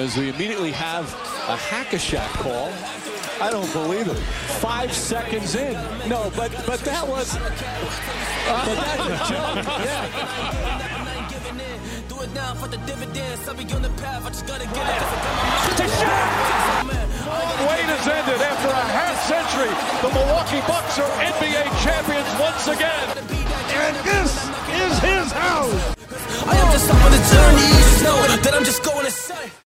as we immediately have a hack-a-shack call. I don't believe it. Five seconds in. No, but but that was. but that's a joke. Yeah. Wait has ended after a half century. The Milwaukee Bucks are NBA champions once again. And this is his house.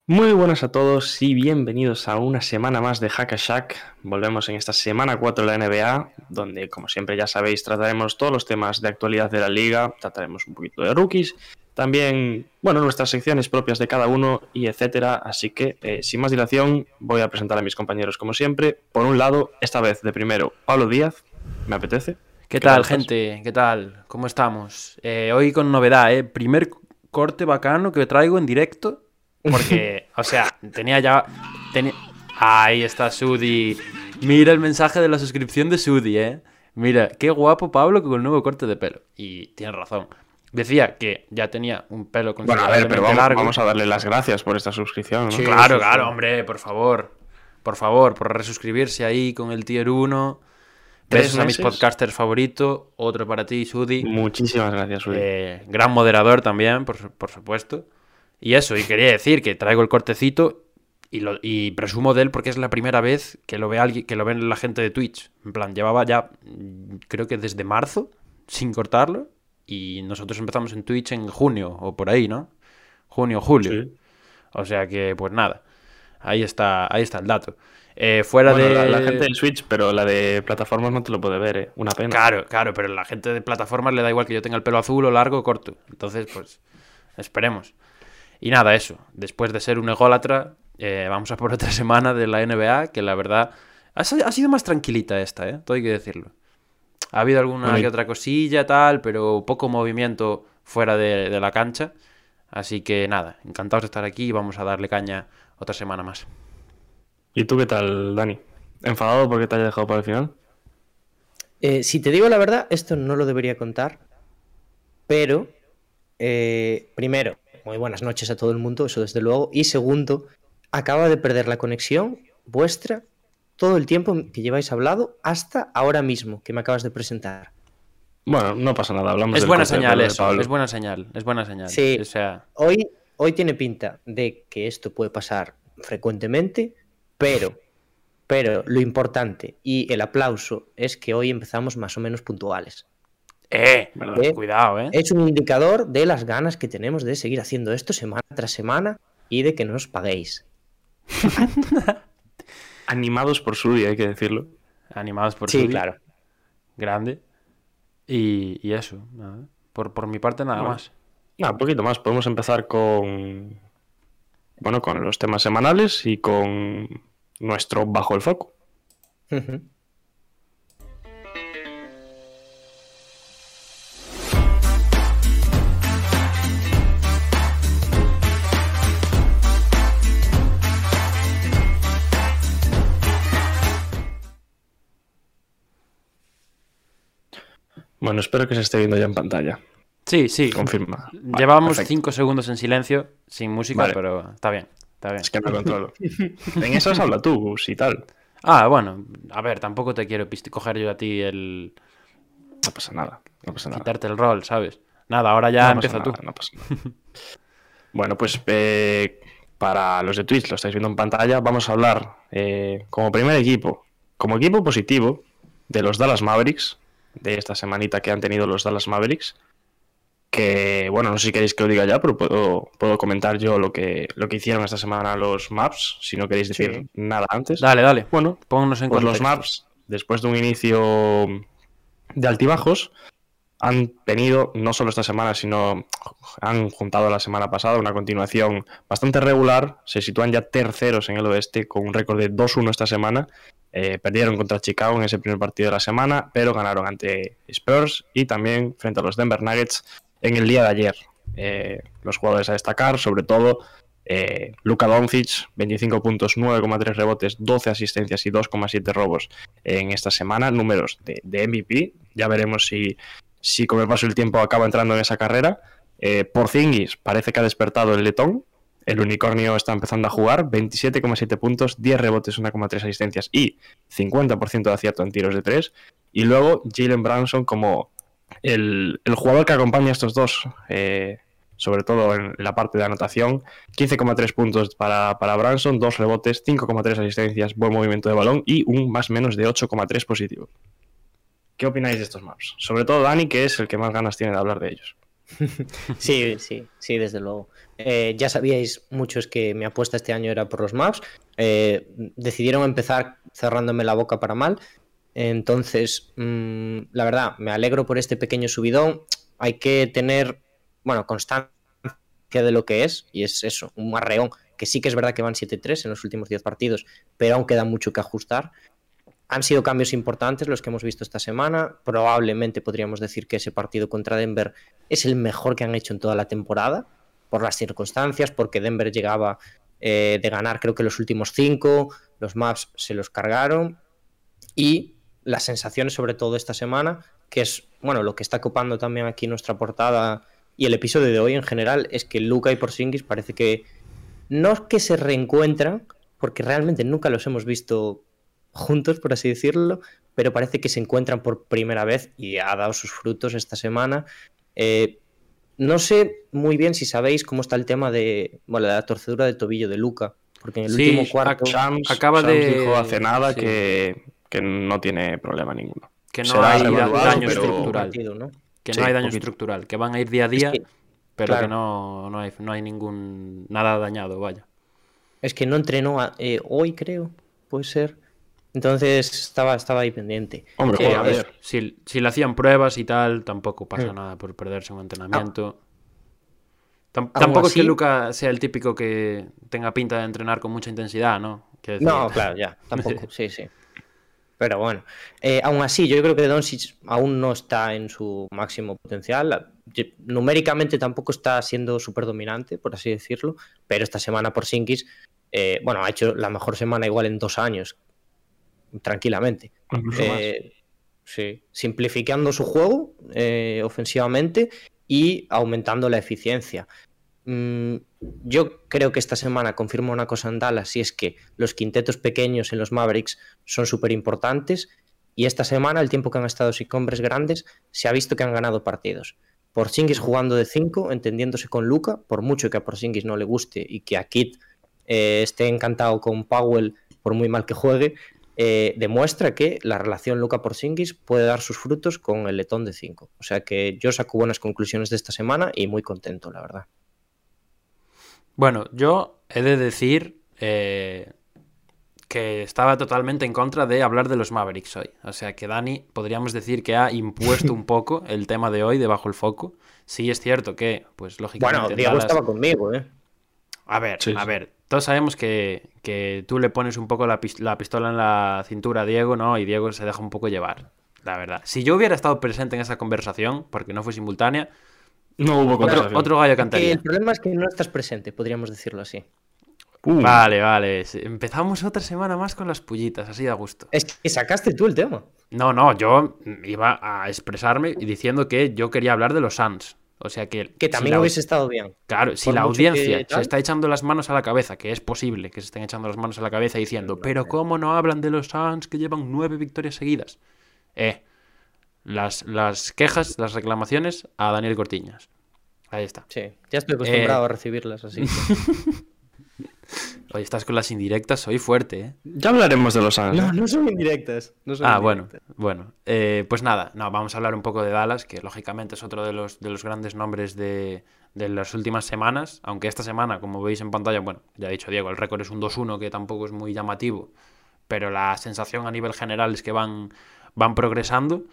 Muy buenas a todos y bienvenidos a una semana más de Hack a Shack. Volvemos en esta semana 4 de la NBA, donde como siempre ya sabéis trataremos todos los temas de actualidad de la liga, trataremos un poquito de rookies, también, bueno, nuestras secciones propias de cada uno y etcétera. Así que, eh, sin más dilación, voy a presentar a mis compañeros como siempre. Por un lado, esta vez de primero, Pablo Díaz, me apetece. ¿Qué, tal, gente? ¿Qué tal? ¿Cómo estamos? Eh, hoy con novedad, ¿eh? Primer corte bacano que traigo en directo. Porque, o sea, tenía ya. Tenía... Ahí está Sudi. Mira el mensaje de la suscripción de Sudi, ¿eh? Mira, qué guapo Pablo con el nuevo corte de pelo. Y tiene razón. Decía que ya tenía un pelo con Bueno, a ver, pero vamos, a darle las gracias por esta suscripción, ¿no? claro, claro, hombre, por favor. Por favor, por resuscribirse ahí con el tier 1. Besos a mis podcasters favoritos. Otro para ti, Sudi. Muchísimas gracias, Sudi. Eh, gran moderador también, por, por, supuesto. Y eso, y quería decir que traigo el cortecito y, lo, y presumo de él porque es la primera vez que lo ve alguien, que lo ven la gente de Twitch. En plan, llevaba ya, creo que desde marzo, sin cortarlo. Y nosotros empezamos en Twitch en junio o por ahí, ¿no? Junio, julio. O sea que, pues nada. Ahí está, ahí está el dato. Eh, fuera de. La, gente de Switch, pero la de plataformas no te lo puede ver, ¿eh? Una pena. Claro, claro, pero la gente de plataformas le da igual que yo tenga el pelo azul o largo o corto. Entonces, pues, esperemos. Y nada, eso. Después de ser un ególatra, eh, vamos a por otra semana de la NBA, que la verdad ha, ha sido más tranquilita esta, ¿eh? Todo hay que decirlo. Ha habido alguna que otra cosilla, tal, pero poco movimiento fuera de, la cancha. Así que nada, encantados de estar aquí y vamos a darle caña otra semana más. ¿Y tú qué tal, Dani? ¿Enfadado porque te haya dejado para el final? Eh, si te digo la verdad, esto no lo debería contar. Pero, eh, primero, muy buenas noches a todo el mundo, eso desde luego. Y segundo, acaba de perder la conexión vuestra todo el tiempo que lleváis hablado hasta ahora mismo que me acabas de presentar. Bueno, no pasa nada, hablamos Es buena señal eso, es buena señal, es buena señal. Sí, o sea... hoy, hoy tiene pinta de que esto puede pasar frecuentemente, pero, pero lo importante y el aplauso es que hoy empezamos más o menos puntuales. Eh, ¿Eh? cuidado, eh. Es un indicador de las ganas que tenemos de seguir haciendo esto semana tras semana y de que no os paguéis. Animados por Sudi, hay que decirlo. Animados por sí, claro. Grande. Y, eso, Por, por, mi parte nada más. Nada, un poquito más. Podemos empezar con. Bueno, con los temas semanales y con nuestro Bajo el Foco. Bueno, espero que se esté viendo ya en pantalla. Sí, sí. Confirma. Llevamos cinco segundos en silencio, sin música, pero está bien, está bien. Es que no controlo. en esas habla tú, si tal. Ah, bueno, a ver, tampoco te quiero coger yo a ti el... No pasa nada, no pasa nada. Quitarte el rol, ¿sabes? Nada, ahora ya empieza tú. No pasa nada. bueno, pues eh, para los de Twitch, lo estáis viendo en pantalla, vamos a hablar eh, como primer equipo, como equipo positivo de los Dallas Mavericks, de esta semanita que han tenido los Dallas Mavericks. Que, bueno, no sé si queréis que lo diga ya, pero puedo, puedo comentar yo lo que, lo que hicieron esta semana los Maps, si no queréis decir nada antes. Dale, dale. Bueno, póngannos en pues los Maps, después de un inicio de altibajos, han tenido, no solo esta semana, sino han juntado la semana pasada una continuación bastante regular. Se sitúan ya terceros en el oeste con un récord de 2-1 esta semana eh, perdieron contra Chicago en ese primer partido de la semana, pero ganaron ante Spurs y también frente a los Denver Nuggets en el día de ayer. Eh, los jugadores a destacar, sobre todo eh, Luka Doncic, 25 puntos, 9,3 rebotes, 12 asistencias y 2,7 robos en esta semana, números de, MVP. Ya veremos si, si con el paso del tiempo acaba entrando en esa carrera. Por Porzingis parece que ha despertado el letón, el unicornio está empezando a jugar, 27,7 puntos, 10 rebotes, 1,3 asistencias y 50% de acierto en tiros de 3. Y luego Jalen Branson como el, jugador que acompaña a estos dos, eh, sobre todo en la parte de anotación, 15,3 puntos para, para Branson, 2 rebotes, 5,3 asistencias, buen movimiento de balón y un más menos de 8,3 positivo. ¿Qué opináis de estos maps? Sobre todo Dani, que es el que más ganas tiene de hablar de ellos. Sí, sí, sí, desde luego. Eh, ya sabíais muchos que mi apuesta este año era por los maps. Eh, decidieron empezar cerrándome la boca para mal. Entonces, mmm, la verdad, me alegro por este pequeño subidón. Hay que tener, bueno, constancia de lo que es, y es eso, un marreón, que sí que es verdad que van 7-3 en los últimos 10 partidos, pero aún queda mucho que ajustar. Han sido cambios importantes los que hemos visto esta semana. Probablemente podríamos decir que ese partido contra Denver es el mejor que han hecho en toda la temporada, por las circunstancias, porque Denver llegaba eh, de ganar creo que los últimos cinco, los maps se los cargaron y las sensaciones sobre todo esta semana, que es bueno lo que está copando también aquí nuestra portada y el episodio de hoy en general, es que Luca y Porzingis parece que no es que se reencuentran, porque realmente nunca los hemos visto juntos, por así decirlo, pero parece que se encuentran por primera vez y ha dado sus frutos esta semana. Eh, no sé muy bien si sabéis cómo está el tema de bueno, la torcedura de tobillo de Luca, porque en el Sí, último cuarto... Shams, acaba Shams de- dijo hace nada sí. que, que no tiene problema ninguno. Que no Será hay daño pero- estructural. partido, ¿no? Que Sí, no hay daño poquito. estructural. Que van a ir día a día, que- pero claro. que no, no, hay, no hay ningún. Nada dañado, vaya. Es que no entrenó a- eh, hoy, creo, puede ser. Entonces estaba, estaba ahí pendiente. Hombre, Sí, a ver, si, si le hacían pruebas y tal, tampoco pasa Mm. nada por perderse un entrenamiento. Aún tampoco es que así- Luca sea el típico que tenga pinta de entrenar con mucha intensidad, ¿no? Decir, No, claro, ya, tampoco, sí, sí. Pero bueno, eh, aún así, yo creo que Doncic aún no está en su máximo potencial. Numéricamente tampoco está siendo súper dominante, por así decirlo, pero esta semana por Sinkis, bueno, ha hecho la mejor semana igual en dos años, tranquilamente. Eh, sí, simplificando su juego eh, ofensivamente y aumentando la eficiencia. Mm, yo creo que esta semana confirma una cosa en Dallas y es que los quintetos pequeños en los Mavericks son súper importantes y esta semana, el tiempo que han estado sin hombres grandes, se ha visto que han ganado partidos. Porzingis jugando de 5, entendiéndose con Luca, por mucho que a Porzingis no le guste y que a Kit eh, esté encantado con Powell, por muy mal que juegue, eh, demuestra que la relación Luca-Porzingis puede dar sus frutos con el letón de 5. O sea que yo saco buenas conclusiones de esta semana y muy contento, la verdad. Bueno, yo he de decir eh, que estaba totalmente en contra de hablar de los Mavericks hoy. O sea que Dani, podríamos decir que ha impuesto un poco el tema de hoy debajo el foco. Sí es cierto que, pues lógicamente... Bueno, Diego Dallas- estaba conmigo, ¿eh? A ver, Sí, a ver, todos sabemos que, que tú le pones un poco la, la pistola en la cintura a Diego, ¿no? Y Diego se deja un poco llevar, la verdad. Si yo hubiera estado presente en esa conversación, porque no fue simultánea, No hubo otro, otro gallo Que cantaría. el problema es que no estás presente, podríamos decirlo así. Uh, Vale, vale. Empezamos otra semana más con las pullitas, así de gusto. Es que sacaste tú el tema. No, no, yo iba a expresarme y diciendo que yo quería hablar de los Suns. O sea que... Que si también la- hubiese estado bien. Claro, si por la audiencia se está echando las manos a la cabeza, que es posible que se estén echando las manos a la cabeza diciendo, pero ¿cómo no hablan de los Suns que llevan nueve victorias seguidas? Eh, las, las quejas, las reclamaciones a Daniel Cortiñas. Ahí está. Sí, ya estoy acostumbrado Eh. a recibirlas así. Hoy estás con las indirectas, soy fuerte, ¿eh? Ya hablaremos de los Suns. No, no son indirectas. no son Ah, bueno, indirectas. bueno. Eh, pues nada, no, vamos a hablar un poco de Dallas, que lógicamente es otro de los, de los grandes nombres de, de las últimas semanas, aunque esta semana, como veis en pantalla, bueno, ya ha dicho Diego, el récord es un 2-1, que tampoco es muy llamativo, pero la sensación a nivel general es que van, van progresando.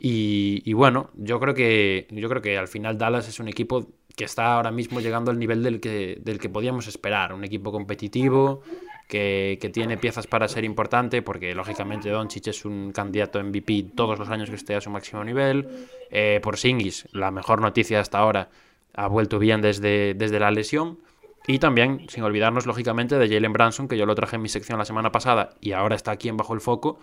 Y, bueno, yo creo que yo creo que al final Dallas es un equipo que está ahora mismo llegando al nivel del que, del que podíamos esperar. Un equipo competitivo, que, que tiene piezas para ser importante, porque lógicamente Doncic es un candidato MVP todos los años que esté a su máximo nivel. Eh, por Singis, la mejor noticia hasta ahora, ha vuelto bien desde, desde la lesión. Y también, sin olvidarnos, lógicamente, de Jalen Branson, que yo lo traje en mi sección la semana pasada y ahora está aquí en Bajo el Foco,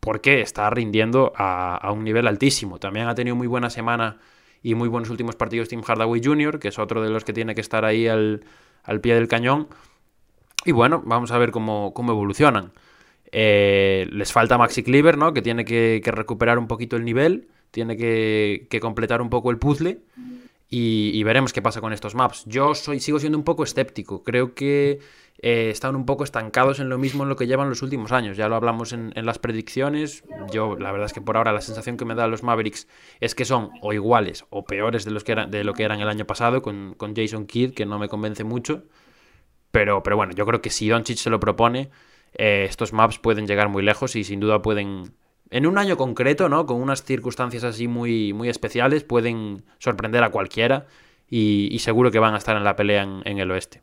porque está rindiendo a, un nivel altísimo. También ha tenido muy buena semana y muy buenos últimos partidos Tim Hardaway Jr., que es otro de los que tiene que estar ahí al, al pie del cañón. Y bueno, vamos a ver cómo, cómo evolucionan. Eh, les falta Maxi Cleaver, ¿no? Que tiene que, recuperar un poquito el nivel, tiene que, que completar un poco el puzzle. Y, y, veremos qué pasa con estos maps. Yo soy, sigo siendo un poco escéptico. Creo que eh, están un poco estancados en lo mismo en lo que llevan los últimos años. Ya lo hablamos en, las predicciones. Yo, la verdad es que por ahora la sensación que me da los Mavericks es que son o iguales o peores de, los que de lo que eran el año pasado con, con Jason Kidd, que no me convence mucho. Pero, pero bueno, yo creo que si Doncic se lo propone, eh, estos maps pueden llegar muy lejos y sin duda pueden, en un año concreto, ¿no? Con unas circunstancias así muy, muy especiales, pueden sorprender a cualquiera y, seguro que van a estar en la pelea en el oeste.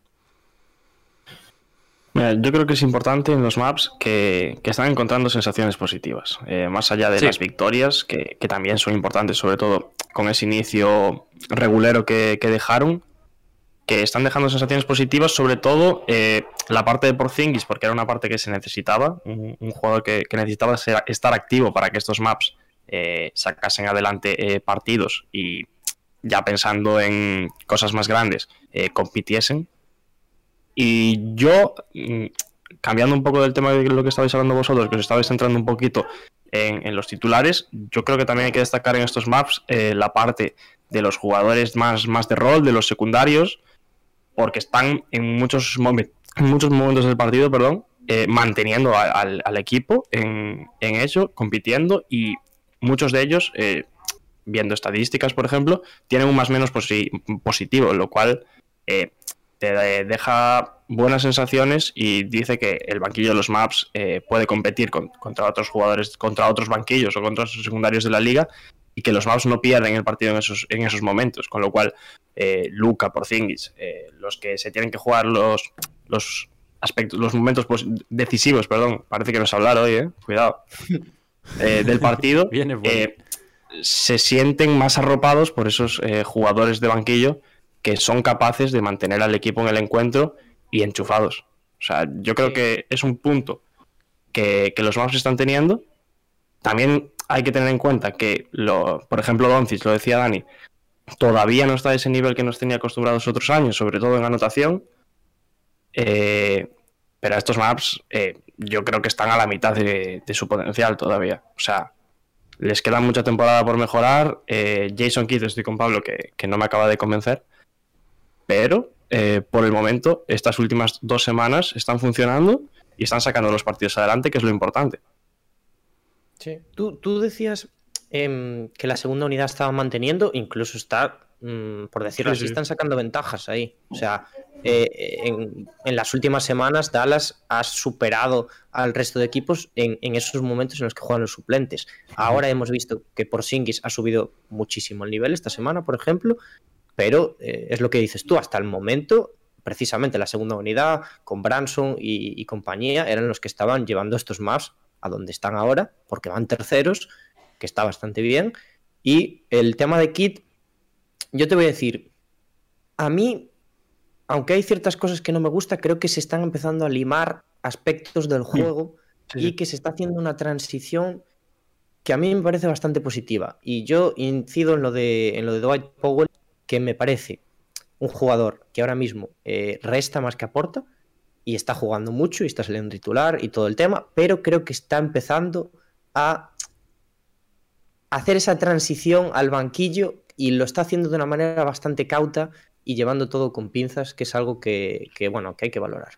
Mira, yo creo que es importante en los maps que, que están encontrando sensaciones positivas, eh, más allá de sí. las victorias, que, que, también son importantes, sobre todo con ese inicio regulero que, que dejaron, que están dejando sensaciones positivas, sobre todo eh, la parte de Porzingis, porque era una parte que se necesitaba, un, un jugador que, que, necesitaba ser, estar activo para que estos maps eh, sacasen adelante eh, partidos y ya pensando en cosas más grandes, eh, compitiesen. Y yo, mm, cambiando un poco del tema de lo que estabais hablando vosotros, que os estabais centrando un poquito en, los titulares, yo creo que también hay que destacar en estos maps eh, la parte de los jugadores más, más de rol, de los secundarios, porque están en muchos, momen en muchos momentos del partido, perdón, eh, manteniendo al, equipo en, en, eso, compitiendo y muchos de ellos, eh, viendo estadísticas, por ejemplo, tienen un más menos posi positivo, lo cual eh, te deja buenas sensaciones y dice que el banquillo de los maps eh, puede competir con, contra otros jugadores, contra otros banquillos o contra otros secundarios de la liga y que los maps no pierden el partido en esos, en esos momentos, con lo cual eh, Luca, Porzingis, eh, los que se tienen que jugar los, los aspectos, los momentos decisivos, perdón, parece que nos hablar hoy, eh, cuidado, eh, del partido, Viene eh, se sienten más arropados por esos eh, jugadores de banquillo que son capaces de mantener al equipo en el encuentro y enchufados. O sea, yo creo que es un punto que, que los maps están teniendo. También hay que tener en cuenta que, lo, por ejemplo, Doncic, lo decía Dani, todavía no está a ese nivel que nos tenía acostumbrados otros años, sobre todo en anotación. Eh, pero estos maps eh, yo creo que están a la mitad de, de, su potencial todavía. O sea, les queda mucha temporada por mejorar. Eh, Jason Kidd, estoy con Pablo, que, que, no me acaba de convencer. Pero eh, por el momento, estas últimas dos semanas están funcionando y están sacando los partidos adelante, que es lo importante. Sí. Tú, tú decías eh, que la segunda unidad estaba manteniendo, incluso está, mmm, por decirlo sí, así, sí. están sacando ventajas ahí. O sea, eh, en, en, las últimas semanas Dallas ha superado al resto de equipos en, en, esos momentos en los que juegan los suplentes. Ahora hemos visto que Porzingis ha subido muchísimo el nivel esta semana, por ejemplo, pero eh, es lo que dices tú, hasta el momento, precisamente la segunda unidad, con Branson y, y, compañía, eran los que estaban llevando estos maps a donde están ahora, porque van terceros, que está bastante bien. Y el tema de Kit, yo te voy a decir, a mí, aunque hay ciertas cosas que no me gusta, creo que se están empezando a limar aspectos del juego sí. y que se está haciendo una transición que a mí me parece bastante positiva. Y yo incido en lo de, en lo de Dwight Powell, que me parece un jugador que ahora mismo eh, resta más que aporta y está jugando mucho y está saliendo titular y todo el tema, pero creo que está empezando a hacer esa transición al banquillo y lo está haciendo de una manera bastante cauta y llevando todo con pinzas, que es algo que, que bueno, que hay que valorar.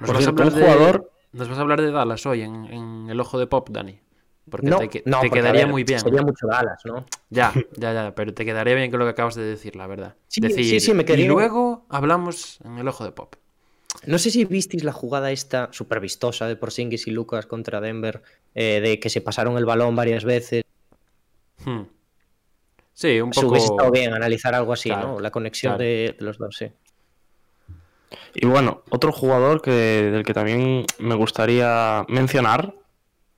Nos vas, cierto, de, jugador... nos vas, a hablar de Dallas hoy en, en, el ojo de Pop, Dani. Porque no, te, no, te porque, quedaría ver, muy bien. Sería mucho Dallas, ¿no? Ya, ya, ya, pero te quedaría bien con lo que acabas de decir, la verdad. Sí, decir, sí, sí, me quedaría... Y luego hablamos en el ojo de Pop. No sé si visteis la jugada esta súper vistosa de Porzingis y Lucas contra Denver, eh, de que se pasaron el balón varias veces. Hmm. Sí, un poco. Se hubiese estado bien analizar algo así, claro, ¿no? La conexión claro. de, de, los dos, sí. Y bueno, otro jugador que, del que también me gustaría mencionar,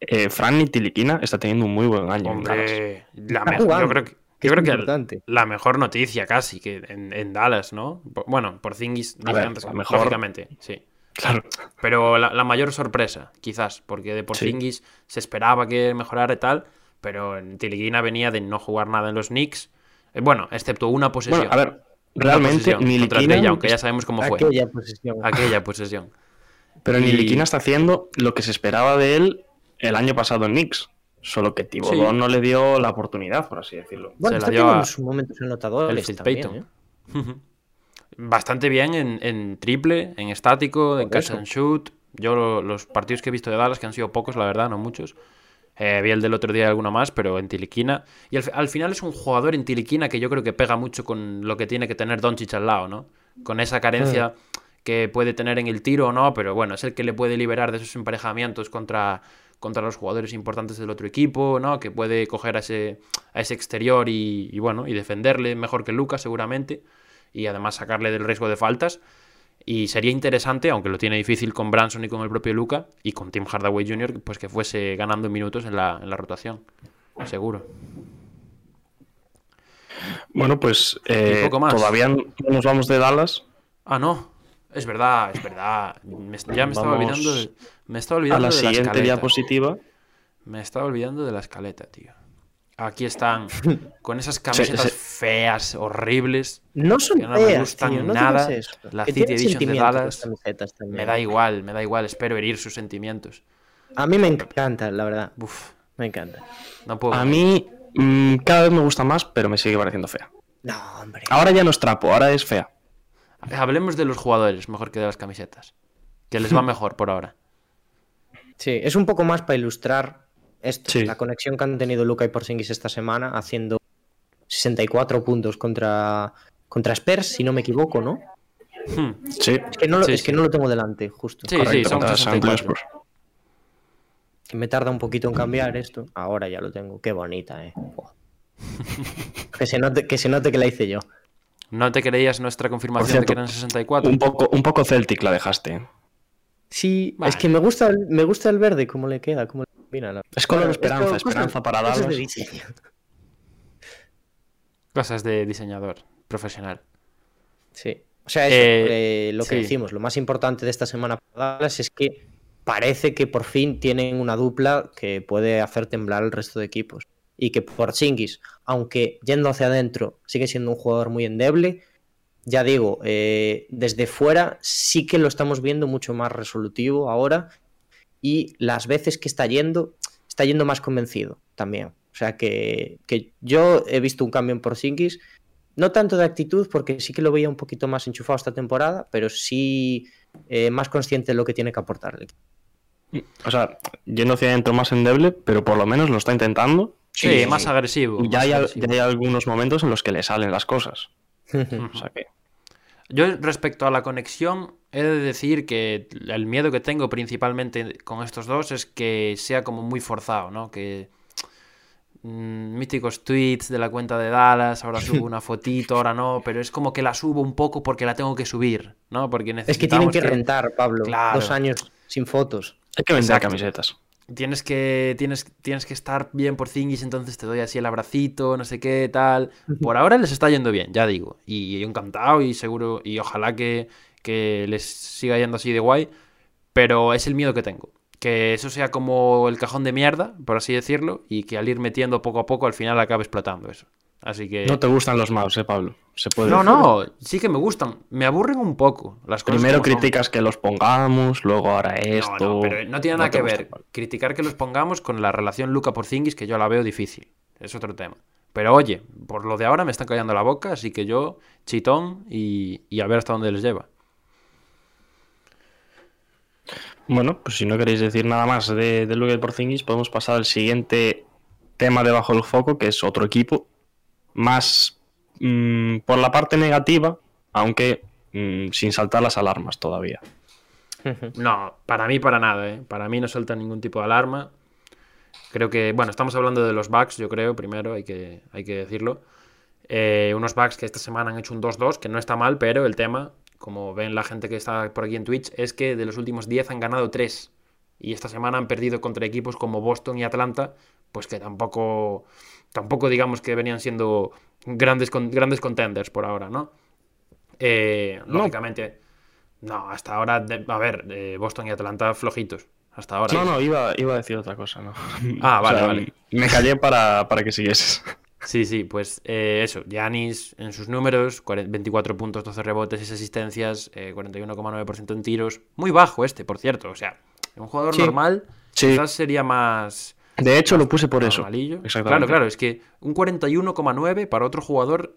eh, Fran Nitiliquina está teniendo un muy buen año. Hombre, la mejor, yo creo que, yo creo que la mejor noticia casi que en, en Dallas, ¿no? Bueno, por Zingis, diferentes, mejor, lógicamente, sí. Claro. Pero la, la, mayor sorpresa, quizás, porque de Porzingis sí. se esperaba que mejorara y tal, pero Tiliquina venía de no jugar nada en los Knicks. Eh, bueno, excepto una posesión. Bueno, a ver, realmente posesión ni contra el Liquina, Bella, aunque ya sabemos cómo fue. Aquella posición. Aquella posesión. pero y- Liquina está haciendo lo que se esperaba de él el año pasado en Knicks. Solo que Sí. no le dio la oportunidad, por así decirlo. Bueno, se está la dio sus momentos el anotadores también. ¿eh? Bastante bien en, en triple, en estático, en catch and shoot. Yo lo- los partidos que he visto de Dallas, que han sido pocos, la verdad, no muchos. Eh, vi el del otro día alguno más, pero en Tiliquina. Y al, fi- al final es un jugador en Tiliquina que yo creo que pega mucho con lo que tiene que tener Doncic al lado, ¿no? Con esa carencia que puede tener en el tiro o no, pero bueno, es el que le puede liberar de esos emparejamientos contra, contra los jugadores importantes del otro equipo, ¿no? Que puede coger a ese, a ese exterior y, y, bueno, y defenderle mejor que Lucas seguramente. Y además sacarle del riesgo de faltas. Y sería interesante, aunque lo tiene difícil con Branson y con el propio Luca, y con Tim Hardaway Jr., pues que fuese ganando minutos en la, en la rotación. Seguro. Bueno, pues eh, poco más. todavía no nos vamos de Dallas Ah, no. Es verdad, es verdad. Me- ya me estaba olvidando de, me estaba a olvidando la de la siguiente escaleta. diapositiva. Me estaba olvidando de la escaleta, tío. Aquí están, con esas camisetas feas, horribles. No son Que no me feas, gustan tío, no nada. eso. La City Edition de Dallas. Me da igual, me da igual. Espero herir sus sentimientos. A mí me encanta, la verdad. Uf, Me encanta. no puedo. A mí mm, cada vez me gusta más, pero me sigue pareciendo fea. No, hombre. Ahora ya no es trapo, ahora es fea. Hablemos de los jugadores mejor que de las camisetas. Que les va mejor por ahora. Sí, es un poco más para ilustrar esto, Sí. la conexión que han tenido Luca y Porzingis esta semana haciendo 64 puntos contra contra Spurs, si no me equivoco, ¿no? Hmm. Sí, Es que no lo, Sí, es que no lo tengo delante, justo. Sí, correcto, sí, son contra San Antonio 64. Spurs. Que me tarda un poquito en cambiar esto. Ahora ya lo tengo. Qué bonita, eh. Que, se note, que se note que la hice yo. ¿No te creías nuestra confirmación cierto, de que eran 64? Un poco, un poco Celtic la dejaste. Sí, Vale. es que me gusta, el, me gusta el verde, cómo le queda, cómo le combina. la- Es color Bueno, esperanza, esto- esperanza para cosas de Dallas. diseño. Cosas de diseñador profesional. Sí. O sea, eso, Eh, eh, lo que sí. decimos, lo más importante de esta semana para Dallas es que parece que por fin tienen una dupla que puede hacer temblar al resto de equipos. Y que Porzingis, aunque yendo hacia adentro, sigue siendo un jugador muy endeble. Ya digo, eh, desde fuera sí que lo estamos viendo mucho más resolutivo ahora. Y las veces que está yendo, está yendo más convencido también. O sea que, que yo he visto un cambio en Porzingis no tanto de actitud, porque sí que lo veía un poquito más enchufado esta temporada, pero sí eh, más consciente de lo que tiene que aportarle. O sea, yendo hacia adentro más endeble, pero por lo menos lo está intentando. Sí, más agresivo. Y ya más hay, agresivo. ya hay algunos momentos en los que le salen las cosas. O sea que. Yo respecto a la conexión, he de decir que el miedo que tengo principalmente con estos dos es que sea como muy forzado, ¿no? Que mm, míticos tweets de la cuenta de Dallas, ahora subo una fotito, ahora no, pero es como que la subo un poco porque la tengo que subir, ¿no? Porque Es que tienen necesitamos que rentar, Pablo. Claro. Dos años sin fotos. Hay que vender Exacto. camisetas. Tienes que, tienes, tienes que estar bien por Zingis, entonces te doy así el abracito, no sé qué, tal. Por ahora les está yendo bien, ya digo. Y yo encantado y seguro, y ojalá que, que les siga yendo así de guay. Pero es el miedo que tengo. Que eso sea como el cajón de mierda, por así decirlo, y que al ir metiendo poco a poco al final acabe explotando eso. Así que... No te gustan los mouse, eh, Pablo. Se puede no, decir. no, sí que me gustan. Me aburren un poco las cosas. Primero son. criticas que los pongamos, luego ahora No, esto. no, pero no tiene No nada que gusta, ver. Pablo. Criticar que los pongamos con la relación Luca Porzingis, que yo la veo difícil. Es otro tema. Pero oye, por lo de ahora me están callando la boca, así que yo, chitón y, y a ver hasta dónde les lleva. Bueno, pues si no queréis decir nada más de, de Luka y Porzingis, podemos pasar al siguiente tema debajo del foco, que es otro equipo. Más mm, por la parte negativa, aunque mm, sin saltar las alarmas todavía. No, para mí para nada, ¿eh? Para mí no salta ningún tipo de alarma. Creo que, bueno, estamos hablando de los Bucks, yo creo, primero, hay que, hay que decirlo. Eh, unos Bucks que esta semana han hecho un 2-2, que no está mal, pero el tema, como ven la gente que está por aquí en Twitch, es que de los últimos 10 han ganado 3. Y esta semana han perdido contra equipos como Boston y Atlanta, pues que tampoco, tampoco digamos que venían siendo grandes, con- grandes contenders por ahora, ¿no? Eh, No. lógicamente, no, hasta ahora, de- a ver, eh, Boston y Atlanta flojitos, hasta ahora. No, no, iba, iba a decir otra cosa, ¿no? Ah, O vale, sea, vale. Me callé para, para que siguieses. Sí, sí, pues eh, eso, Giannis en sus números, 24 puntos, 12 rebotes, 6 asistencias, eh, 41,9% en tiros. Muy bajo este, por cierto. O sea, un jugador Sí. normal Sí. quizás sería más... De hecho, lo puse por eso. Claro, claro, es que un 41,9 para otro jugador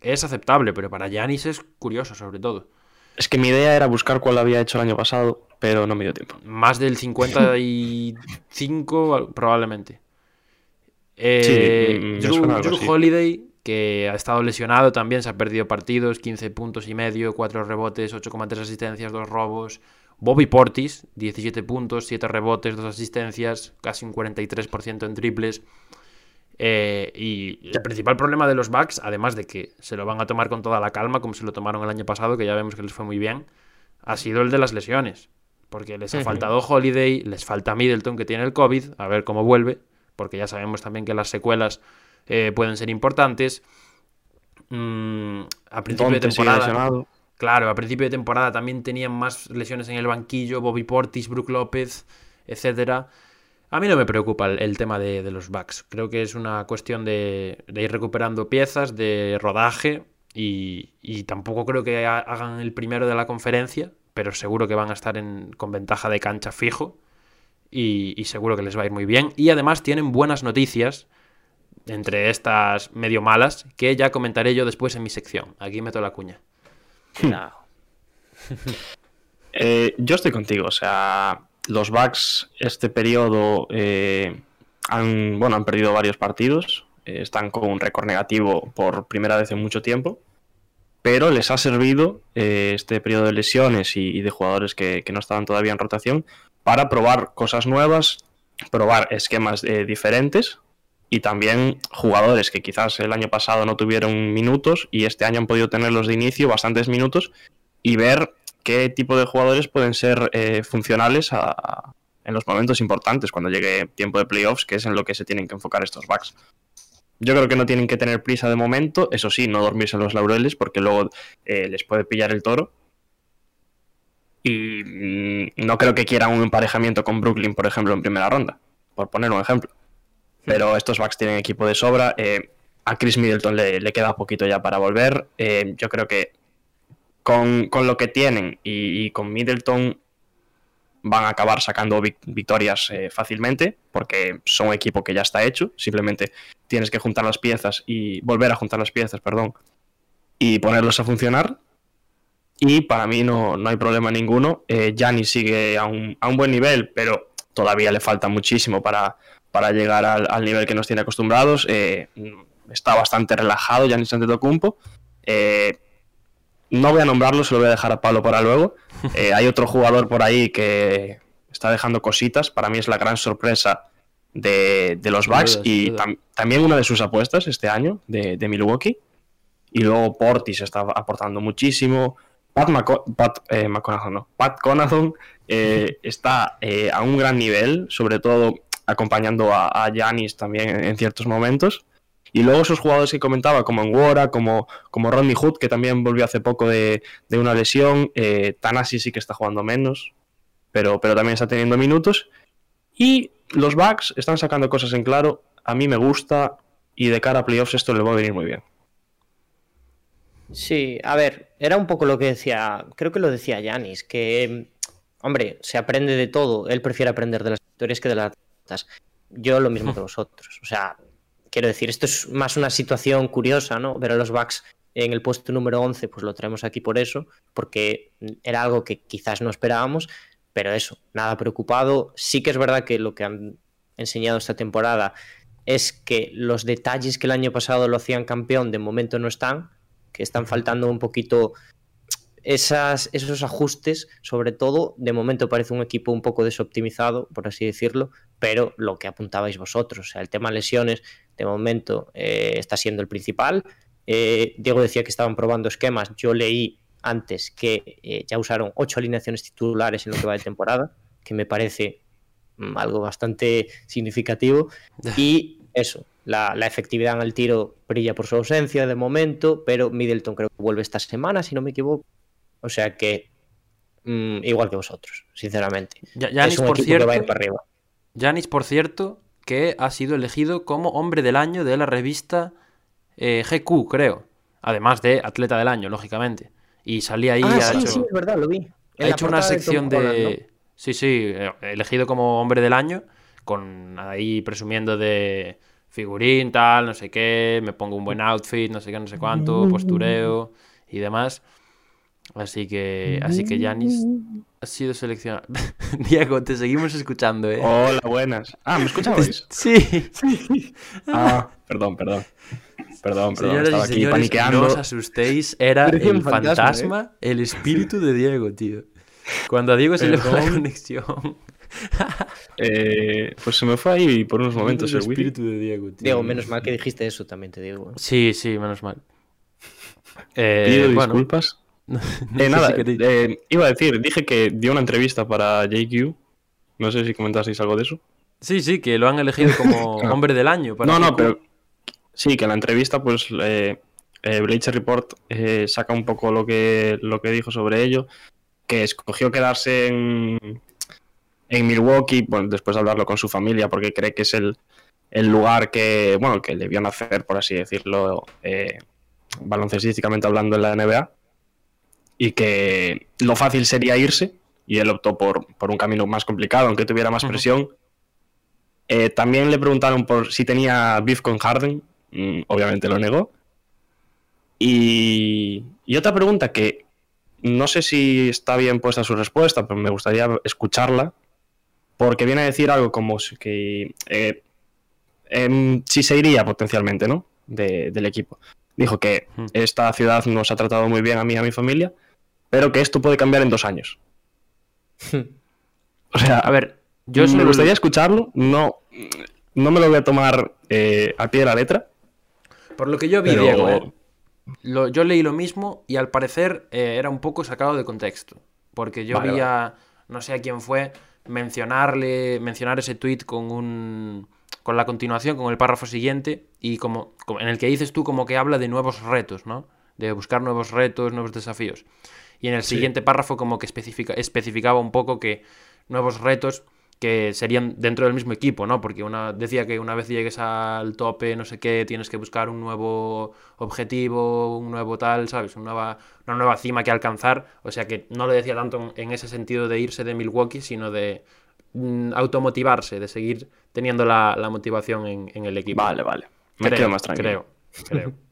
es aceptable, pero para Giannis es curioso sobre todo. Es que mi idea era buscar cuál había hecho el año pasado, pero no me dio tiempo. Más del 55 probablemente. Eh, Sí, me Drew, algo Drew. Holiday, que ha estado lesionado también, se ha perdido partidos, 15 puntos y medio, 4 rebotes, 8,3 asistencias, 2 robos. Bobby Portis, 17 puntos, 7 rebotes, 2 asistencias, casi un 43% en triples. Eh, y el principal problema de los Bucks, además de que se lo van a tomar con toda la calma, como se lo tomaron el año pasado, que ya vemos que les fue muy bien, ha sido el de las lesiones. Porque les ha faltado Holiday, les falta Middleton, que tiene el COVID, a ver cómo vuelve, porque ya sabemos también que las secuelas eh, pueden ser importantes. Mm, a principio de Donte temporada. Claro, a principio de temporada también tenían más lesiones en el banquillo, Bobby Portis, Brook López, etcétera. A mí no me preocupa el, tema de, los backs. Creo que es una cuestión de, de ir recuperando piezas, de rodaje, y, y tampoco creo que ha- hagan el primero de la conferencia, pero seguro que van a estar en- con ventaja de cancha fijo, y, y seguro que les va a ir muy bien. Y además tienen buenas noticias, entre estas medio malas, que ya comentaré yo después en mi sección. Aquí meto la cuña. No. Eh, yo estoy contigo, o sea, los Bucks este periodo eh, han, bueno, han perdido varios partidos, eh, están con un récord negativo por primera vez en mucho tiempo, pero les ha servido este periodo de lesiones y, de jugadores que, que no estaban todavía en rotación para probar cosas nuevas, probar esquemas diferentes y también jugadores que quizás el año pasado no tuvieron minutos y este año han podido tenerlos de inicio, bastantes minutos, y ver qué tipo de jugadores pueden ser eh, funcionales a- en los momentos importantes, cuando llegue tiempo de playoffs, que es en lo que se tienen que enfocar estos backs. Yo creo que no tienen que tener prisa de momento, eso sí, no dormirse en los laureles, porque luego eh, les puede pillar el toro. Y mm, no creo que quieran un emparejamiento con Brooklyn, por ejemplo, en primera ronda, por poner un ejemplo. Pero estos backs tienen equipo de sobra. eh, a Chris Middleton le, le queda poquito ya para volver. eh, yo creo que con, con lo que tienen y, con Middleton van a acabar sacando vic- victorias eh, fácilmente porque son equipo que ya está hecho. Simplemente tienes que juntar las piezas y volver a juntar las piezas, perdón, y ponerlos a funcionar. Y para mí no, no hay problema ninguno. Giannis sigue a un, a un buen nivel, pero todavía le falta muchísimo para, para llegar al, al nivel que nos tiene acostumbrados. Eh, está bastante relajado Giannis Antetokounmpo. Eh, no voy a nombrarlo, se lo voy a dejar a Pablo para luego. Eh, hay otro jugador por ahí que está dejando cositas. Para mí es la gran sorpresa de, de los Bucks y tam- también una de sus apuestas este año de, de Milwaukee. Y luego Portis está aportando muchísimo. Pat, Maco- Pat, eh, no. Pat eh, está eh, a un gran nivel, sobre todo acompañando a, Giannis también en, ciertos momentos. Y luego esos jugadores que comentaba, como Enguora, como, como Rodney Hood, que también volvió hace poco de, de una lesión. Eh, Tanasi sí que está jugando menos, pero, pero también está teniendo minutos. Y los Bucks están sacando cosas en claro. A mí me gusta y de cara a playoffs esto le va a venir muy bien. Sí, a ver, era un poco lo que decía, creo que lo decía Yanis, que, hombre, se aprende de todo. Él prefiere aprender de las victorias que de las derrotas. Yo lo mismo que vosotros. O sea, quiero decir, esto es más una situación curiosa, ¿no? Ver a los Bucks en el puesto número 11, pues lo traemos aquí por eso, porque era algo que quizás no esperábamos, pero eso, nada preocupado. Sí que es verdad que lo que han enseñado esta temporada es que los detalles que el año pasado lo hacían campeón de momento no están, que están faltando un poquito esas, esos ajustes, sobre todo, de momento parece un equipo un poco desoptimizado, por así decirlo, pero lo que apuntabais vosotros, o sea, el tema lesiones, de momento eh, está siendo el principal. Eh, Diego decía que estaban probando esquemas, yo leí antes que eh, ya usaron ocho alineaciones titulares en lo que va de temporada, que me parece mm, algo bastante significativo, y eso, la, la, efectividad en el tiro brilla por su ausencia de momento, pero Middleton creo que vuelve esta semana, si no me equivoco. O sea que mmm, igual que vosotros, sinceramente. Ya, Giannis, es un por cierto, que va a ir para arriba. Giannis, por cierto, que ha sido elegido como hombre del año de la revista eh, GQ, creo. Además de atleta del año, lógicamente. Y salía ahí. ah, ha sí, hecho, sí, es verdad, lo vi. En ha hecho una sección de. Holland, ¿no? Sí, sí, eh, elegido como hombre del año. Con ahí presumiendo de figurín, tal, no sé qué. Me pongo un buen outfit, no sé qué, no sé cuánto, postureo y demás. Así que, así que Yanis ha sido seleccionado. Diego, te seguimos escuchando, ¿eh? Hola, buenas. Ah, ¿me escuchabais? Sí. Ah, perdón, perdón. Perdón, perdón. Señoras Estaba y aquí señores, paniqueando. no os asustéis, era Parecía el fantasma, fantasma, el espíritu de Diego, tío. Cuando a Diego se le va la conexión. Eh, pues se me fue ahí por unos momentos el espíritu de Diego, tío. Diego, menos mal que dijiste eso, también te digo. Sí, sí, menos mal. Eh, Pido bueno, disculpas. no Eh, sé nada, si eh, iba a decir, dije que dio una entrevista para JQ. No sé si comentasteis algo de eso. Sí, sí, que lo han elegido como hombre del año. para no, no, pero sí, que en la entrevista, pues eh, eh, Bleacher Report eh, saca un poco lo que, lo que dijo sobre ello, que escogió quedarse en, en Milwaukee, bueno, después de hablarlo con su familia, porque cree que es el, el lugar que, bueno, que le vio nacer, por así decirlo, eh, baloncestísticamente hablando en la NBA, y que lo fácil sería irse, y él optó por, por un camino más complicado, aunque tuviera más presión. Eh, también le preguntaron por si tenía beef con Harden, mm, obviamente lo negó. Y, y otra pregunta que no sé si está bien puesta su respuesta, pero me gustaría escucharla, porque viene a decir algo como si que eh, em, si se iría potencialmente, ¿no? De- del equipo. Dijo que esta ciudad nos ha tratado muy bien a mí y a mi familia, pero que esto puede cambiar en dos años. O sea, A ver, yo me gustaría escucharlo, no, no me lo voy a tomar eh, al pie de la letra, Por lo que yo vi, pero Diego, ¿eh? Lo- yo leí lo mismo y al parecer eh, era un poco sacado de contexto. Porque yo Vale, vi a, no sé a quién fue, mencionarle, mencionar ese tweet con un con la continuación, con el párrafo siguiente, y como, como- en el que dices tú como que habla de nuevos retos, ¿no? De buscar nuevos retos, nuevos desafíos. Y en el siguiente párrafo como que especifica, especificaba un poco que nuevos retos que serían dentro del mismo equipo, ¿no? Porque una, decía que una vez llegues al tope, no sé qué, tienes que buscar un nuevo objetivo, un nuevo tal, ¿sabes? Una nueva, una nueva cima que alcanzar. O sea que no lo decía tanto en, en ese sentido de irse de Milwaukee, sino de mm, automotivarse, de seguir teniendo la, la motivación en, en el equipo. vale, vale. Me creo, quedo más tranquilo. Creo, creo.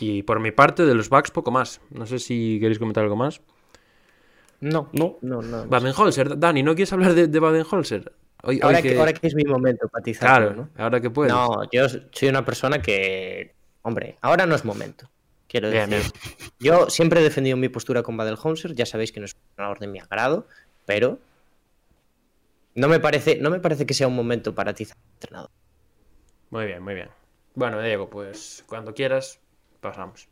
y por mi parte, de los Bucks, poco más. No sé si queréis comentar algo más. No, No. no, no. Baden-Holzer, Dani, ¿no quieres hablar de, de Baden-Holzer? Hoy- hoy Ahora, que... ahora que es mi momento para atizarlo, Claro, ¿no? ahora que puedes. No, yo soy una persona que. Hombre, ahora no es momento. Quiero Bien, decir. Yo siempre he defendido mi postura con Baden-Holzer. Ya sabéis que no es un entrenador de mi agrado, pero. No me parece, no me parece que sea un momento para al entrenador. Muy bien, muy bien. Bueno, Diego, pues cuando quieras, pasamos.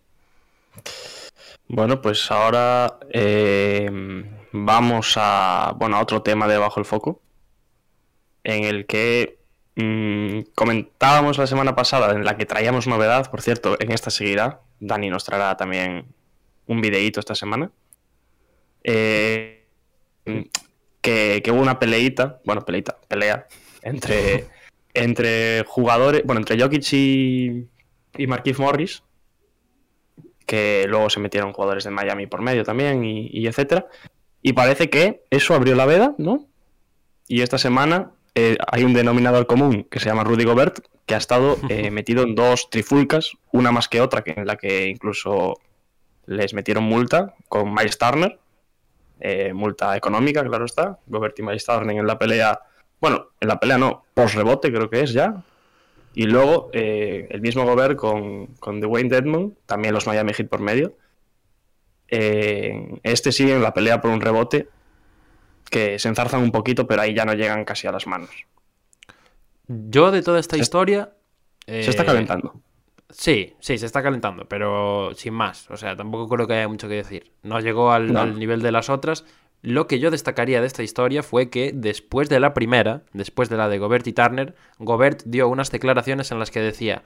Bueno, pues ahora eh, vamos a, bueno, a otro tema de Bajo el Foco, en el que mm, comentábamos la semana pasada, en la que traíamos novedad, por cierto, en esta seguirá. Dani nos traerá también un videíto esta semana. Eh, que, que hubo una peleita, bueno, peleita, pelea, entre, entre jugadores, bueno, entre Jokic y, y Marquise Morris, que luego se metieron jugadores de Miami por medio también y, y etcétera. Y parece que eso abrió la veda, ¿no? Y esta semana eh, hay un denominador común que se llama Rudy Gobert, que ha estado eh, metido en dos trifulcas, una más que otra, que en la que incluso les metieron multa con Miles Turner, eh, multa económica, claro está. Gobert y Miles Turner en la pelea, bueno, en la pelea no, post rebote creo que es ya, y luego eh, el mismo Gobert con, con Dwayne Dedmon, también los Miami Heat por medio. Eh, este sigue en la pelea por un rebote que se enzarzan un poquito, pero ahí ya no llegan casi a las manos. Yo de toda esta Se- historia... Se está eh, calentando. Sí, sí, se está calentando, pero sin más. O sea, tampoco creo que haya mucho que decir. No llegó al, No. al nivel de las otras. Lo que yo destacaría de esta historia fue que después de la primera, después de la de Gobert y Turner, Gobert dio unas declaraciones en las que decía,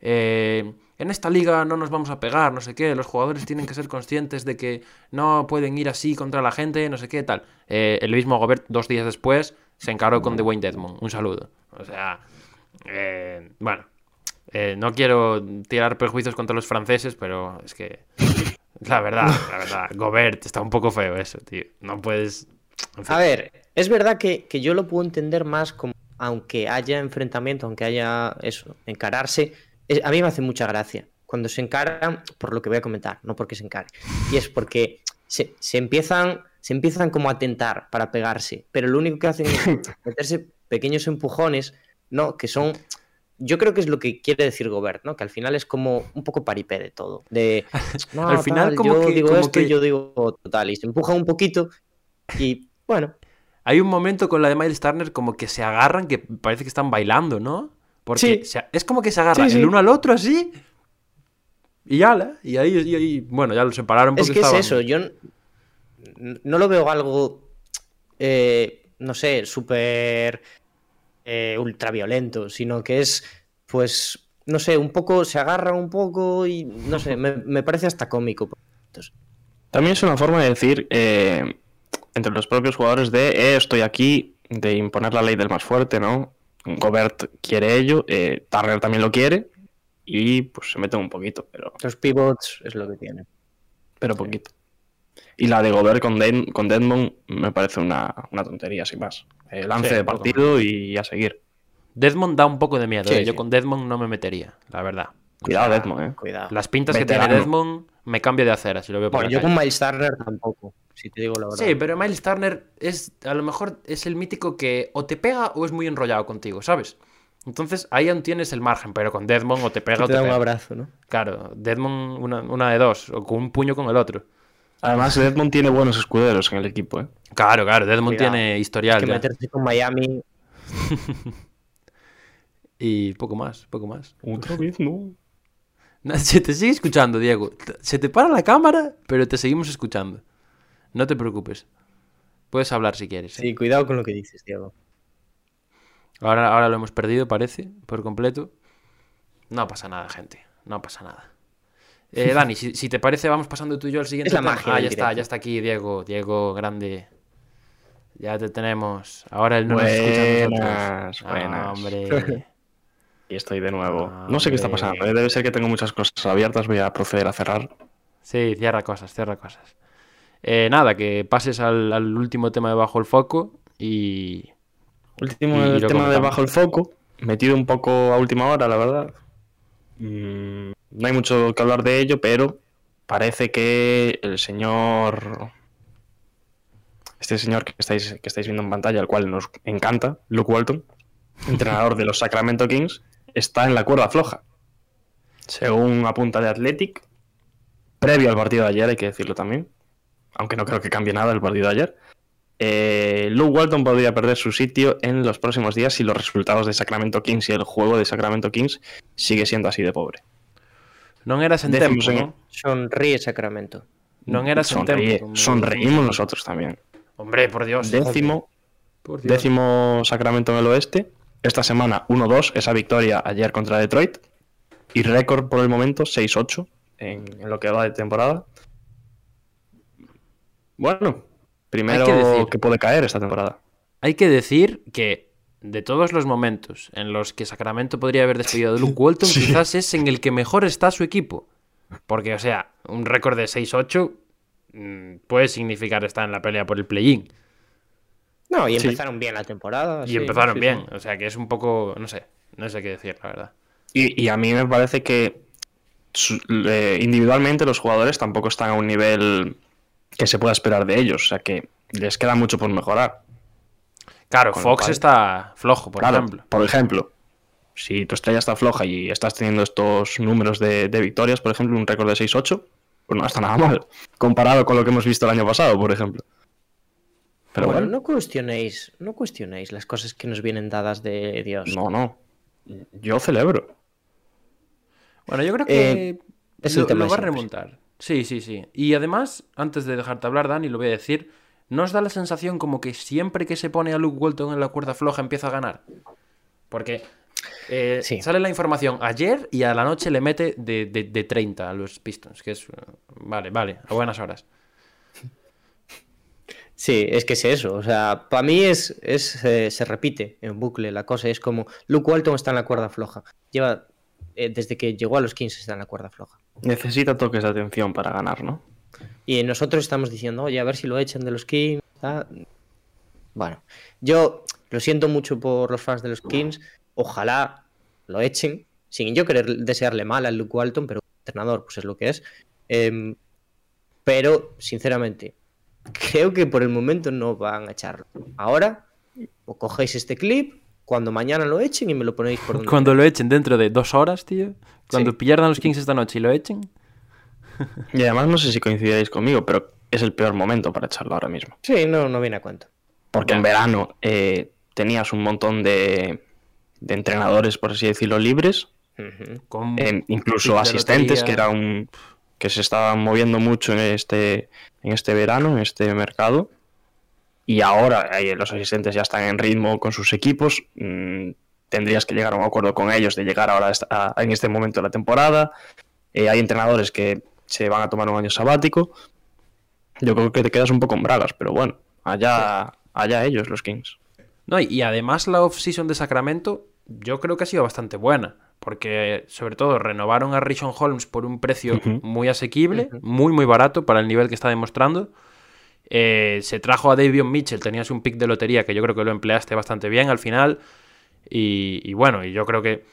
eh, en esta liga no nos vamos a pegar, no sé qué, los jugadores tienen que ser conscientes de que no pueden ir así contra la gente, no sé qué, tal. Eh, el mismo Gobert, dos días después, se encaró con Dwayne Dedmon. Un saludo. O sea, eh, bueno, Eh, no quiero tirar prejuicios contra los franceses, pero es que. La verdad, la verdad. Gobert, está un poco feo eso, tío. No puedes. en fin. A ver, es verdad que, que yo lo puedo entender más como, aunque haya enfrentamiento, aunque haya eso, encararse, es- a mí me hace mucha gracia. Cuando se encaran, por lo que voy a comentar, no porque se encaren. Y es porque se, se empiezan, se empiezan como a tentar para pegarse, pero lo único que hacen es meterse pequeños empujones, ¿no? Que son. Yo creo que es lo que quiere decir Gobert, ¿no? Que al final es como un poco paripé de todo. De, no, Al final tal, como yo que- digo como esto y yo digo total. Y se empujan un poquito y, bueno, Hay un momento con la de Miles Turner como que se agarran, que parece que están bailando, ¿no? Porque Sí. se- es como que se agarran Sí, sí. el uno al otro así. Y ya, y ahí, y ahí- bueno, ya lo separaron porque Es que estaban- es eso, yo no lo veo algo, eh, no sé, súper eh, ultraviolento, sino que es, pues, no sé, un poco, se agarran un poco y, no sé, me, me parece hasta cómico. momentos. También es una forma de decir eh, entre los propios jugadores de eh, estoy aquí, de imponer la ley del más fuerte, ¿no? Gobert quiere ello, eh, Turner también lo quiere y pues se meten un poquito, pero, Los pivots es lo que tienen. pero poquito. Y la de Gobert con, Den- con Deadmond me parece una, una tontería, sin más. Eh, lance Sí, de un partido y a seguir. Desmond da un poco de miedo. Sí, ¿eh? Yo sí. con Desmond no me metería, la verdad. Cuidado, O sea, Deadmond, ¿eh? Cuidado. Las pintas que tiene. Desmond me cambia de acera si lo veo por Bueno, la yo calle. con Miles Turner tampoco, si te digo la verdad. Sí, pero Miles Turner es a lo mejor es el mítico que o te pega o es muy enrollado contigo, ¿sabes? Entonces ahí aún tienes el margen, pero con Deadmond o te pega Que o te te da un pega. abrazo, ¿no? Claro, Deadmond una, una de dos, o con un puño con el otro. Además, Deadmond tiene buenos escuderos en el equipo, ¿eh? Claro, claro, Deadmond Cuidado. tiene Es historial que ya. meterse con Miami, Y poco más, poco más. Otra vez, no. No, Se te sigue escuchando, Diego. Se te para la cámara, pero te seguimos escuchando. No te preocupes. Puedes hablar si quieres. ¿eh? sí, cuidado con lo que dices, Diego. Ahora, ahora lo hemos perdido, parece, por completo. No pasa nada, gente. No pasa nada. Eh, Dani, si, si te parece, vamos pasando tú y yo al siguiente Es la tema. magia Ah, ya está, ya está aquí, Diego. Diego, grande. Ya te tenemos. Ahora él no nos escucha a Buenas, nosotros. buenas. Ah, hombre. Y estoy de nuevo. Ah, no sé qué está pasando. ¿eh? Debe ser que tengo muchas cosas abiertas. Voy a proceder a cerrar. Sí, cierra cosas, cierra cosas. Eh, nada, que pases al, al último tema de Bajo el Foco y... Último Y el lo tema de comentamos. bajo el foco. Metido un poco a última hora, la verdad. Mm, no hay mucho que hablar de ello, pero parece que el señor. Este señor que estáis, que estáis viendo en pantalla, el cual nos encanta, Luke Walton, entrenador de los Sacramento Kings, está en la cuerda floja. Según apunta de Athletic, previo al partido de ayer, hay que decirlo también, aunque no creo que cambie nada el partido de ayer, eh, Luke Walton podría perder su sitio en los próximos días si los resultados de Sacramento Kings y el juego de Sacramento Kings sigue siendo así de pobre. Non eras en Décimos tempo, en- ¿no? Sonríe Sacramento. Non eras en Sonríe- tempo. sonreímos nosotros también. Hombre, por Dios. Décimo, Por Dios. décimo Sacramento en el oeste. Esta semana 1-2, esa victoria ayer contra Detroit. Y récord por el momento 6-8 en, en lo que va de temporada. Bueno, primero Hay que puede caer esta temporada. Hay que decir que de todos los momentos en los que Sacramento podría haber despedido a Luke Walton, Sí. quizás es en el que mejor está su equipo. Porque, o sea, un récord de 6-8 mm, puede significar estar en la pelea por el play-in. No, y Sí. empezaron bien la temporada. Y sí, empezaron sí, bien. sí. O sea, que es un poco, no sé, no sé qué decir, la verdad. Y, y a mí me parece que eh, individualmente los jugadores tampoco están a un nivel que se pueda esperar de ellos. O sea que les queda mucho por mejorar. Claro, Con Fox cual- está flojo, por Claro, ejemplo. Por ejemplo, si tu estrella está floja y estás teniendo estos números de, de victorias, por ejemplo, un récord de 6-8, pues no está nada mal. Comparado con lo que hemos visto el año pasado, por ejemplo. Pero bueno, bueno, no cuestionéis, no cuestionéis las cosas que nos vienen dadas de Dios. no, no. Yo celebro. Bueno, yo creo que Eh, es el lo, tema lo va a remontar. Sí, sí, sí. Y además, antes de dejarte hablar, Dani, lo voy a decir, ¿no os da la sensación como que siempre que se pone a Luke Walton en la cuerda floja empieza a ganar? Porque eh, Sí. sale la información ayer y a la noche le mete de, de- de 30 a los Pistons, que es... Vale, vale, a buenas horas. Sí, es que es eso. O sea, para mí es, es eh, se repite en bucle la cosa. Es como Luke Walton está en la cuerda floja. Lleva eh, desde que llegó a los Kings está en la cuerda floja. Necesita toques de atención para ganar, ¿no? Y nosotros estamos diciendo, oye, a ver si lo echan de los Kings. Bueno, yo lo siento mucho por los fans de los Kings. Ojalá lo echen, sin yo querer desearle mal al Luke Walton, pero el entrenador, pues es lo que es. Em, pero, sinceramente, creo que por el momento no van a echarlo. Ahora, o cogéis este clip, cuando mañana lo echen y me lo ponéis por donde Cuando lo echen dentro de dos horas, tío. Cuando Sí. pierdan los Kings esta noche y lo echen. Y además no sé si coincidiréis conmigo, pero es el peor momento para echarlo ahora mismo. Sí, no, no viene a cuento. Porque en verano eh, tenías un montón de, de entrenadores, por así decirlo, libres. Con eh, incluso asistentes que era un que se estaban moviendo mucho en este en este verano, en este mercado. Y ahora eh, los asistentes ya están en ritmo con sus equipos. mm, tendrías que llegar a un acuerdo con ellos de llegar ahora a esta- a- en este momento de la temporada. Eh, hay entrenadores que se van a tomar un año sabático. Yo creo que te quedas un poco en bragas, pero bueno, allá, allá ellos, los Kings. No, y además la off-season de Sacramento yo creo que ha sido bastante buena. Porque, sobre todo, renovaron a Rishon Holmes por un precio muy asequible, muy, muy barato para el nivel que está demostrando. Eh, se trajo a Davion Mitchell, tenías un pick de lotería que yo creo que lo empleaste bastante bien al final. Y, y bueno, y yo creo que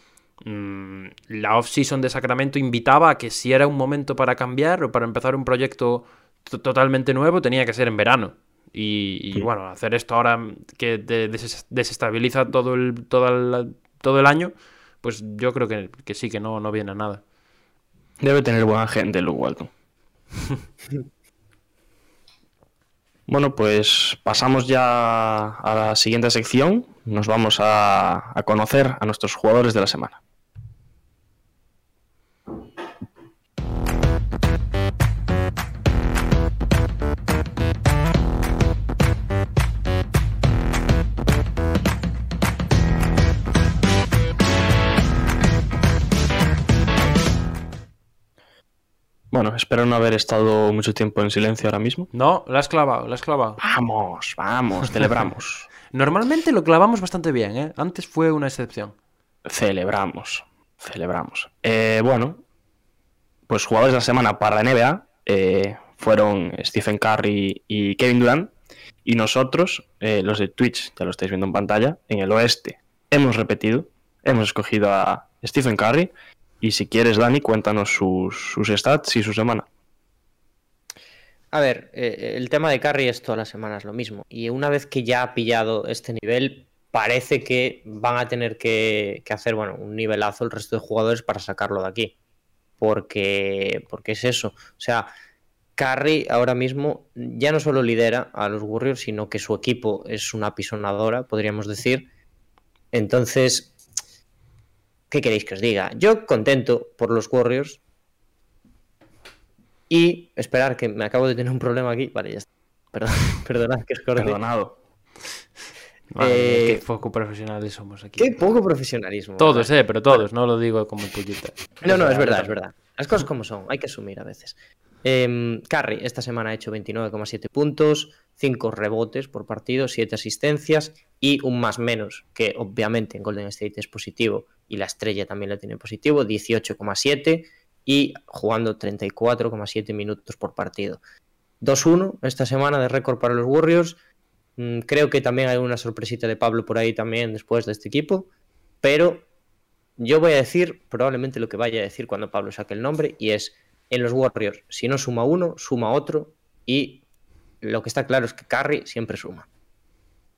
mm, la off-season de Sacramento invitaba a que si era un momento para cambiar o para empezar un proyecto to- totalmente nuevo, tenía que ser en verano. Y, y, Sí. bueno, hacer esto ahora que te des- desestabiliza todo el, todo el, todo el año, pues yo creo que, que sí, que no, no viene a nada. Debe tener buena gente Luke Walton. bueno, pues pasamos ya a la siguiente sección. Nos vamos a, a conocer a nuestros jugadores de la semana. Bueno, espero no haber estado mucho tiempo en silencio ahora mismo. No, la has clavado, la has clavado. Vamos, vamos, celebramos. Normalmente lo clavamos bastante bien, ¿eh? Antes fue una excepción. Celebramos, celebramos. Eh, bueno, pues jugadores de la semana para la NBA eh, fueron Stephen Curry y Kevin Durant. Y nosotros, eh, los de Twitch, ya lo estáis viendo en pantalla, en el oeste hemos repetido, hemos escogido a Stephen Curry. Y si quieres, Dani, cuéntanos sus, stats y su semana. A ver, eh, el tema de Curry es todas las semanas lo mismo. Y una vez que ya ha pillado este nivel, parece que van a tener que, hacer bueno, un nivelazo el resto de jugadores para sacarlo de aquí. Porque, porque es eso. O sea, Curry ahora mismo ya no solo lidera a los Warriors, sino que su equipo es una pisonadora, podríamos decir. Entonces, ¿qué queréis que os diga? Yo contento por los Warriors, y esperar que me acabo de tener un problema aquí. Vale, ya está. Perdón, perdonad que os corte. Perdonado. Eh, qué poco profesionales somos aquí. Qué poco profesionalismo. Todos, ¿verdad? eh, pero todos, no lo digo como pullita. No, no, es verdad, es verdad. Las cosas como son, hay que asumir a veces. Eh, Curry esta semana ha hecho 29,7 puntos, 5 rebotes por partido, 7 asistencias y un más menos, que obviamente en Golden State es positivo y la estrella también lo tiene positivo, 18,7 y jugando 34,7 minutos por partido. 2-1 esta semana de récord para los Warriors. Mm, Creo que también hay una sorpresita de Pablo por ahí también después de este equipo, pero yo voy a decir probablemente lo que vaya a decir cuando Pablo saque el nombre y es en los Warriors, si no suma uno, suma otro y lo que está claro es que Curry siempre suma.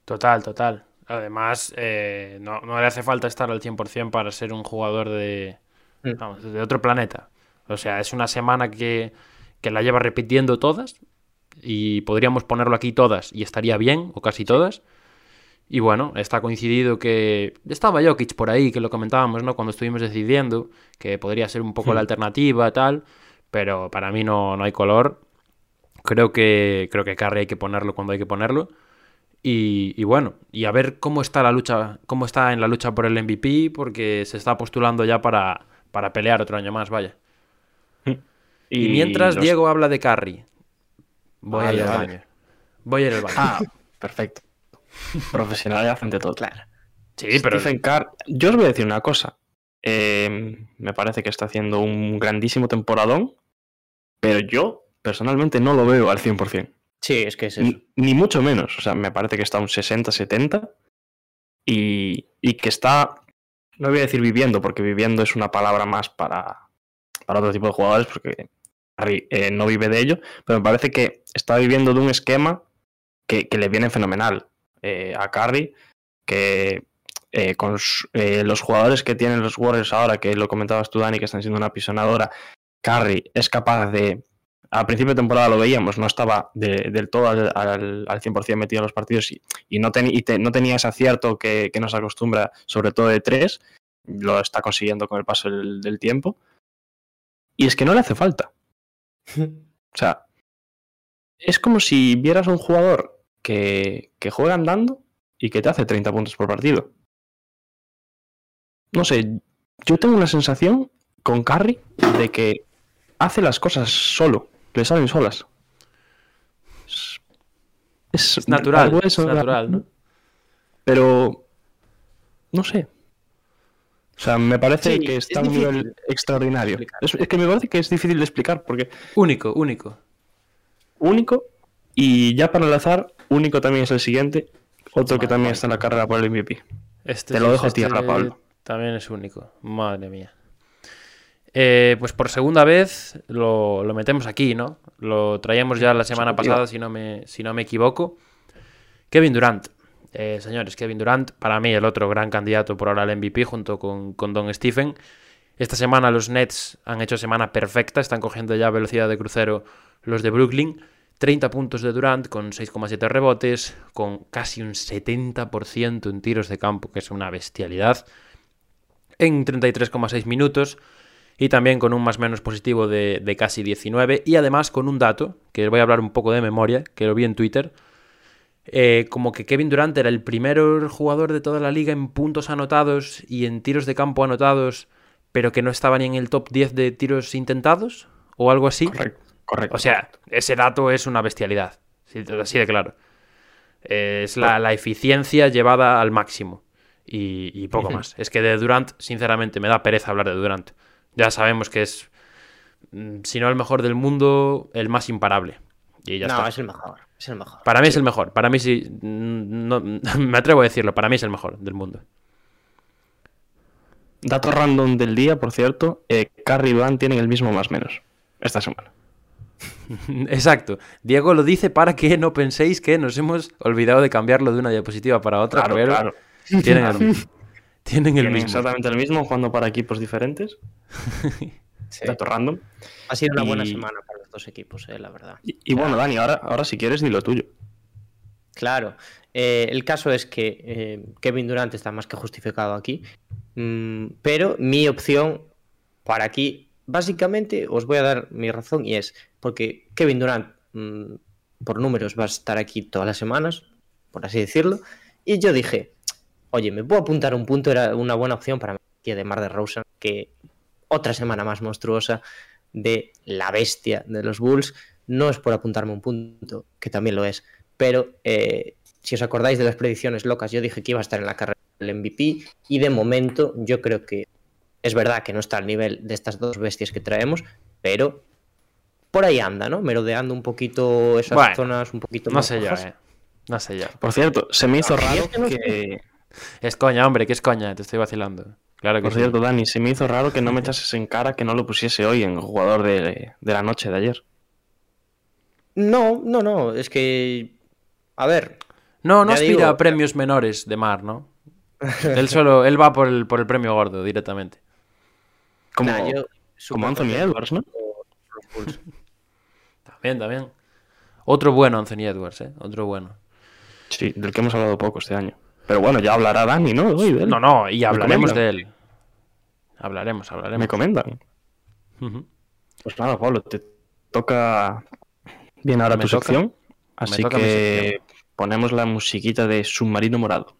Total, total. Además, eh, no, no le hace falta estar al 100% para ser un jugador de, Mm. vamos, de otro planeta. O sea, es una semana que, que la lleva repitiendo todas y podríamos ponerlo aquí todas y estaría bien, o casi todas. Y bueno, está coincidido que estaba Jokic por ahí, que lo comentábamos, ¿no? Cuando estuvimos decidiendo que podría ser un poco la alternativa, tal, pero para mí no, no hay color. Creo que, creo que Curry hay que ponerlo cuando hay que ponerlo. Y, y bueno, y a ver cómo está la lucha, cómo está en la lucha por el MVP, porque se está postulando ya para, para pelear otro año más, vaya. Y, mientras los- Diego habla de Curry, voy a ir al vale. baño. Voy a ir al baño. Ah, perfecto. Profesionalidad ante todo. Claro. sí, pero Stephen Curry. Yo os voy a decir una cosa. eh, me parece que está haciendo un grandísimo temporadón, pero yo personalmente no lo veo al 100%. Sí, es que es eso. Ni, ni mucho menos. O sea, me parece que está un 60-70 y, y que está, no voy a decir viviendo, porque viviendo es una palabra más para, para otro tipo de jugadores, porque eh, no vive de ello, pero me parece que está viviendo de un esquema que, que le viene fenomenal eh, a Curry, que eh, con eh, los jugadores que tienen los Warriors ahora, que lo comentabas tú, Dani, que están siendo una pisonadora, Curry es capaz de... A principio de temporada lo veíamos, no estaba de- del todo al, al, al 100% metido en los partidos y, no, tenía ese acierto que, nos acostumbra, sobre todo de tres, lo está consiguiendo con el paso del, tiempo. Y es que no le hace falta. O sea, es como si vieras a un jugador que, que juega andando y que te hace 30 puntos por partido. No sé, yo tengo una sensación con Curry de que hace las cosas solo, le salen solas. Es, es Es natural, es natural, ¿no? Pero no sé. O sea, me parece Sí, que es está a un nivel extraordinario. Es, es que me parece que es difícil de explicar porque Único, único. único y ya para enlazar, único también es el siguiente, otro que también está en la carrera por el MVP. Este Te lo dejo a este tierra, Pablo. También es único. Madre mía. Eh, pues por segunda vez lo, lo metemos aquí, ¿no? Lo traíamos ya la semana pasada, si no me, si no me equivoco. Kevin Durant. Eh, señores, Kevin Durant, para mí el otro gran candidato por ahora al MVP junto con, con Don Stephen. Esta semana los Nets han hecho semana perfecta, están cogiendo ya velocidad de crucero los de Brooklyn. 30 puntos de Durant con 6,7 rebotes, con casi un 70% en tiros de campo, que es una bestialidad, en 33,6 minutos y también con un más menos positivo de, de casi 19 y además con un dato, que voy a hablar un poco de memoria, que lo vi en Twitter, eh, como que Kevin Durant era el primer jugador de toda la liga en puntos anotados y en tiros de campo anotados, pero que no estaba ni en el top 10 de tiros intentados o algo así. Correcto, correcto. O sea, ese dato es una bestialidad. sí, Así de claro. Es la, la eficiencia llevada al máximo. Y, y poco más. Es que de Durant, sinceramente, me da pereza hablar de Durant. Ya sabemos que es, mm, si no el mejor del mundo, el más imparable. Y ya no, está. es el mejor. Es el mejor. Para mí es el mejor. Para mí sí. mm, no- me atrevo a decirlo. Para mí es el mejor del mundo. Dato random del día, por cierto, eh, Curry y Durant tienen el mismo más menos esta semana. Exacto. Diego lo dice para que no penséis que nos hemos olvidado de cambiarlo de una diapositiva para otra. Claro, pero claro. Tienen el, tienen el Tienen mismo. exactamente el mismo, jugando para equipos diferentes. Sí. Dato random. Ha sido una buena semana para los dos equipos, eh, la verdad. Y, y bueno, Dani, ahora, ahora si quieres, di lo tuyo. Claro. Eh, el caso es que eh, Kevin Durant está más que justificado aquí. Mm, pero mi opción para aquí, básicamente, os voy a dar mi razón y es porque Kevin Durant, mm, por números, va a estar aquí todas las semanas, por así decirlo. Y yo dije, oye, me puedo apuntar un punto, era una buena opción para mí, de Mar de Rosa, que otra semana más monstruosa de la bestia de los Bulls. No es por apuntarme un punto, que también lo es, pero eh, si os acordáis de las predicciones locas, yo dije que iba a estar en la carrera del MVP y de momento yo creo que es verdad que no está al nivel de estas dos bestias que traemos, pero por ahí anda, ¿no? Merodeando un poquito esas Bueno, zonas un poquito No más sé yo, bajas. eh. No sé yo. Por cierto, se me hizo raro no sé. que. Es coña, hombre, que es coña, te estoy vacilando. Claro que Por sí. cierto, Dani, se me hizo raro que no me echases en cara que no lo pusiese hoy en jugador de, de la noche de ayer. No, no, no, es que a ver, No, no aspira digo- a premios menores de Mar, ¿no? él solo, él va por el, por el premio gordo directamente. Como, nah, yo como Anthony Edwards, ¿no? También, también. Otro bueno Anthony Edwards, ¿eh? Otro bueno. Sí, del que hemos hablado poco este año. Pero bueno, ya hablará Dani, ¿no? Hoy de él. No, no, y hablaremos comentan. de él. Hablaremos, Me hablaremos. comentan. Ujú. Pues nada, Pablo, te toca bien ahora Me tu toca. sección. Así que ponemos la musiquita de Submarino Morado.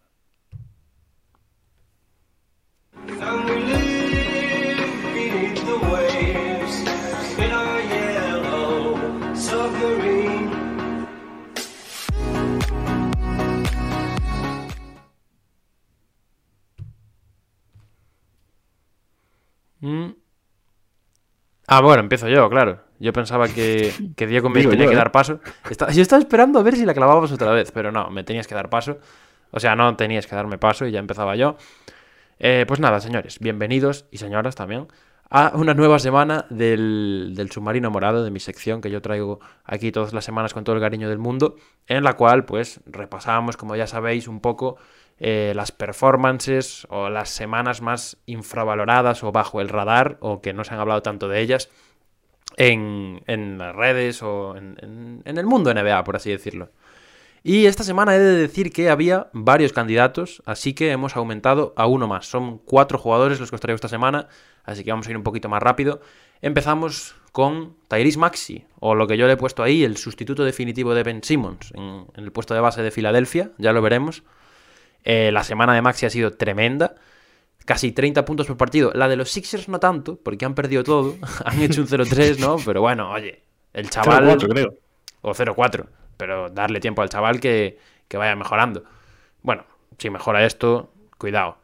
Mm. Ah, bueno, empiezo yo, claro. Yo pensaba que, que Diego me Digo tenía yo, que ¿eh? dar paso. Yo estaba esperando a ver si la clavabas otra vez, pero no, me tenías que dar paso. O sea, no tenías que darme paso y ya empezaba yo. Eh, pues nada, señores, bienvenidos y señoras también a una nueva semana del, del submarino morado, de mi sección que yo traigo aquí todas las semanas con todo el cariño del mundo, en la cual pues repasamos, como ya sabéis, un poco eh, las performances o las semanas más infravaloradas o bajo el radar o que no se han hablado tanto de ellas en, en las redes o en, en- el mundo NBA, por así decirlo. Y esta semana he de decir que había varios candidatos, así que hemos aumentado a uno más. Son cuatro jugadores los que os traigo esta semana, así que vamos a ir un poquito más rápido. Empezamos con Tyrese Maxi, o lo que yo le he puesto ahí, el sustituto definitivo de Ben Simmons, en el puesto de base de Filadelfia, ya lo veremos. Eh, la semana de Maxi ha sido tremenda. Casi 30 puntos por partido. La de los Sixers no tanto, porque han perdido todo. han hecho un 0-3, ¿no? Pero bueno, oye, el chaval... 0-4, creo. O 0-4. Pero darle tiempo al chaval que, que vaya mejorando. Bueno, si mejora esto, cuidado.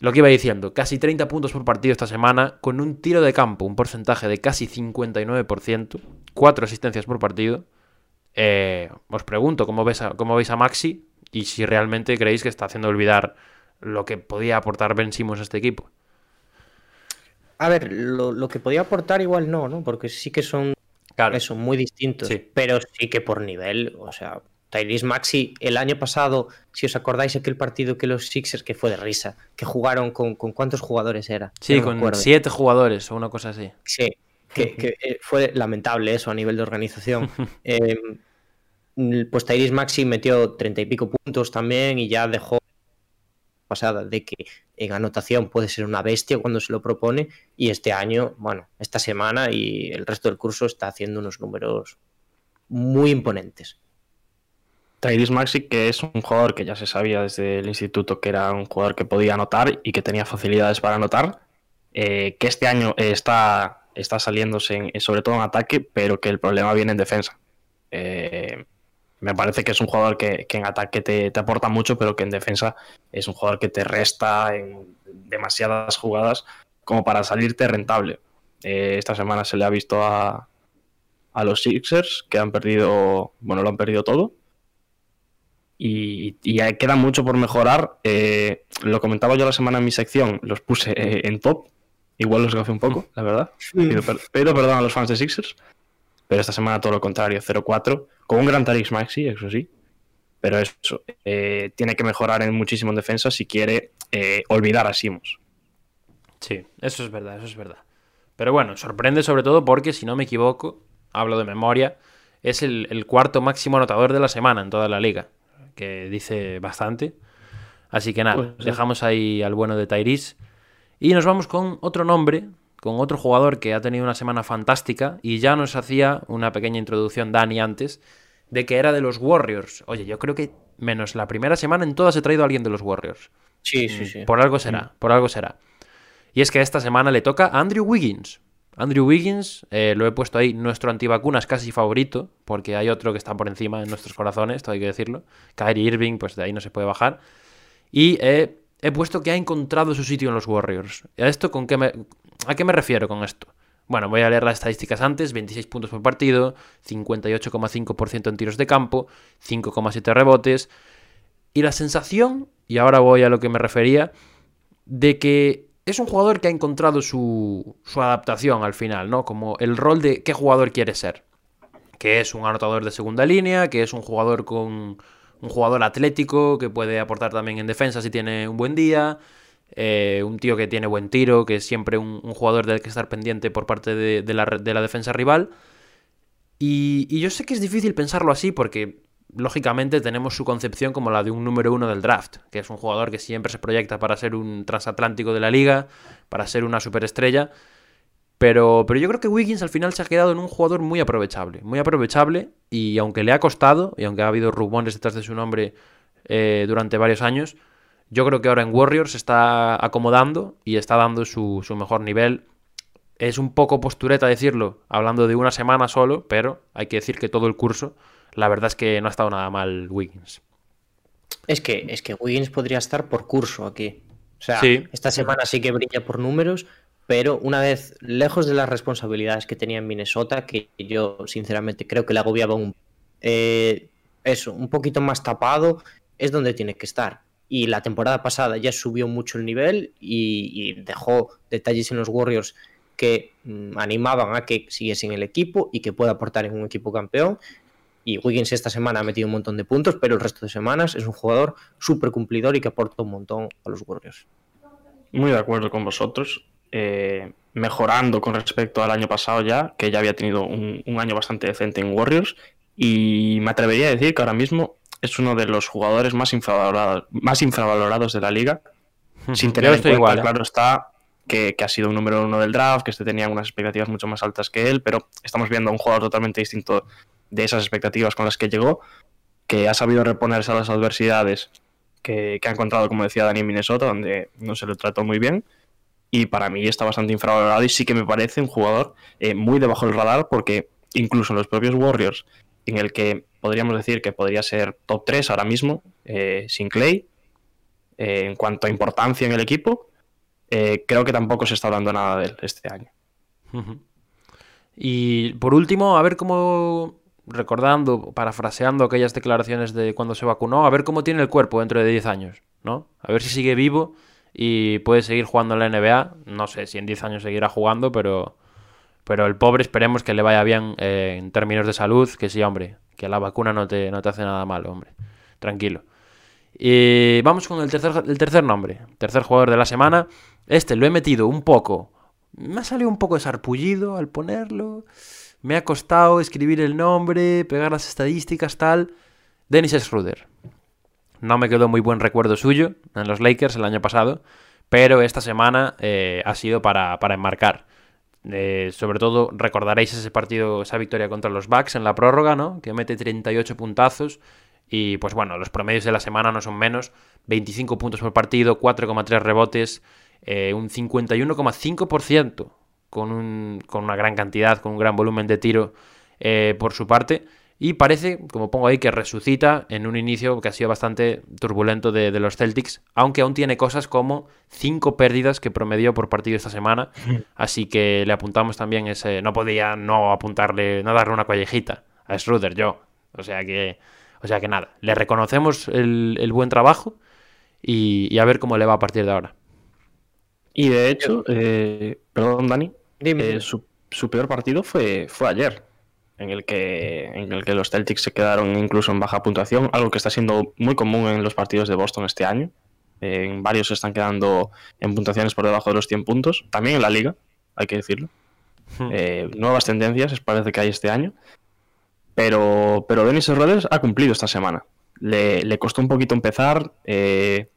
Lo que iba diciendo, casi 30 puntos por partido esta semana, con un tiro de campo, un porcentaje de casi 59%, 4 asistencias por partido. Eh, os pregunto, ¿cómo, ves a- ¿cómo veis a Maxi? Y si realmente creéis que está haciendo olvidar lo que podía aportar Ben Simmons a este equipo. A ver, lo, lo que podía aportar igual no, ¿no? Porque sí que son Claro, eso, muy distintos. Sí. Pero sí que por nivel, o sea, Tyrese Maxi, el año pasado, si os acordáis aquel partido que los Sixers, que fue de risa, que jugaron con, con cuántos jugadores era. sí, No con acuerdo. 7 jugadores o una cosa así. Sí, que, que, eh, fue lamentable eso a nivel de organización. Eh, pues Tyrese Maxi metió treinta y pico puntos también y ya dejó pasada de que en anotación puede ser una bestia cuando se lo propone y este año, bueno, esta semana y el resto del curso está haciendo unos números muy imponentes. Tyrese Maxi, que es un jugador que ya se sabía desde el instituto que era un jugador que podía anotar y que tenía facilidades para anotar, eh, que este año está, está saliéndose sobre todo en ataque, pero que el problema viene en defensa. Eh, me parece que es un jugador que, que en ataque te, te aporta mucho, pero que en defensa es un jugador que te resta en demasiadas jugadas como para salirte rentable. Eh, esta semana se le ha visto a, a los Sixers, que han perdido, bueno, lo han perdido todo. Y, queda mucho por mejorar. Eh, lo comentaba yo la semana en mi sección, los puse eh, en top. Igual los gafé un poco, la verdad. Pido, per- pido perdón a los fans de Sixers. Pero esta semana todo lo contrario, 0-4. Con un gran Tariq Maxi, eso sí. Pero eso, eh, tiene que mejorar en muchísimo en defensa si quiere eh, olvidar a Simons. Sí, eso es verdad, eso es verdad. Pero bueno, sorprende sobre todo porque, si no me equivoco, hablo de memoria, es el, el cuarto máximo anotador de la semana en toda la liga, que dice bastante. Así que nada, Pues dejamos ahí al bueno de Tyrese. Y nos vamos con otro nombre, con otro jugador que ha tenido una semana fantástica y ya nos hacía una pequeña introducción Dani antes de que era de los Warriors. Oye, yo creo que menos la primera semana en todas he traído a alguien de los Warriors. Sí, sí, sí. Por algo será, por algo será. Y es que esta semana le toca a Andrew Wiggins. Andrew Wiggins, eh, lo he puesto ahí, nuestro antivacunas casi favorito, porque hay otro que está por encima en nuestros corazones, todo hay que decirlo. Kyrie Irving, pues de ahí no se puede bajar. Y eh, he puesto que ha encontrado su sitio en los Warriors. ¿A esto con qué me, ¿A qué me refiero con esto? Bueno, voy a leer las estadísticas antes, 26 puntos por partido, 58,5% en tiros de campo, 5,7 rebotes. Y la sensación, y ahora voy a lo que me refería, de que es un jugador que ha encontrado su, su adaptación al final, ¿no? Como el rol de qué jugador quiere ser. Que es un anotador de segunda línea, que es un jugador con un jugador atlético, que puede aportar también en defensa si tiene un buen día. Eh, un tío que tiene buen tiro, que es siempre un, jugador del que estar pendiente por parte de, la, de la defensa rival. Y, y yo sé que es difícil pensarlo así porque, lógicamente, tenemos su concepción como la de un número uno del draft, que es un jugador que siempre se proyecta para ser un transatlántico de la liga, para ser una superestrella. Pero, pero yo creo que Wiggins al final se ha quedado en un jugador muy aprovechable, muy aprovechable, y aunque le ha costado, y aunque ha habido rumores detrás de su nombre eh, durante varios años, yo creo que ahora en Warriors se está acomodando y está dando su, su mejor nivel. Es un poco postureta decirlo, hablando de una semana solo, pero hay que decir que todo el curso, la verdad es que no ha estado nada mal Wiggins. Es que, es que Wiggins podría estar por curso aquí. O sea, Sí. esta semana sí que brilla por números, pero una vez lejos de las responsabilidades que tenía en Minnesota, que yo sinceramente creo que le agobiaba un... eh, eso, un poquito más tapado, es donde tiene que estar. Y la temporada pasada ya subió mucho el nivel y, dejó detalles en los Warriors que mm, animaban a que siguiese en el equipo y que pueda aportar en un equipo campeón. Y Wiggins esta semana ha metido un montón de puntos, pero el resto de semanas es un jugador súper cumplidor y que aporta un montón a los Warriors. Muy de acuerdo con vosotros. eh, mejorando con respecto al año pasado ya, que ya había tenido un año bastante decente en Warriors. Y me atrevería a decir que ahora mismo es uno de los jugadores más infravalorados, más infravalorados de la liga. Sin tener en cuenta, igual, ¿eh? claro está, que, que ha sido un número uno del draft, que este tenía unas expectativas mucho más altas que él, pero estamos viendo a un jugador totalmente distinto de esas expectativas con las que llegó, que ha sabido reponerse a las adversidades que, que ha encontrado, como decía Dani, en Minnesota, donde no se lo trató muy bien. Y para mí está bastante infravalorado y sí que me parece un jugador eh, muy debajo del radar porque incluso los propios Warriors, en el que podríamos decir que podría ser top 3 ahora mismo, eh, sin Clay, eh, en cuanto a importancia en el equipo, eh, creo que tampoco se está hablando nada de él este año. Y por último, a ver cómo, recordando, parafraseando aquellas declaraciones de cuando se vacunó, a ver cómo tiene el cuerpo dentro de 10 años, ¿no? A ver si sigue vivo y puede seguir jugando en la NBA. No sé si en 10 años seguirá jugando, pero, pero el pobre esperemos que le vaya bien eh, en términos de salud, que sí, hombre, que la vacuna no te, no te hace nada malo, hombre. Tranquilo. Y vamos con el tercer, el tercer nombre, tercer jugador de la semana. Este lo he metido un poco. Me ha salido un poco sarpullido al ponerlo. Me ha costado escribir el nombre, pegar las estadísticas, tal. Dennis Schroeder. No me quedó muy buen recuerdo suyo en los Lakers el año pasado, pero esta semana eh, ha sido para, para enmarcar. Eh, sobre todo recordaréis ese partido, esa victoria contra los Bucks en la prórroga, ¿no? Que mete 38 puntazos. Y pues bueno, los promedios de la semana no son menos. 25 puntos por partido, 4,3 rebotes, eh, un 51,5% con, un, con una gran cantidad, con un gran volumen de tiro eh, por su parte. Y parece, como pongo ahí, que resucita en un inicio que ha sido bastante turbulento de, de los Celtics, aunque aún tiene cosas como 5 pérdidas que promedió por partido esta semana. Así que le apuntamos también ese. No podía no apuntarle, no darle una collejita a Schroeder yo. O sea que, o sea que nada, le reconocemos el, el buen trabajo y, y a ver cómo le va a partir de ahora. Y de hecho, eh, perdón, Dani, Dime. eh, su, su peor partido fue, fue ayer, en el, que, en el que los Celtics se quedaron incluso en baja puntuación, algo que está siendo muy común en los partidos de Boston este año. En varios se están quedando en puntuaciones por debajo de los 100 puntos, también en la liga, hay que decirlo. Eh, nuevas tendencias parece que hay este año. Pero, pero Dennis Schroeder ha cumplido esta semana. Le, le costó un poquito empezar. eh,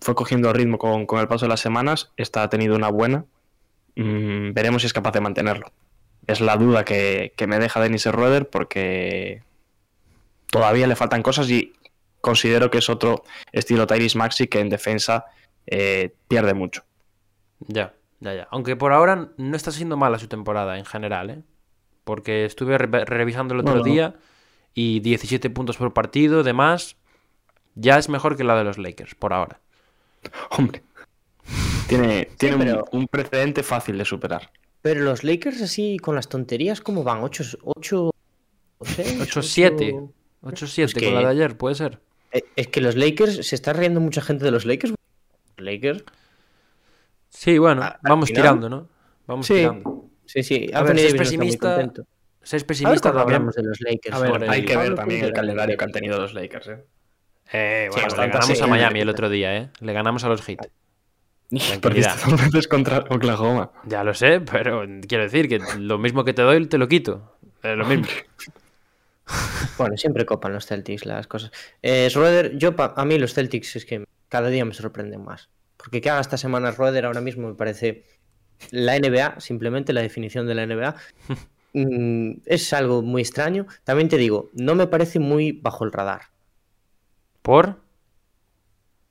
fue cogiendo ritmo con, con el paso de las semanas. Está ha tenido una buena. Mm, veremos si es capaz de mantenerlo. Es la duda que, que me deja Dennis Schroeder porque todavía le faltan cosas y considero que es otro estilo Tyrese Maxi que en defensa eh, pierde mucho. Ya, ya, ya. Aunque por ahora no está siendo mala su temporada en general, ¿eh? Porque estuve re- revisando el otro Bueno. día y 17 puntos por partido, demás, ya es mejor que la de los Lakers, por ahora. Hombre. Tiene, tiene pero- un, precedente fácil de superar. Pero los Lakers así con las tonterías, ¿cómo van? 8, 8, 8-7. 8-7 Es que- con la de ayer, puede ser. Eh, Es que los Lakers, se está riendo mucha gente de los Lakers. Lakers. Sí, bueno, A- vamos final- tirando, ¿no? Vamos Sí. tirando. Sí, sí. A ver, Anthony si es pesimista, A ver pesimista hablamos de los Lakers. A ver, hay que ver también el calendario que han tenido los Lakers. ¿eh? Eh, bueno, le bastante, ganamos sí. a Miami el otro día, ¿eh? Le ganamos a los Heat. Perdiste dos veces contra Oklahoma. Ya lo sé, pero quiero decir que lo mismo que te doy, te lo quito. Es lo mismo. Bueno, siempre copan los Celtics las cosas. Eh, Schroeder, yo pa- a mí los Celtics es que cada día me sorprenden más. Porque que haga esta semana Schroeder ahora mismo me parece la NBA, simplemente la definición de la NBA. mm, es algo muy extraño. También te digo, no me parece muy bajo el radar. ¿Por?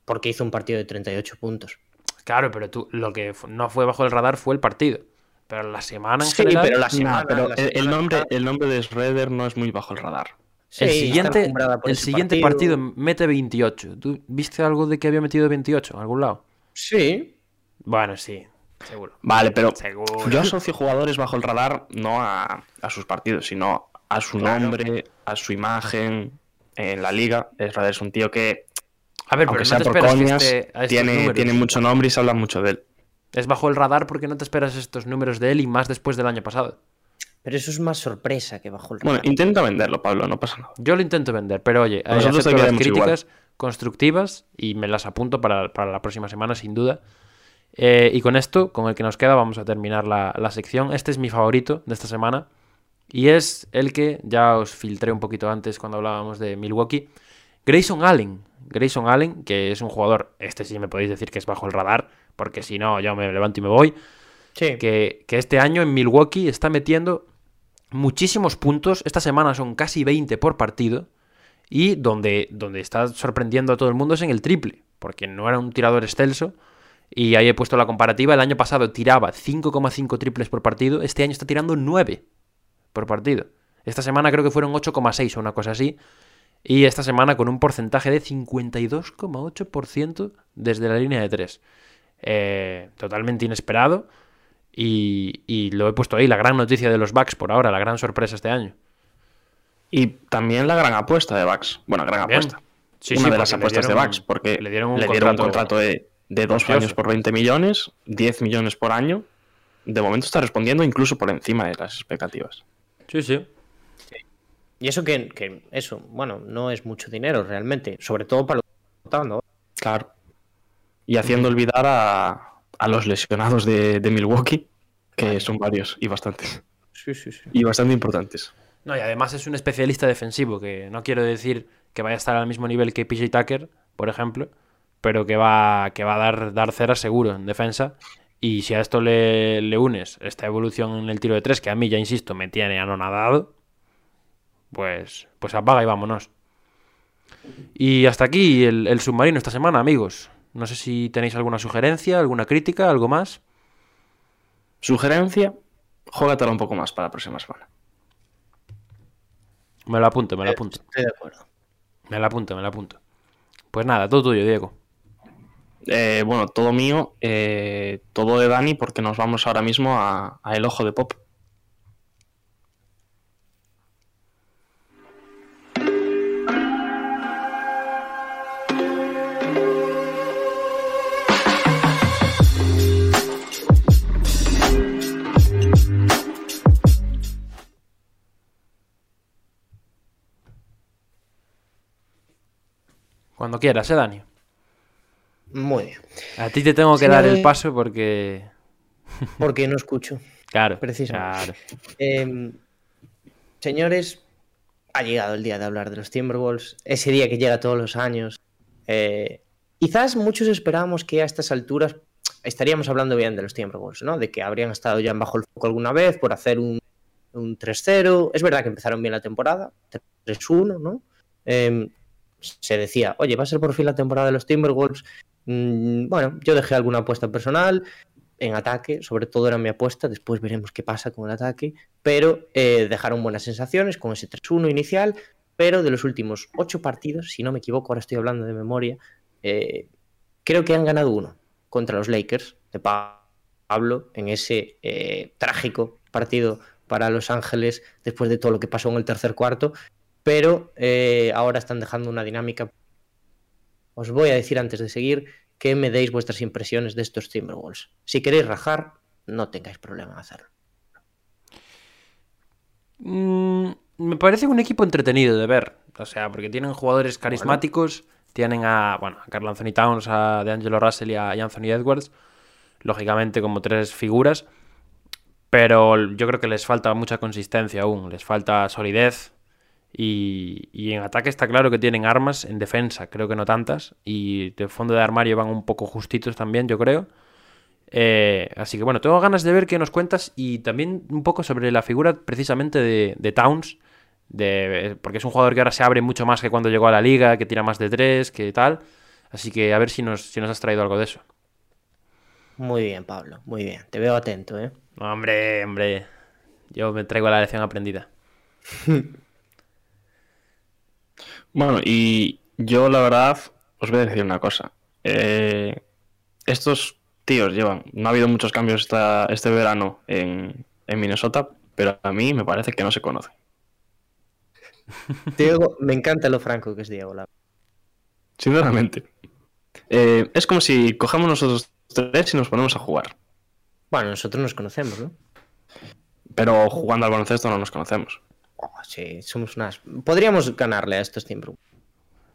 Porque hizo un partido de 38 puntos. Claro, pero tú, lo que no fue bajo el radar fue el partido. Pero la semana en Sí, general. pero la Nah, semana. pero la el, el semana nombre, el nombre de Schroeder no es muy bajo el radar. Sí, el siguiente, el siguiente partido. mete 28. ¿Tú viste algo de que había metido 28 en algún lado? Sí. Bueno, sí. Seguro. Vale, pero Seguro. yo asocio jugadores bajo el radar no a, a sus partidos, sino a su nombre, a su imagen en la liga. Israel es un tío que, A ver, pero aunque no sea te por esperas que coñas, esté a tiene, números. tiene mucho nombre y se habla mucho de él. Es bajo el radar porque no te esperas estos números de él y más después del año pasado. Pero eso es más sorpresa que bajo el Bueno, radar. intenta venderlo, Pablo, no pasa nada. Yo lo intento vender, pero oye, eh, Nosotros acepto te las críticas constructivas y me las apunto para, para la próxima semana, sin duda. Eh, y con esto, con el que nos queda, vamos a terminar la, la sección. Este es mi favorito de esta semana. Y es el que ya os filtré un poquito antes cuando hablábamos de Milwaukee. Grayson Allen. Grayson Allen, que es un jugador, este sí me podéis decir que es bajo el radar, porque si no, yo me levanto y me voy Sí. que, que este año en Milwaukee está metiendo muchísimos puntos. Esta semana son casi 20 por partido. Y donde, donde está sorprendiendo a todo el mundo es en el triple, porque no era un tirador excelso. Y ahí he puesto la comparativa. El año pasado tiraba 5,5 triples por partido. Este año está tirando 9 por partido. Esta semana creo que fueron 8,6 o una cosa así. Y esta semana con un porcentaje de 52,8% desde la línea de 3. totalmente inesperado. Y, y lo he puesto ahí, la gran noticia de los Bucks por ahora, la gran sorpresa este año. Y también la gran apuesta de Bucks. Bueno, gran apuesta. Sí, Una sí, de las apuestas dieron- de Bucks, porque le dieron un contrato contrato de, de dos años por 20 millones, 10 millones por año. De momento está respondiendo incluso por encima de las expectativas. Sí, sí. Y eso que, que eso, bueno, no es mucho dinero realmente, sobre todo para lo que está votando. Claro. Y haciendo olvidar a, a los lesionados de, de Milwaukee, que son varios y bastantes. Sí, sí, sí. Y bastante importantes. No, y además es un especialista defensivo, que no quiero decir que vaya a estar al mismo nivel que PJ Tucker, por ejemplo, pero que va, que va a dar, dar cera seguro en defensa. Y si a esto le, le unes esta evolución en el tiro de tres, que a mí, ya insisto, me tiene anonadado, pues, pues apaga y vámonos. Y hasta aquí el, el submarino esta semana, amigos. No sé si tenéis alguna sugerencia, alguna crítica, algo más. Sugerencia, juégatela un poco más para la próxima semana. Me lo apunto, me lo apunto. Estoy de acuerdo. Me la apunto, me la apunto. Pues nada, todo tuyo, Diego. Eh, bueno, todo mío, eh, todo de Dani, porque nos vamos ahora mismo a, a El Ojo de Pop. Cuando quieras, ¿eh, Dani? Muy bien. A ti te tengo que dar el paso porque... Porque no escucho. Claro, Precisamente. claro. Eh, señores, ha llegado el día de hablar de los Timberwolves. Ese día que llega todos los años. Eh, quizás muchos esperábamos que a estas alturas estaríamos hablando bien de los Timberwolves, ¿no? De que habrían estado ya bajo el foco alguna vez por hacer un, un 3-0. Es verdad que empezaron bien la temporada, 3-1, ¿no? Eh, se decía, oye, va a ser por fin la temporada de los Timberwolves. Mm, bueno, yo dejé alguna apuesta personal en ataque, sobre todo era mi apuesta, después veremos qué pasa con el ataque, pero eh, dejaron buenas sensaciones con ese 3-1 inicial, pero de los últimos ocho partidos, si no me equivoco, ahora estoy hablando de memoria, eh, creo que han ganado uno contra los Lakers de Pa- Pablo en ese eh, trágico partido para Los Ángeles después de todo lo que pasó en el tercer cuarto, pero eh, ahora están dejando una dinámica. Os voy a decir antes de seguir que me deis vuestras impresiones de estos Timberwolves. Si queréis rajar, no tengáis problema en hacerlo. Mm, me parece un equipo entretenido de ver. O sea, porque tienen jugadores carismáticos. Tienen a, bueno, a Carl Anthony Towns, a DeAngelo Russell y a Anthony Edwards. Lógicamente como tres figuras. Pero yo creo que les falta mucha consistencia aún. Les falta solidez. Y, y en ataque está claro que tienen armas. En defensa creo que no tantas. Y de fondo de armario van un poco justitos también, yo creo. Eh, así que bueno, tengo ganas de ver qué nos cuentas y también un poco sobre la figura precisamente de, de Towns, de, porque es un jugador que ahora se abre mucho más que cuando llegó a la liga, que tira más de tres, que tal. Así que a ver si nos, si nos has traído algo de eso. Muy bien, Pablo, muy bien. Te veo atento, ¿eh? Hombre, hombre, yo me traigo la lección aprendida. Bueno, y yo la verdad os voy a decir una cosa. Eh, estos tíos llevan. No ha habido muchos cambios esta, este verano en, en Minnesota, pero a mí me parece que no se conocen. Diego, me encanta lo franco que es Diego. la- Sinceramente. Eh, es como si cogemos nosotros tres y nos ponemos a jugar. Bueno, nosotros nos conocemos, ¿no? Pero jugando al baloncesto no nos conocemos. Oh, sí, somos unas. Podríamos ganarle a estos Timberwolves.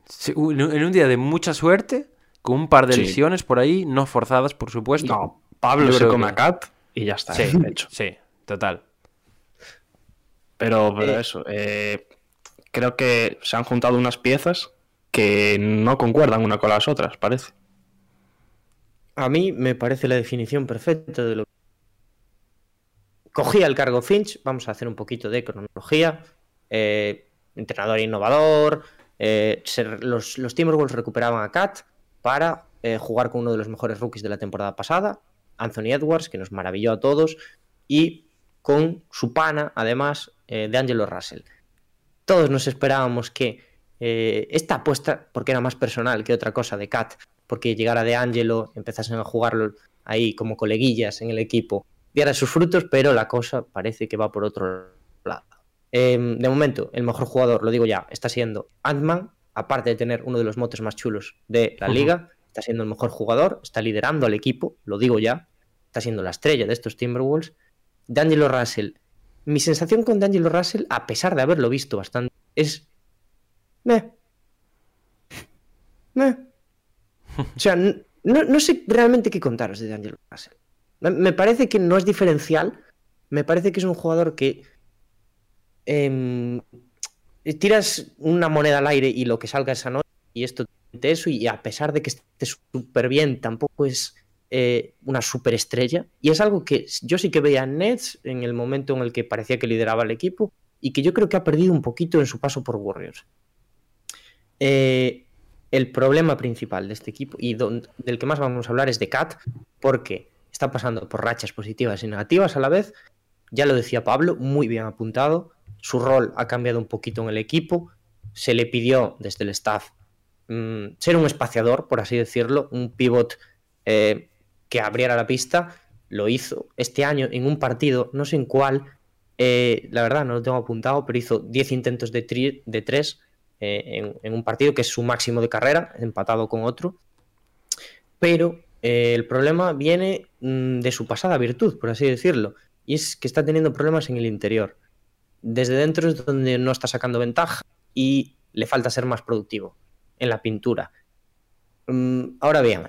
Sí, un- en un día de mucha suerte, con un par de Sí. lesiones por ahí, no forzadas, por supuesto. No, Pablo se come que- a Cat y ya está, Sí, eh, hecho. sí, total. Pero, pero Eh. eso, eh, creo que se han juntado unas piezas que no concuerdan una con las otras, parece. A mí me parece la definición perfecta de lo Cogía el cargo Finch, vamos a hacer un poquito de cronología. eh, entrenador innovador. eh, los, Timberwolves recuperaban a Kat para eh, jugar con uno de los mejores rookies de la temporada pasada, Anthony Edwards, que nos maravilló a todos, y con su pana, además, eh, de Angelo Russell. Todos nos esperábamos que esta apuesta, porque era más personal que otra cosa de Kat, porque llegara de Angelo, empezasen a jugarlo ahí como coleguillas en el equipo, diera sus frutos, pero la cosa parece que va por otro lado. Eh, de momento, el mejor jugador, lo digo ya, está siendo Ant-Man, aparte de tener uno de los motes más chulos de la liga, está siendo el mejor jugador, está liderando al equipo, lo digo ya, está siendo la estrella de estos Timberwolves. D'Angelo Russell, mi sensación con D'Angelo Russell, a pesar de haberlo visto bastante, es... Meh. Meh. O sea, no, no sé realmente qué contaros de D'Angelo Russell. Me- parece que no es diferencial. Me parece que es un jugador que em, tiras una moneda al aire y lo que salga esa noche y esto de eso y a pesar de que esté súper bien tampoco es eh, una superestrella y es algo que yo sí que veía en Nets en el momento en el que parecía que lideraba el equipo y que yo creo que ha perdido un poquito en su paso por Warriors. Eh, el problema principal de este equipo y del que más vamos a hablar es de Kat, porque está pasando por rachas positivas y negativas a la vez. Ya lo decía Pablo, muy bien apuntado. Su rol ha cambiado un poquito en el equipo. Se le pidió desde el staff mm, ser un espaciador, por así decirlo, un pivot eh, que abriera la pista. Lo hizo este año en un partido, no sé en cuál, eh, la verdad no lo tengo apuntado, pero hizo 10 intentos de, tri- de 3 en, en un partido que es su máximo de carrera, empatado con otro. Pero eh, el problema viene mm, de su pasada virtud, por así decirlo, y es que está teniendo problemas en el interior. Desde dentro es donde no está sacando ventaja y le falta ser más productivo en la pintura. Mm, ahora bien,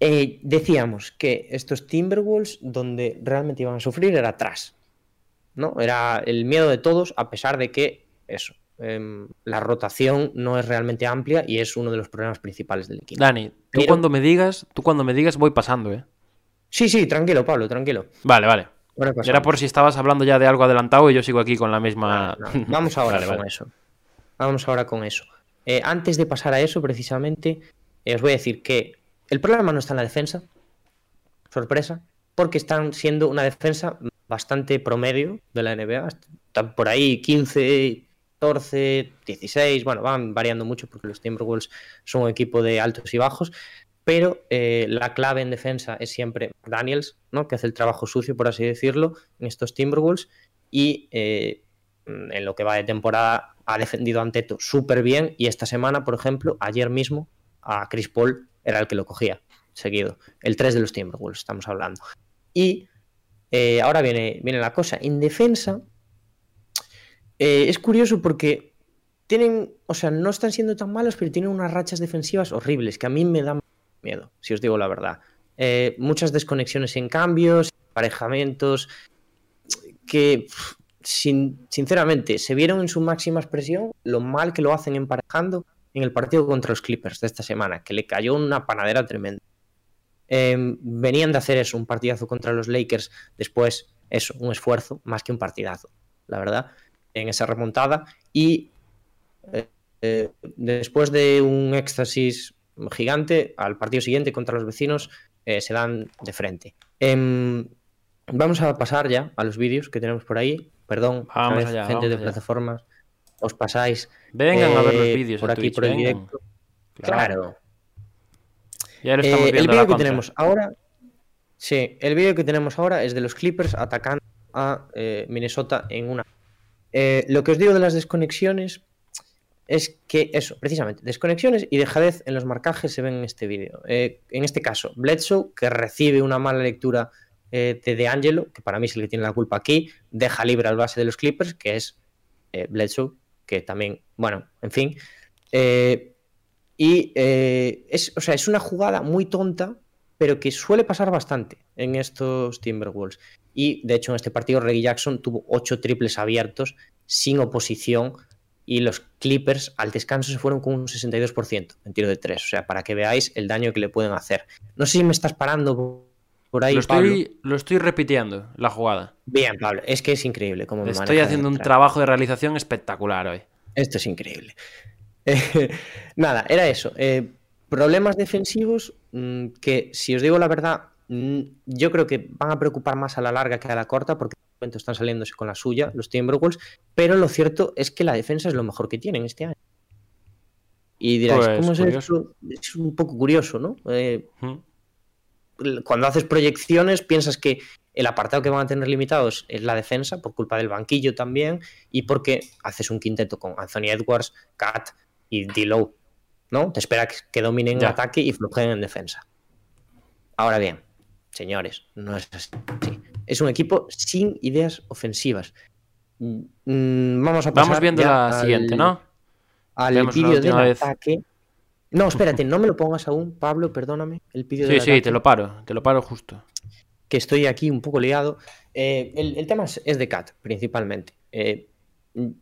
eh, decíamos que estos Timberwolves donde realmente iban a sufrir era atrás. ¿no? Era el miedo de todos, a pesar de que eso, em, la rotación no es realmente amplia y es uno de los problemas principales del equipo. Dani, tú Pero- cuando me digas, tú cuando me digas voy pasando, ¿eh? Sí, sí, tranquilo, Pablo, tranquilo. Vale, vale. Era por si estabas hablando ya de algo adelantado y yo sigo aquí con la misma. No, no, Vamos ahora Vale, con vale. eso. Vamos ahora con eso. Eh, antes de pasar a eso, precisamente, eh, os voy a decir que el problema no está en la defensa. Sorpresa. Porque están siendo una defensa bastante promedio de la NBA. Están por ahí 15, 14, 16. Bueno, van variando mucho porque los Timberwolves son un equipo de altos y bajos. Pero eh, la clave en defensa es siempre Daniels, ¿no? que hace el trabajo sucio, por así decirlo, en estos Timberwolves. Y eh, en lo que va de temporada ha defendido a Anteto súper bien. Y esta semana, por ejemplo, ayer mismo, a Chris Paul era el que lo cogía seguido. El 3 de los Timberwolves, estamos hablando. Y eh, ahora viene, viene la cosa. En defensa, eh, es curioso porque tienen, o sea, no están siendo tan malos, pero tienen unas rachas defensivas horribles que a mí me dan miedo, si os digo la verdad. Eh, muchas desconexiones en cambios, emparejamientos, que sinceramente se vieron en su máxima expresión lo mal que lo hacen emparejando en el partido contra los Clippers de esta semana, que le cayó una panadera tremenda. Eh, venían de hacer eso, un partidazo contra los Lakers, después eso, un esfuerzo más que un partidazo, la verdad, en esa remontada. Y eh, eh, después de un éxtasis gigante, al partido siguiente contra los vecinos eh, se dan de frente. Em, vamos a pasar ya a los vídeos que tenemos por ahí. Perdón, Vamos allá, gente vamos de allá. plataformas, os pasáis Vengan a ver los vídeos por aquí Twitch, por el vengan. directo. Claro. Ya lo estamos el vídeo que tenemos ahora. Sí, el vídeo que tenemos ahora es de los Clippers atacando a Minnesota en una. Eh, lo que os digo de las desconexiones es que eso, precisamente, desconexiones y dejadez en los marcajes se ven en este vídeo. Eh, en este caso, Bledsoe, que recibe una mala lectura eh, de De Angelo, que para mí es el que tiene la culpa aquí, deja libre al base de los Clippers, que es Bledsoe, que también, bueno, en fin. Y es, o sea, es una jugada muy tonta, pero que suele pasar bastante en estos Timberwolves. Y de hecho, en este partido, Reggie Jackson tuvo ocho triples abiertos sin oposición. Y los Clippers al descanso se fueron con un 62% en tiro de tres. O sea, para que veáis el daño que le pueden hacer. No sé si me estás parando por ahí, Lo Pablo. estoy, lo estoy repitiendo, la jugada. Bien, Pablo. Es que es increíble cómo me Estoy haciendo un trabajo de realización espectacular hoy. Esto es increíble. Eh, nada, era eso. Eh, problemas defensivos mm, que, si os digo la verdad, yo creo que van a preocupar más a la larga que a la corta, porque de momento están saliéndose con la suya los Timberwolves, pero lo cierto es que la defensa es lo mejor que tienen este año. Y diráis, Pues, ¿cómo es curioso. esto? Es un poco curioso, ¿no? Eh, ¿Mm? cuando haces proyecciones piensas que el apartado que van a tener limitados es la defensa por culpa del banquillo también y porque haces un quinteto con Anthony Edwards, Kat y D-Low, ¿no? Te espera que, dominen en ataque y flojeen en defensa. Ahora bien, señores, no es así. Es un equipo sin ideas ofensivas. Mm, Vamos a pasar Vamos viendo la al- siguiente, ¿no? Al vídeo del vez. ataque. No, espérate, no me lo pongas aún, Pablo, perdóname. El vídeo Sí, del sí, ataque te lo paro, te lo paro justo. que estoy aquí un poco liado. Eh, el, el tema es, es de Cat, principalmente. Eh,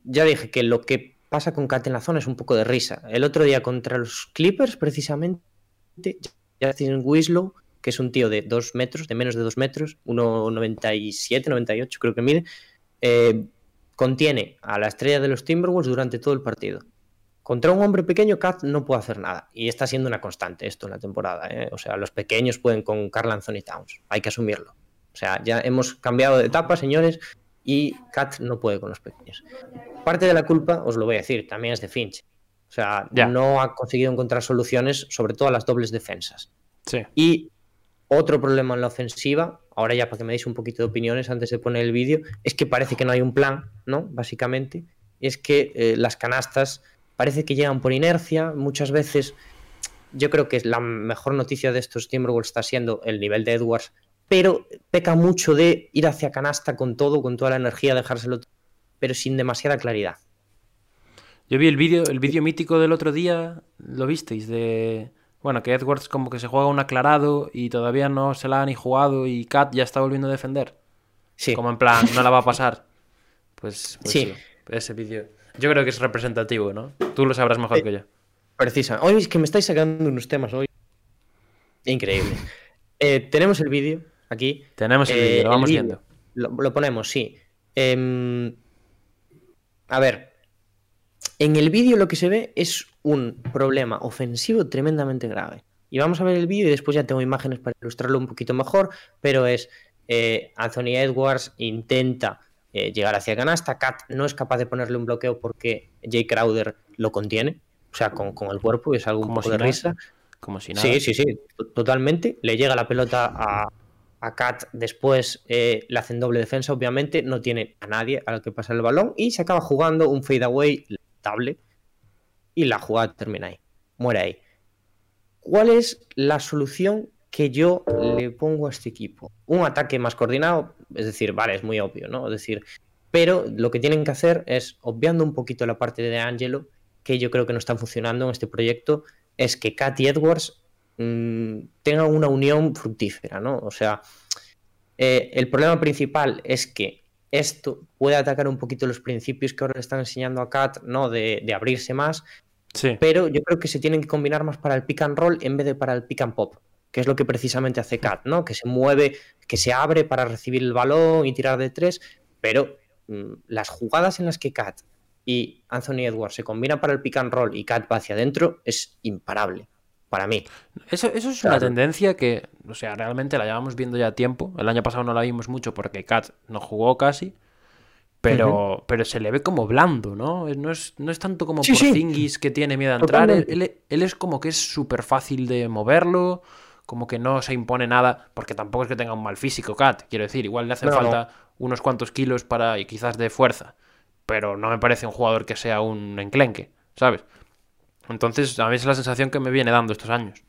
ya dije que lo que pasa con Cat en la zona es un poco de risa. El otro día contra los Clippers, precisamente, Justin Winslow, que es un tío de 2 metros, de menos de 2 metros, 1,97, 98 creo que mide, eh, contiene a la estrella de los Timberwolves durante todo el partido. Contra un hombre pequeño, Cat no puede hacer nada. Y está siendo una constante esto en la temporada. ¿eh? O sea, los pequeños pueden con Carl Anthony Towns. Hay que asumirlo. O sea, ya hemos cambiado de etapa, señores, y Cat no puede con los pequeños. Parte de la culpa, os lo voy a decir, también es de Finch. O sea, Ya. no ha conseguido encontrar soluciones, sobre todo a las dobles defensas. Sí. Y otro problema en la ofensiva, ahora ya para que me deis un poquito de opiniones antes de poner el vídeo, es que parece que no hay un plan, ¿no? Básicamente. Es que eh, las canastas parece que llegan por inercia. Muchas veces, yo creo que la mejor noticia de estos Timberwolves está siendo el nivel de Edwards, pero peca mucho de ir hacia canasta con todo, con toda la energía, dejárselo, pero sin demasiada claridad. Yo vi el vídeo, el vídeo mítico del otro día, ¿lo visteis? De. Bueno, que Edwards como que se juega un aclarado y todavía no se la ha ni jugado y Kat ya está volviendo a defender. Sí, Como en plan, no la va a pasar. Pues, pues Sí. sí. Ese vídeo. Yo creo que es representativo, ¿no? Tú lo sabrás mejor Eh, que yo. Precisa. Hoy es que me estáis sacando unos temas hoy. Increíble. Eh, tenemos el vídeo aquí. Tenemos el Eh, vídeo, lo vamos vídeo. viendo. Lo, lo ponemos, sí. Em, a ver. En el vídeo lo que se ve es un problema ofensivo tremendamente grave. Y vamos a ver el vídeo y después ya tengo imágenes para ilustrarlo un poquito mejor, pero es eh, Anthony Edwards intenta eh, llegar hacia canasta, Kat no es capaz de ponerle un bloqueo porque Jay Crowder lo contiene, o sea, con, con el cuerpo, y es algo un poco si de nada. risa. Como si nada. Sí, sí, sí, to- totalmente. Le llega la pelota a, a Kat, después eh, le hacen doble defensa, obviamente, no tiene a nadie al que pasar el balón y se acaba jugando un fadeaway y la jugada termina ahí, muere ahí. ¿Cuál es la solución que yo le pongo a este equipo? Un ataque más coordinado, es decir, vale, es muy obvio, ¿no? Es decir, pero lo que tienen que hacer es, obviando un poquito la parte de Angelo, que yo creo que no están funcionando en este proyecto, es que Kat y Edwards mm, tengan una unión fructífera, ¿no? O sea, eh, el problema principal es que esto puede atacar un poquito los principios que ahora le están enseñando a Kat, ¿no? De, de abrirse más, Sí. pero yo creo que se tienen que combinar más para el pick and roll en vez de para el pick and pop, que es lo que precisamente hace Kat, ¿no? Que se mueve, que se abre para recibir el balón y tirar de tres, pero mm, las jugadas en las que Kat y Anthony Edwards se combinan para el pick and roll y Kat va hacia adentro es imparable para mí. Eso, eso es una tendencia que, o sea, realmente la llevamos viendo ya tiempo. El año pasado no la vimos mucho porque Kat no jugó casi. Pero, pero se le ve como blando, ¿no? No es, no es tanto como Sí, sí. Porzingis que tiene miedo a entrar. Él, él- él es como que es súper fácil de moverlo, como que no se impone nada, porque tampoco es que tenga un mal físico, Kat. Quiero decir, igual le hacen No, falta unos cuantos kilos para y quizás de fuerza. Pero no me parece un jugador que sea un enclenque, ¿sabes? Entonces, a mí es la sensación que me viene dando estos años.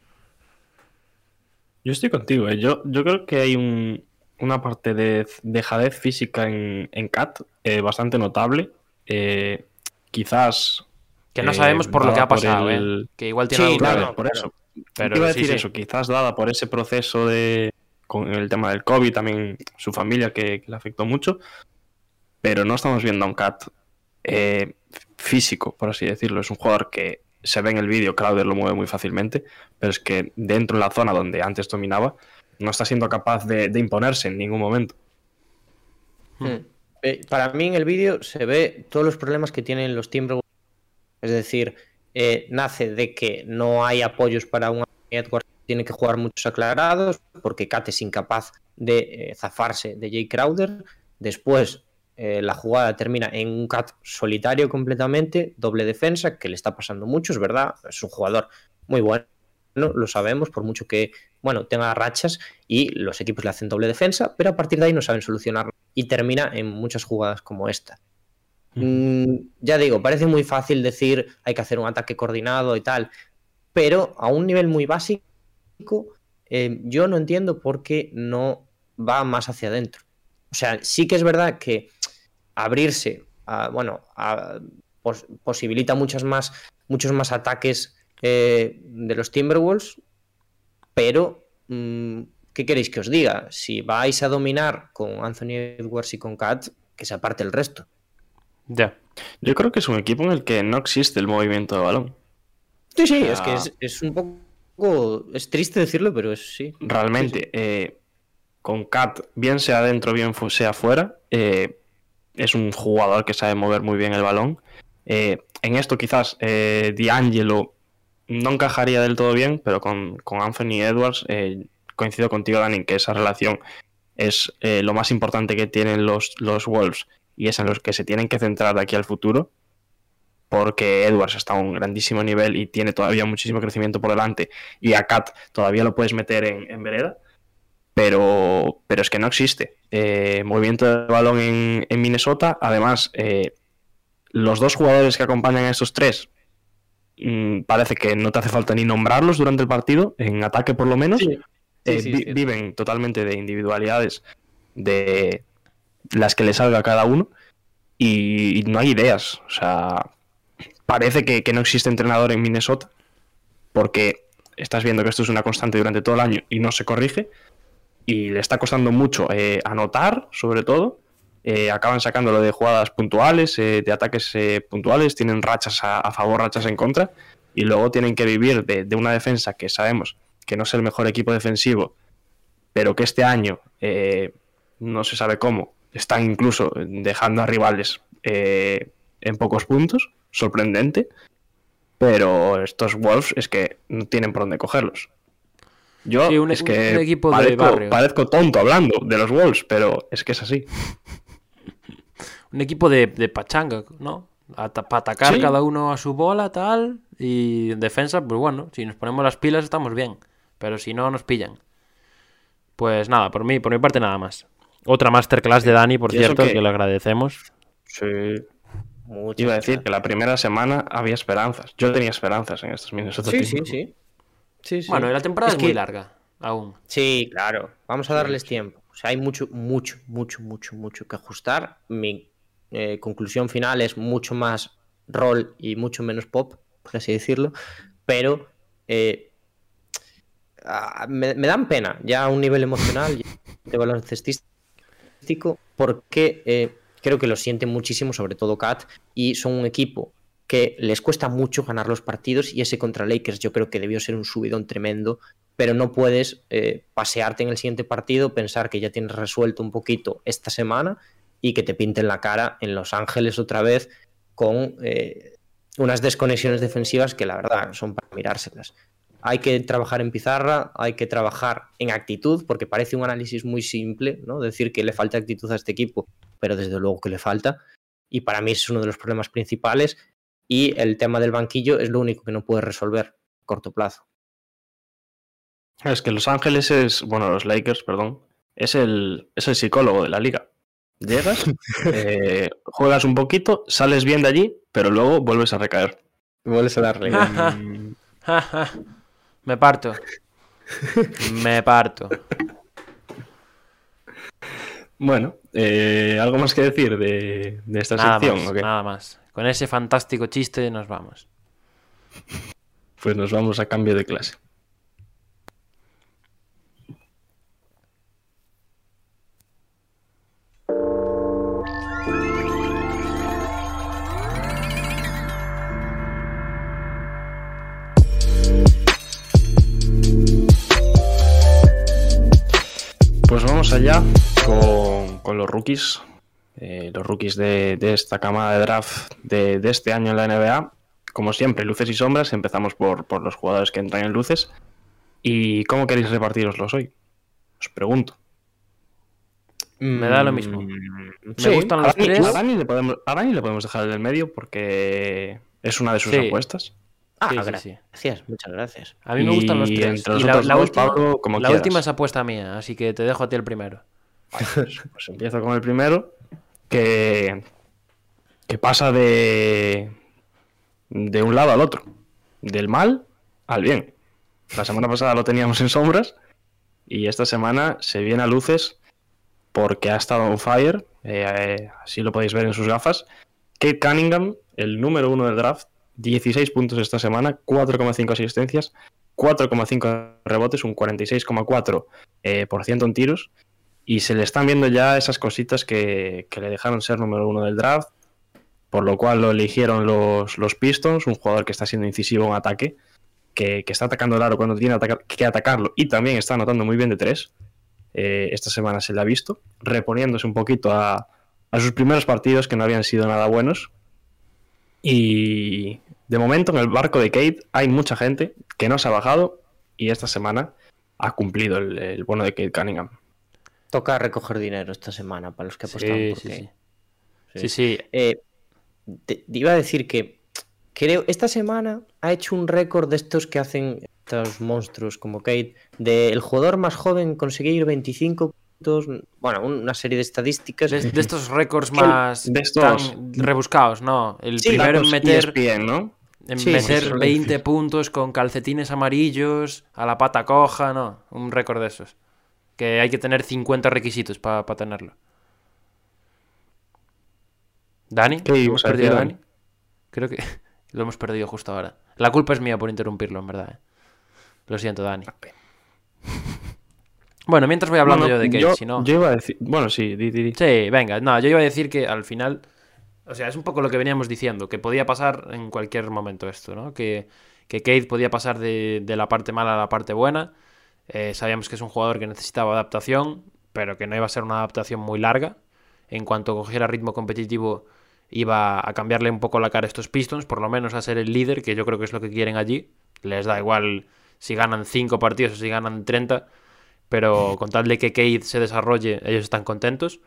Yo estoy contigo, ¿eh? yo, yo creo que hay un- una parte de dejadez física en, en Cat eh, bastante notable. Eh, quizás. Que no eh, sabemos por lo que ha pasado, el- ¿eh? Que igual tiene Sí, Claro, por eso. Pero Iba a sí, decir sí. eso, quizás dada por ese proceso de. con el tema del COVID, también su familia que, que le afectó mucho. Pero no estamos viendo a un Cat eh, físico, por así decirlo. Es un jugador que se ve en el vídeo, Crowder lo mueve muy fácilmente, pero es que dentro de la zona donde antes dominaba, no está siendo capaz de, imponerse en ningún momento. Mm. Eh, para mí en el vídeo se ve todos los problemas que tienen los Timberwolves. Es decir, eh, nace de que no hay apoyos para un Edwards tiene que jugar muchos aclarados, porque Kat es incapaz de eh, zafarse de Jay Crowder. Después eh, la jugada termina en un Cat solitario completamente, doble defensa, que le está pasando mucho, es verdad. Es un jugador muy bueno, lo sabemos, por mucho que bueno, tenga rachas y los equipos le hacen doble defensa, pero a partir de ahí no saben solucionarlo y termina en muchas jugadas como esta. Mm, ya digo, parece muy fácil decir hay que hacer un ataque coordinado y tal, pero a un nivel muy básico, eh, yo no entiendo por qué no va más hacia adentro. O sea, sí que es verdad que abrirse, a- bueno, a- pos- posibilita muchas más, muchos más ataques eh, de los Timberwolves, pero mm, ¿qué queréis que os diga? Si vais a dominar con Anthony Edwards y con Kat, que se aparte el resto. Ya. Yo creo que es un equipo en el que no existe el movimiento de balón. Sí, sí, es que es, es un poco. Es triste decirlo, pero es sí. Realmente, eh, con Cat, bien sea dentro, bien sea fuera, eh, es un jugador que sabe mover muy bien el balón. Eh, en esto quizás eh, D'Angelo no encajaría del todo bien, pero con, Anthony Edwards eh, coincido contigo, Dani, que esa relación es eh, lo más importante que tienen los, Wolves y es en los que se tienen que centrar de aquí al futuro, porque Edwards está a un grandísimo nivel y tiene todavía muchísimo crecimiento por delante, y a Cat todavía lo puedes meter en vereda, pero, pero es que no existe. Eh, movimiento de balón en, en Minnesota, además, eh, los dos jugadores que acompañan a estos tres mm, parece que no te hace falta ni nombrarlos durante el partido, en ataque por lo menos. Sí. Eh, Sí, sí, vi- sí. Viven totalmente de individualidades de las que le salga a cada uno y, y no hay ideas. O sea, parece que, que no existe entrenador en Minnesota porque estás viendo que esto es una constante durante todo el año y no se corrige y le está costando mucho eh, anotar, sobre todo. Eh, acaban sacándolo de jugadas puntuales, eh, de ataques eh, puntuales, tienen rachas a, favor, rachas en contra, y luego tienen que vivir de, de una defensa que sabemos que no es el mejor equipo defensivo, pero que este año no se sabe cómo, están incluso dejando a rivales en pocos puntos, sorprendente, pero estos Wolves es que no tienen por dónde cogerlos. Yo Sí, un- es que un equipo parezco, tonto hablando de los Wolves, pero es que es así. Un equipo de, de pachanga, ¿no? Ata- para atacar Sí. cada uno a su bola, tal. Y en defensa, pues bueno, si nos ponemos las pilas estamos bien. Pero si no, nos pillan. Pues nada, por mí, por mi parte nada más. Otra masterclass de Dani, por cierto, que- que le agradecemos. Sí. Muchas Iba a decir gracias. que la primera semana había esperanzas. Yo tenía esperanzas en estos Minnesota Sí, sí, sí. Sí, sí. Bueno, la temporada es, Es muy que- larga, aún. Sí, claro. Vamos a darles tiempo. O sea, hay mucho, mucho, mucho, mucho, mucho que ajustar. Mi eh, conclusión final es mucho más rol y mucho menos pop, por así decirlo. Pero eh, me, me dan pena ya a un nivel emocional de baloncestístico porque eh, creo que lo sienten muchísimo, sobre todo Kat, y son un equipo que les cuesta mucho ganar los partidos y ese contra Lakers yo creo que debió ser un subidón tremendo pero no puedes eh, pasearte en el siguiente partido, pensar que ya tienes resuelto un poquito esta semana y que te pinten la cara en Los Ángeles otra vez con eh, unas desconexiones defensivas que la verdad son para mirárselas. Hay que trabajar en pizarra, hay que trabajar en actitud, porque parece un análisis muy simple, ¿no? Decir que le falta actitud a este equipo pero desde luego que le falta. Y para mí es uno de los problemas principales. Y el tema del banquillo es lo único que no puede resolver a corto plazo. Es que Los Ángeles es, bueno, los Lakers, perdón, es el, es el psicólogo de la liga. Llegas, eh, juegas un poquito, sales bien de allí, pero luego vuelves a recaer. Vuelves a darle. Mm, Me parto. Me parto. Bueno, eh, ¿algo más que decir de, de esta Nada sección? más, o qué? nada más. Con ese fantástico chiste nos vamos. Pues nos vamos a cambio de clase. Vamos allá con, con los rookies. eh, los rookies de, de esta camada de draft de, de este año en la NBA. Como siempre, luces y sombras. Empezamos por, por los jugadores que entran en luces. ¿Y cómo queréis repartiroslos hoy? Os pregunto. Me da lo mismo. Mm, Me sí, gustan A Dani, tres. a Dani le podemos, a Dani le podemos dejar en el medio porque es una de sus Sí. apuestas. Ah, Sí, sí, gracias. sí. Gracias, muchas gracias. A mí me gustan los tres. y la, la dos, última, Pablo, como la última es apuesta mía, así que te dejo a ti el primero. Pues empiezo con el primero, que, que pasa de, de un lado al otro, del mal al bien. La semana pasada lo teníamos en sombras y esta semana se viene a luces porque ha estado on fire, eh, eh, así lo podéis ver en sus gafas. Kate Cunningham, el número uno del draft, 16 puntos esta semana, 4,5 asistencias, 4,5 rebotes, un 46,4% eh, en tiros. Y se le están viendo ya esas cositas que, que le dejaron ser número uno del draft, por lo cual lo eligieron los, los Pistons, un jugador que está siendo incisivo en ataque, que, que está atacando el aro cuando tiene atacar- que atacarlo y también está anotando muy bien de tres. Eh, esta semana se le ha visto, reponiéndose un poquito a, a sus primeros partidos que no habían sido nada buenos. Y de momento en el barco de Kate hay mucha gente que no se ha bajado y esta semana ha cumplido el, el bono de Kate Cunningham. Toca recoger dinero esta semana para los que apostan. Sí, porque- sí, sí. Sí, sí. Eh, te, te iba a decir que creo esta semana ha hecho un récord de estos que hacen estos monstruos como Kate, del jugador más joven en conseguir 25 puntos, bueno, una serie de estadísticas. De, de estos récords más de estos- tan rebuscados, ¿no? El Sí, primero en meter, ESPN, ¿no? En Sí, meter sí, sí. 20 puntos con calcetines amarillos, a la pata coja, no. Un récord de esos. Que hay que tener 50 requisitos para tenerlo. ¿Dani? ¿Qué ¿Lo ibas ¿Hemos perdido a Dani? Creo que lo hemos perdido justo ahora. La culpa es mía por interrumpirlo, en verdad. ¿eh? Lo siento, Dani. Bueno, mientras voy hablando Bueno, yo de Kate, yo, si no... yo iba a decir. Bueno, sí, di, di, di. Sí, venga, no, yo iba a decir que al final, o sea, es un poco lo que veníamos diciendo, que podía pasar en cualquier momento esto, ¿no? Que, que podía pasar de, de la parte mala a la parte buena. Eh, sabíamos que es un jugador que necesitaba adaptación, pero que no iba a ser una adaptación muy larga. En cuanto cogiera ritmo competitivo, iba a cambiarle un poco la cara a estos Pistons, por lo menos a ser el líder, que yo creo que es lo que quieren allí. Les da igual si ganan 5 partidos o si ganan 30, pero con tal de que Kate se desarrolle, ellos están contentos.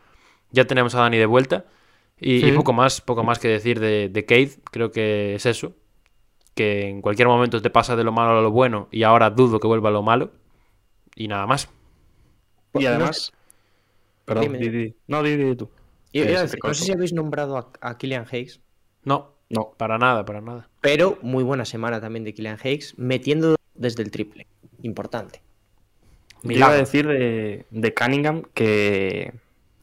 Ya tenemos a Dani de vuelta. Y, y poco más, poco más que decir de, de Kate, creo que es eso. Que en cualquier momento te pasa de lo malo a lo bueno y ahora dudo que vuelva a lo malo. Y nada más. Y además. Perdón, Dime, di, dime. di. No, di, di tú. Decir, te no sé si habéis nombrado a, a Killian Hayes, No, No. para nada, para nada. pero muy buena semana también de Killian Hayes, metiendo desde el triple. Importante. Yo iba a decir de, de Cunningham que,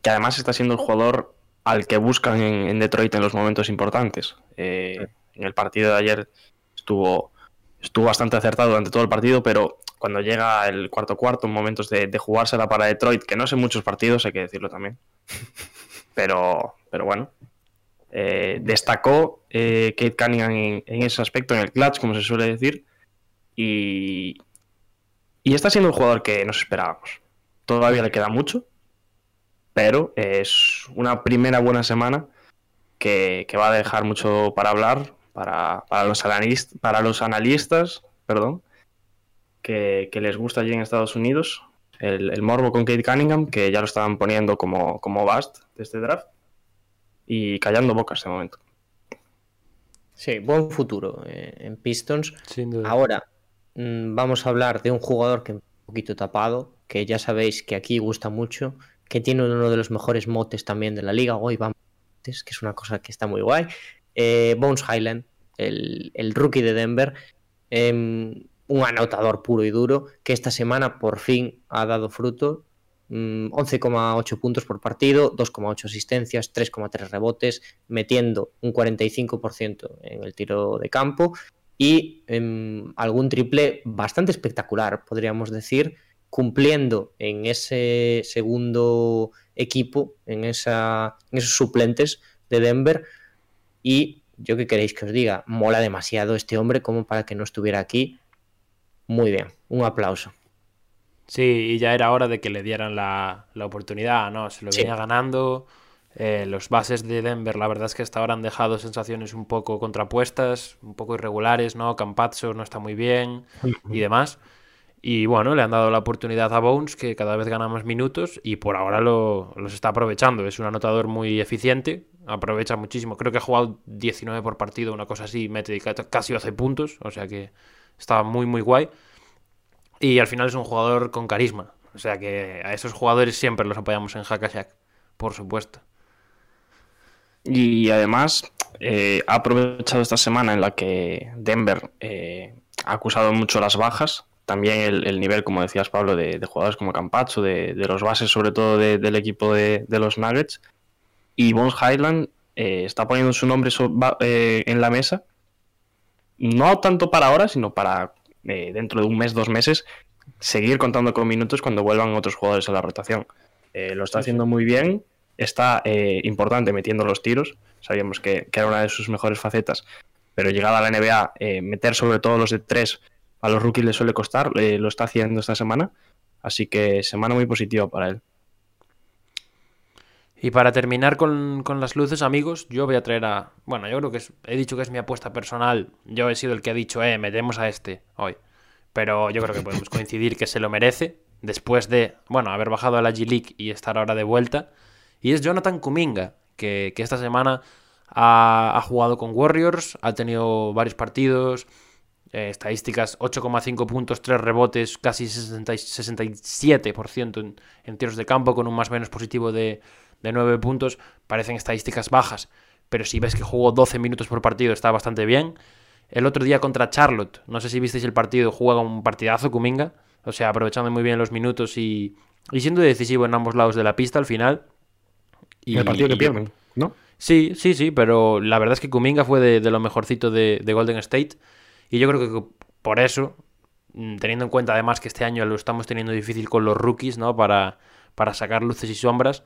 que además está siendo el jugador al que buscan en, en Detroit en los momentos importantes. Eh, En el partido de ayer estuvo, estuvo bastante acertado durante todo el partido, pero cuando llega el cuarto cuarto, en momentos de, de jugársela para Detroit, que no sé muchos partidos, hay que decirlo también. Pero, pero bueno. Eh, destacó eh, Kate Cunningham en, en ese aspecto, en el clutch, como se suele decir. Y, y está siendo el jugador que nos esperábamos. Todavía le queda mucho, pero es una primera buena semana que, que va a dejar mucho para hablar para, para los, analist- para los analistas perdón, que, que les gusta allí en Estados Unidos. El, el morbo con Kate Cunningham, que ya lo estaban poniendo como, como bust de este draft. y callando bocas de momento. Sí, buen futuro eh, en Pistons. Sin duda. Ahora mm, vamos a hablar de un jugador que un poquito tapado, que ya sabéis que aquí gusta mucho, que tiene uno de los mejores motes también de la liga. Hoy vamos, que es una cosa que está muy guay. Eh, Bones Highland, el, el rookie de Denver, em, un anotador puro y duro, que esta semana por fin ha dado fruto. Mm, 11,8 puntos por partido, 2,8 asistencias, 3,3 rebotes, metiendo un 45% en el tiro de campo y em, algún triple bastante espectacular, podríamos decir, cumpliendo en ese segundo equipo, en, esa, en esos suplentes de Denver. Y yo qué queréis que os diga, mola demasiado este hombre como para que no estuviera aquí. Muy bien, un aplauso. Sí, y ya era hora de que le dieran la, la oportunidad, ¿no? Se lo Sí. venía ganando. Eh, los bases de Denver, la verdad es que hasta ahora han dejado sensaciones un poco contrapuestas, un poco irregulares, ¿no? Campazzo no está muy bien y demás. Y bueno, le han dado la oportunidad a Bones, que cada vez gana más minutos y por ahora lo, los está aprovechando. Es un anotador muy eficiente, aprovecha muchísimo. Creo que ha jugado 19 por partido, una cosa así, mete ca- casi 12 puntos, o sea que está muy, muy guay. Y al final es un jugador con carisma. O sea que a esos jugadores siempre los apoyamos en Hackashack, por supuesto. Y además eh, ha aprovechado esta semana en la que Denver eh, ha acusado mucho las bajas, también el, el nivel, como decías Pablo, de, de jugadores como Campazzo, de, de los bases sobre todo de- del equipo de, los Nuggets. Y Bones Highland eh, está poniendo su nombre so- eh, en la mesa, no tanto para ahora, sino para eh, dentro de un mes, dos meses, seguir contando con minutos cuando vuelvan otros jugadores a la rotación. Lo está haciendo muy bien, está importante metiendo los tiros, sabíamos que, que era una de sus mejores facetas, pero llegada a la NBA, meter sobre todo los de tres a los rookies le suele costar, eh, lo está haciendo esta semana, así que semana muy positiva para él. Y para terminar con, con las luces, amigos, yo voy a traer a... Bueno, yo creo que es- he dicho que es mi apuesta personal. Yo he sido el que ha dicho, eh, metemos a este hoy. Pero yo creo que podemos coincidir que se lo merece después de, bueno, haber bajado a la G-League y estar ahora de vuelta. Y es Jonathan Kuminga, que, que esta semana ha, ha jugado con Warriors, ha tenido varios partidos, eh, estadísticas 8,5 puntos, 3 rebotes, casi 60 y 67% en, en tiros de campo, con un más menos positivo de, de 9 puntos. Parecen estadísticas bajas, pero si ves que jugó 12 minutos por partido está bastante bien. El otro día contra Charlotte, no sé si visteis el partido, juega un partidazo Kuminga, o sea, aprovechando muy bien los minutos y, y siendo decisivo en ambos lados de la pista al final. Y, el partido que pierden, ¿no? Sí, sí, sí, pero la verdad es que Kuminga fue de, de lo mejorcito de, de Golden State. Y yo creo que por eso, mm, teniendo en cuenta además que este año lo estamos teniendo difícil con los rookies, ¿no? Para, para sacar luces y sombras,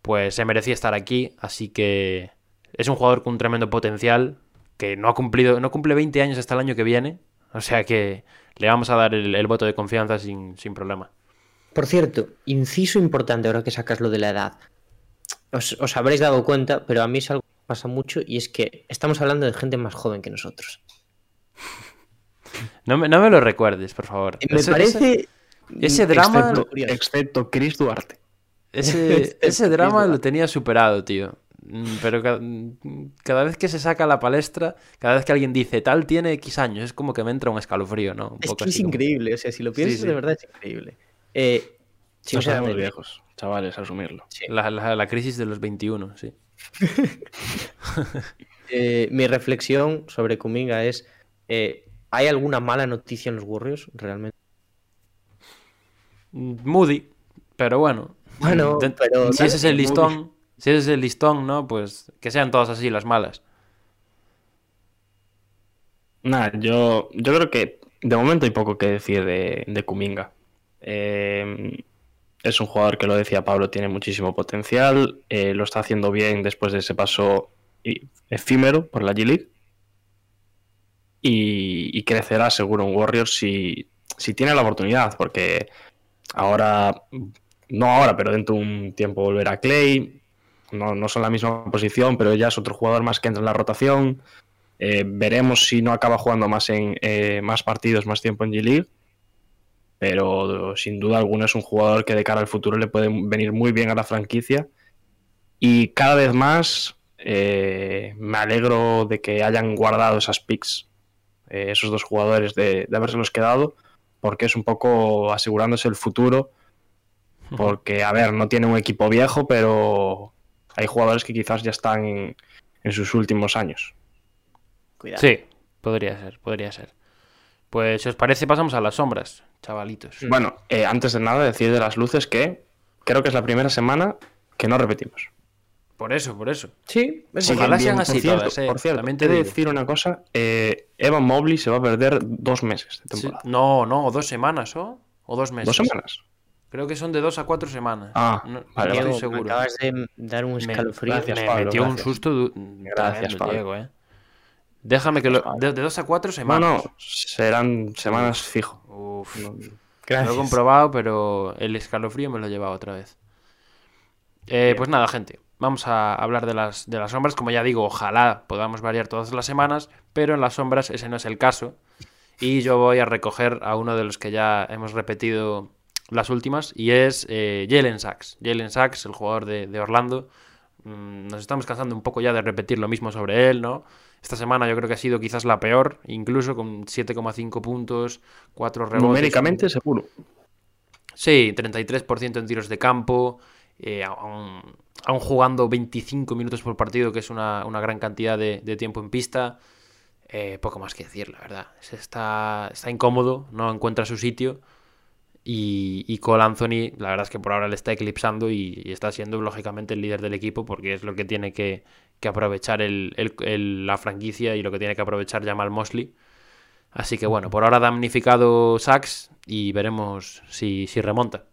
pues se merecía estar aquí. Así que es un jugador con un tremendo potencial que no ha cumplido, no cumple 20 años hasta el año que viene. O sea que le vamos a dar el, voto de confianza sin, sin problema. Por cierto, inciso importante ahora que sacas lo de la edad. Os, os habréis dado cuenta, pero a mí es algo que pasa mucho y es que estamos hablando de gente más joven que nosotros. No me, no me lo recuerdes, por favor. Me Ese- parece... ese drama- Excepto, Chris Duarte. Ese, Este ese es drama lo tenía superado, tío. Mm, Pero mm, cada, vez que se saca la palestra, cada vez que alguien dice tal tiene X años, es como que me entra un escalofrío, ¿no? Un Es poco que es así como- increíble, o sea, si lo piensas sí. de verdad es increíble. Eh, Sí, hacemos sinceramente, viejos, chavales, asumirlo. sí. La, la- la crisis de los 21, sí. Eh, mi reflexión sobre Kuminga es: eh, ¿hay alguna mala noticia en los Warriors realmente? Mm, Moody, pero bueno. Bueno, De- pero si ese es el Moody. listón, si ese es el listón, ¿no? Pues que sean todas así las malas. Nada, yo, yo creo que de momento hay poco que decir de, de Kuminga. Eh, es un jugador que lo decía Pablo, tiene muchísimo potencial, eh, lo está haciendo bien después de ese paso efímero por la G-League. Y, crecerá seguro en Warriors si, si tiene la oportunidad, porque ahora, no ahora, pero dentro de un tiempo volverá Clay. No, no son la misma posición, pero ya es otro jugador más que entra en la rotación. Eh, veremos si no acaba jugando más en eh, más partidos, más tiempo en G-League. Pero sin duda alguna es un jugador que de cara al futuro le puede venir muy bien a la franquicia. Y cada vez más eh, me alegro de que hayan guardado esas picks, eh, esos dos jugadores, de, de habérselos quedado, porque es un poco asegurándose el futuro. Porque, a ver, no tiene un equipo viejo, pero hay jugadores que quizás ya están en, en sus últimos años. Cuidado. Sí, podría ser, podría ser. Pues si os parece, pasamos a las sombras, chavalitos. Bueno, eh, antes de nada, decir de las luces que creo que es la primera semana que no repetimos. Por eso, por eso. Sí, es Sí, Ojalá sean por así cierto, todas, eh, Por cierto, también te he de decir una cosa. eh, Evan Mobley se va a perder dos meses de Sí. No, no, dos semanas, ¿o? O dos meses. ¿Dos semanas? Creo que son de dos a cuatro semanas. Ah, no, vale, no estoy Diego, me seguro. acabas de dar un Me- escalofrío. gracias, me Pablo, metió un gracias. susto. Gracias, Pablo. Diego, eh. Déjame que lo. De, de dos a cuatro No, semanas. no, serán semanas fijo. Uf. No, Lo he comprobado, pero el escalofrío me lo he llevado otra vez. Eh, pues nada, gente. Vamos a hablar de las, de las sombras. Como ya digo, ojalá podamos variar todas las semanas, pero en las sombras ese no es el caso. Y yo voy a recoger a uno de los que ya hemos repetido las últimas, y es eh, Jalen Sachs. Jalen Sachs, el jugador de, de Orlando. Mm, Nos estamos cansando un poco ya de repetir lo mismo sobre él, ¿no? Esta semana yo creo que ha sido quizás la peor, incluso con 7,5 puntos, 4 rebotes. Numéricamente, seguro. Sí, 33% en tiros de campo, eh, aún, jugando 25 minutos por partido, que es una, gran cantidad de, tiempo en pista. Eh, poco más que decir, la verdad. Se Está, incómodo, no encuentra su sitio. Y, y Cole Anthony, la verdad es que por ahora le está eclipsando y, está siendo lógicamente el líder del equipo porque es lo que tiene que, aprovechar la franquicia y lo que tiene que aprovechar Jamal Mosley. Así que bueno, por ahora damnificado Sachs y veremos si remonta.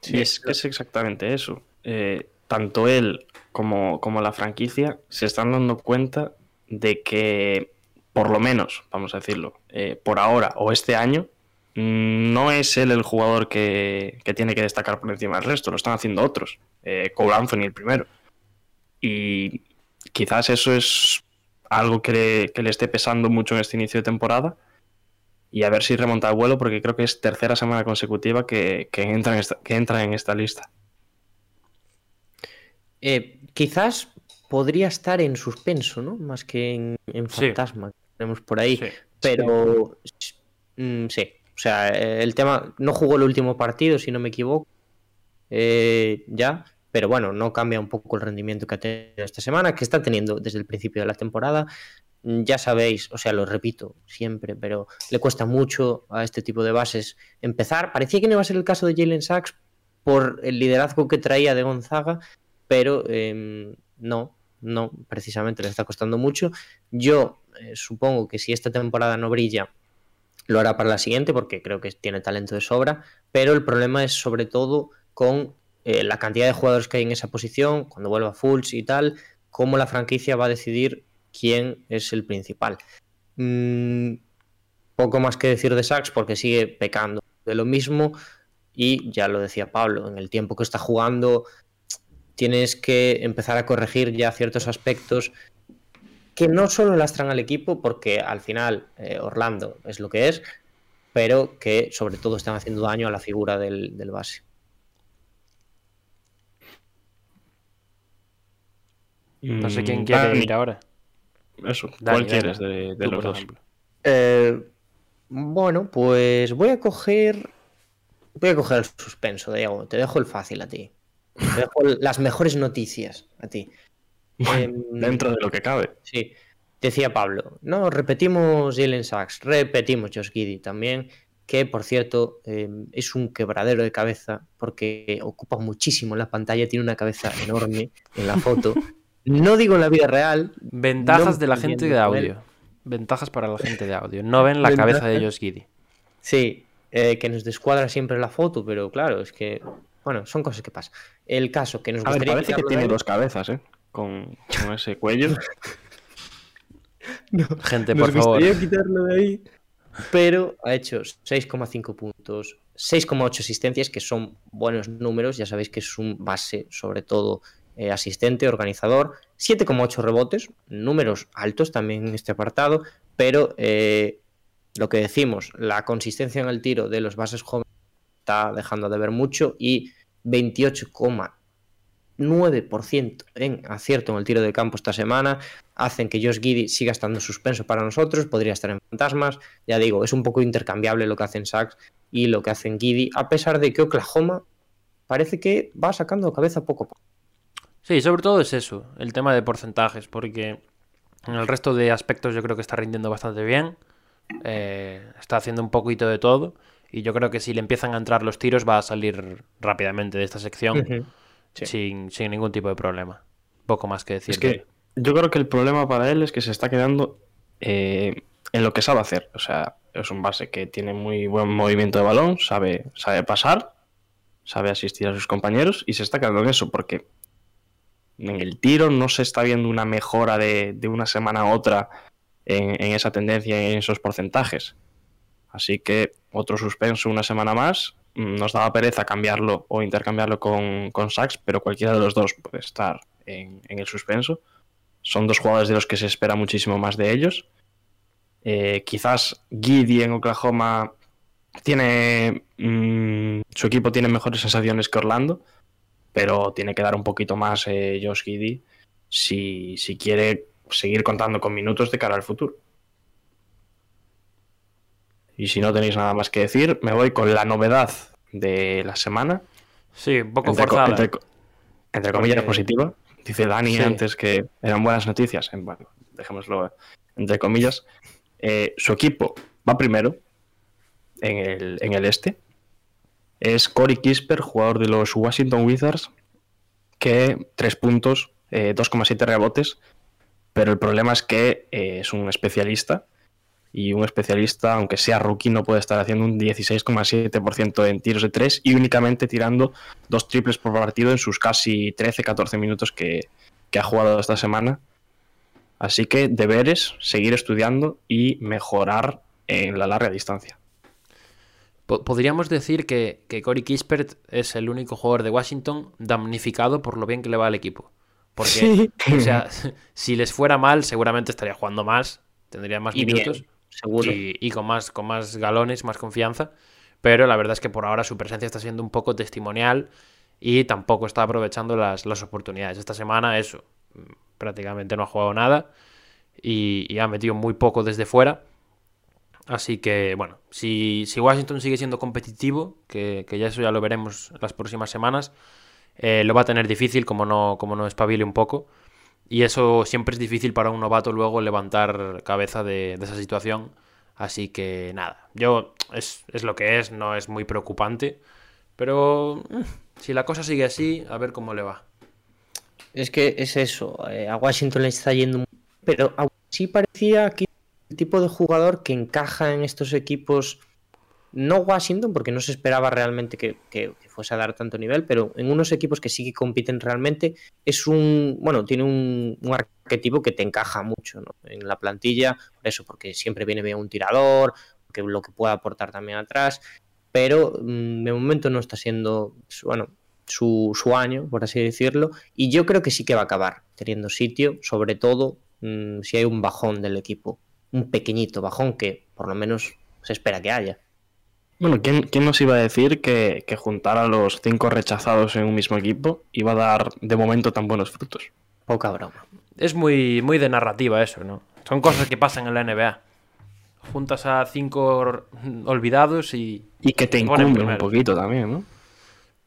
Sí, es, es exactamente eso. Eh, tanto él como, como la franquicia se están dando cuenta de que, por lo menos, vamos a decirlo, eh, por ahora o este año, no es él el jugador que, que tiene que destacar por encima del resto, lo están haciendo otros. Eh, Cole Anthony el primero. Y quizás eso es algo que le, que le esté pesando mucho en este inicio de temporada. Y a ver si remonta el vuelo, porque creo que es tercera semana consecutiva que, que entra, en esta, que entra en esta lista. Eh, quizás podría estar en suspenso, ¿no? Más que en, en Sí. fantasma. que Tenemos por ahí. Sí. Pero mm, sí. O sea, eh, el tema. No jugó el último partido, si no me equivoco. eh, ya. Pero bueno, no cambia un poco el rendimiento que ha tenido esta semana, que está teniendo desde el principio de la temporada. Mm, Ya sabéis, o sea, lo repito siempre, pero le cuesta mucho a este tipo de bases empezar. Parecía que no iba a ser el caso de Jalen Sachs por el liderazgo que traía de Gonzaga, pero eh, no, no, precisamente le está costando mucho. Yo eh, supongo que si esta temporada no brilla, lo hará para la siguiente, porque creo que tiene talento de sobra, pero el problema es sobre todo con eh, la cantidad de jugadores que hay en esa posición, cuando vuelva Fultz y tal, cómo la franquicia va a decidir quién es el principal. Mm, poco más que decir de Sachs, porque sigue pecando de lo mismo, y ya lo decía Pablo, en el tiempo que está jugando tienes que empezar a corregir ya ciertos aspectos que no solo lastran al equipo, porque al final eh, Orlando es lo que es, pero que sobre todo están haciendo daño a la figura del, del base. No sé Mm, quién quiere Dani, ir ahora. Eso, Dani, ¿cuál quieres de, los dos? Eh, bueno, pues voy a coger. Voy a coger el suspenso, Diego. Te dejo el fácil a ti. Te dejo las mejores noticias a ti. Em, Dentro de lo que cabe. Sí, decía Pablo. No, repetimos Jalen Sachs, repetimos Josh Giddy también, que por cierto eh, es un quebradero de cabeza porque ocupa muchísimo la pantalla, tiene una cabeza enorme en la foto. No digo en la vida real. Ventajas no de la gente de audio. Ventajas para la gente de audio. No ven la cabeza de. Josh Giddy. Sí, eh, que nos descuadra siempre la foto, pero claro, es que, bueno, son cosas que pasan. El caso que nos A ver, parece que tiene dos cabezas, ¿eh? Con, con ese cuello. Gente, Nos por favor. gustaría quitarlo de ahí. Pero ha hecho 6,5 puntos, 6,8 asistencias, que son buenos números. Ya sabéis que es un base, sobre todo eh, asistente, organizador. 7,8 rebotes, números altos también en este apartado. Pero eh, lo que decimos, la consistencia en el tiro de los bases jóvenes está dejando de ver mucho. Y 9% en acierto en el tiro de campo esta semana, hacen que Josh Giddy siga estando suspenso para nosotros, podría estar en fantasmas, ya digo, es un poco intercambiable lo que hacen Sachs y lo que hacen Giddy, a pesar de que Oklahoma parece que va sacando cabeza poco a poco. Sí, sobre todo es eso, el tema de porcentajes, porque en el resto de aspectos yo creo que está rindiendo bastante bien, eh, está haciendo un poquito de todo, y yo creo que si le empiezan a entrar los tiros va a salir rápidamente de esta sección. Sí. sin, sin ningún tipo de problema. Poco más que decir. Es que yo creo que el problema para él es que se está quedando eh, en lo que sabe hacer. O sea, es un base que tiene muy buen movimiento de balón, sabe, sabe pasar, sabe asistir a sus compañeros y se está quedando en eso porque en el tiro no se está viendo una mejora de, de una semana a otra en, esa tendencia, en esos porcentajes. Así que otro suspenso una semana más. Mm, Nos daba pereza cambiarlo o intercambiarlo con, con Sachs, pero cualquiera de los dos puede estar en, en el suspenso. Son dos jugadores de los que se espera muchísimo más de ellos. Eh, quizás Giddy en Oklahoma tiene. mm, su equipo tiene mejores sensaciones que Orlando, pero tiene que dar un poquito más eh, Josh Giddy si, si quiere seguir contando con minutos de cara al futuro. Y si no tenéis nada más que decir, me voy con la novedad de la semana. Sí, un poco Entre, forzada. entre co- entre comillas Porque- positiva. Dice Dani Sí. antes que eran buenas noticias. Eh, Bueno, dejémoslo entre comillas. Eh, su equipo va primero en el, en el este. Es Corey Kisper, jugador de los Washington Wizards, que tres puntos, eh, 2,7 rebotes. Pero el problema es que eh, es un especialista. Y un especialista, aunque sea rookie, no puede estar haciendo un 16,7% en tiros de 3 y únicamente tirando dos triples por partido en sus casi 13-14 minutos que ha jugado esta semana. Así que deberes, seguir estudiando y mejorar en la larga distancia. Po- Podríamos decir que, que Corey Kispert es el único jugador de Washington damnificado por lo bien que le va al equipo. Porque, Sí. o sea, si les fuera mal, seguramente estaría jugando más, tendría más Y bien, minutos seguro. y, y con, más, con más galones, más confianza. Pero la verdad es que por ahora su presencia está siendo un poco testimonial y tampoco está aprovechando las, las oportunidades. Esta semana, eso, prácticamente no ha jugado nada y, y ha metido muy poco desde fuera. Así que, bueno, si, si Washington sigue siendo competitivo, que, que ya eso ya lo veremos las próximas semanas, eh, lo va a tener difícil como no, como no espabile un poco. Y eso siempre es difícil para un novato luego levantar cabeza de, esa situación. Así que nada, yo es, es lo que es, no es muy preocupante. Pero mm, si la cosa sigue así, a ver cómo le va. Es que es eso, eh, a Washington le está yendo muy pero aún así parecía que tipo de jugador que encaja en estos equipos, no Washington, porque no se esperaba realmente que fuese a dar tanto nivel, pero en unos equipos que sí que compiten realmente, es un, bueno, tiene un, un arquetipo que te encaja mucho ¿no? en la plantilla, por eso, porque siempre viene bien un tirador, que lo que pueda aportar también atrás, pero mm, de momento no está siendo, bueno, su, su año, por así decirlo, y yo creo que sí que va a acabar teniendo sitio, sobre todo mm, si hay un bajón del equipo, un pequeñito bajón que por lo menos se espera que haya. Bueno, ¿quién, quién nos iba a decir que, que juntar a los cinco rechazados en un mismo equipo iba a dar de momento tan buenos frutos? Poca broma. Es muy, muy de narrativa eso, ¿no? Son cosas que pasan en la NBA. Juntas a cinco olvidados y... Y que te incumben un poquito también, ¿no?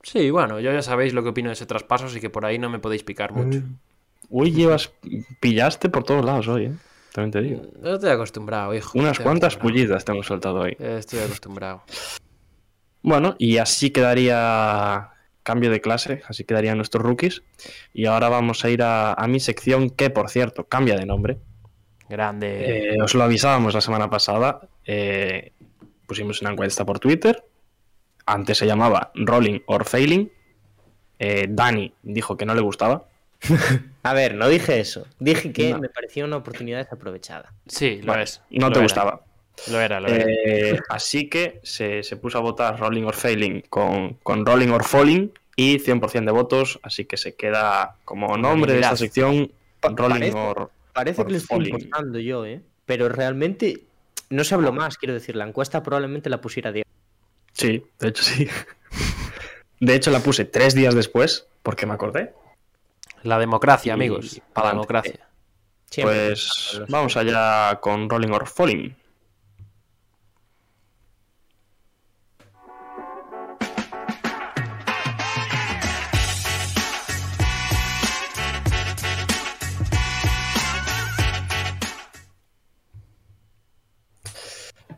Sí, bueno, yo ya sabéis lo que opino de ese traspaso, así que por ahí no me podéis picar mucho. Hoy llevas, pillaste por todos lados hoy, ¿eh? También te digo. Yo estoy acostumbrado, hijo. Unas cuantas pullidas te hemos soltado hoy. Eh, Estoy acostumbrado. Bueno, y así quedaría cambio de clase, así quedarían nuestros rookies. Y ahora vamos a ir a, a mi sección, que por cierto cambia de nombre. Grande. Eh, os lo avisábamos la semana pasada. eh, pusimos una encuesta por Twitter. Antes se llamaba Rolling or Failing. Eh, Dani dijo que no le gustaba. A ver, no dije eso. Dije que No. me parecía una oportunidad desaprovechada. Sí, lo Bueno, es. No lo te era. gustaba. Lo era, lo era. Eh, así que se, se puso a votar Rolling or Failing con, con Rolling or Falling y 100% de votos. Así que se queda como nombre de esta sección Rolling Parece- or. Parece que le estoy importando yo, ¿eh? Pero realmente no se habló más, quiero decir. La encuesta probablemente la pusiera Diego. Sí, de hecho sí. De hecho la puse tres días después porque me acordé. La democracia, Y amigos. La pa'lante. democracia. Siempre. Pues vamos allá con Rolling or Falling.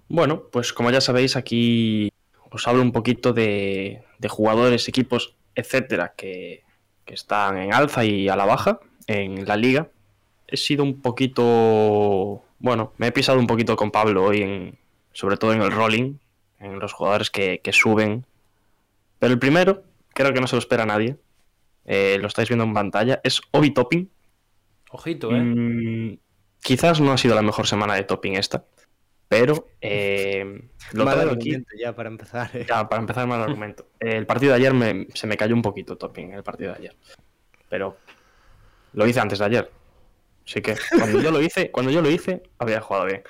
Bueno, pues como ya sabéis, aquí os hablo un poquito de, de jugadores, equipos, etcétera, que, que están en alza y a la baja en la liga. He sido un poquito. Bueno, me he pisado un poquito con Pablo hoy, en, sobre todo en el rolling, en los jugadores que, que suben. Pero el primero, creo que no se lo espera nadie. eh, lo estáis viendo en pantalla, es Obi Topping. Ojito, ¿eh? Mm, quizás no ha sido la mejor semana de Topping esta, pero eh, lo Mal traigo aquí. argumento ya para empezar. eh. Ya, para empezar mal argumento. El partido de ayer me- se me cayó un poquito Topping, el partido de ayer. Pero lo hice antes de ayer. Así que cuando yo lo hice, cuando yo lo hice, había jugado bien.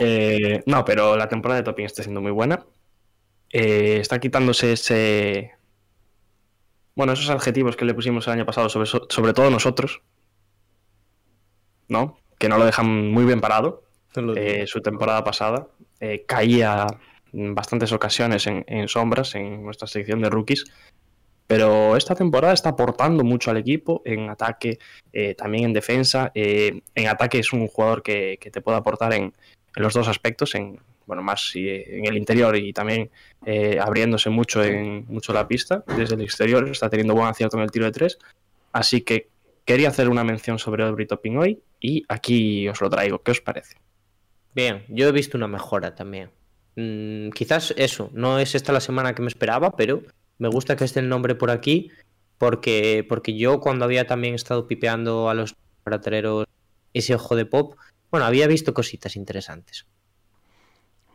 Eh, no, pero la temporada de Topping está siendo muy buena. Eh, está quitándose ese. Bueno, esos adjetivos que le pusimos el año pasado, sobre, so- sobre todo nosotros. ¿No? Que no lo dejan muy bien parado. Eh, su temporada pasada. Eh, caía en bastantes ocasiones en, sombras en nuestra sección de rookies. Pero esta temporada está aportando mucho al equipo en ataque, eh, también en defensa. En ataque es un jugador que, te puede aportar en, los dos aspectos, en bueno más en el interior y también abriéndose mucho en mucho la pista desde el exterior. Está teniendo buen acierto en el tiro de tres. Así que quería hacer una mención sobre Aubrey Topping hoy y aquí os lo traigo. ¿Qué os parece? Bien, yo he visto una mejora también. Mm, quizás eso, no es esta la semana que me esperaba, pero me gusta que esté el nombre por aquí, porque, porque yo cuando había también estado pipeando a los ratereros ese ojo de pop, bueno, había visto cositas interesantes.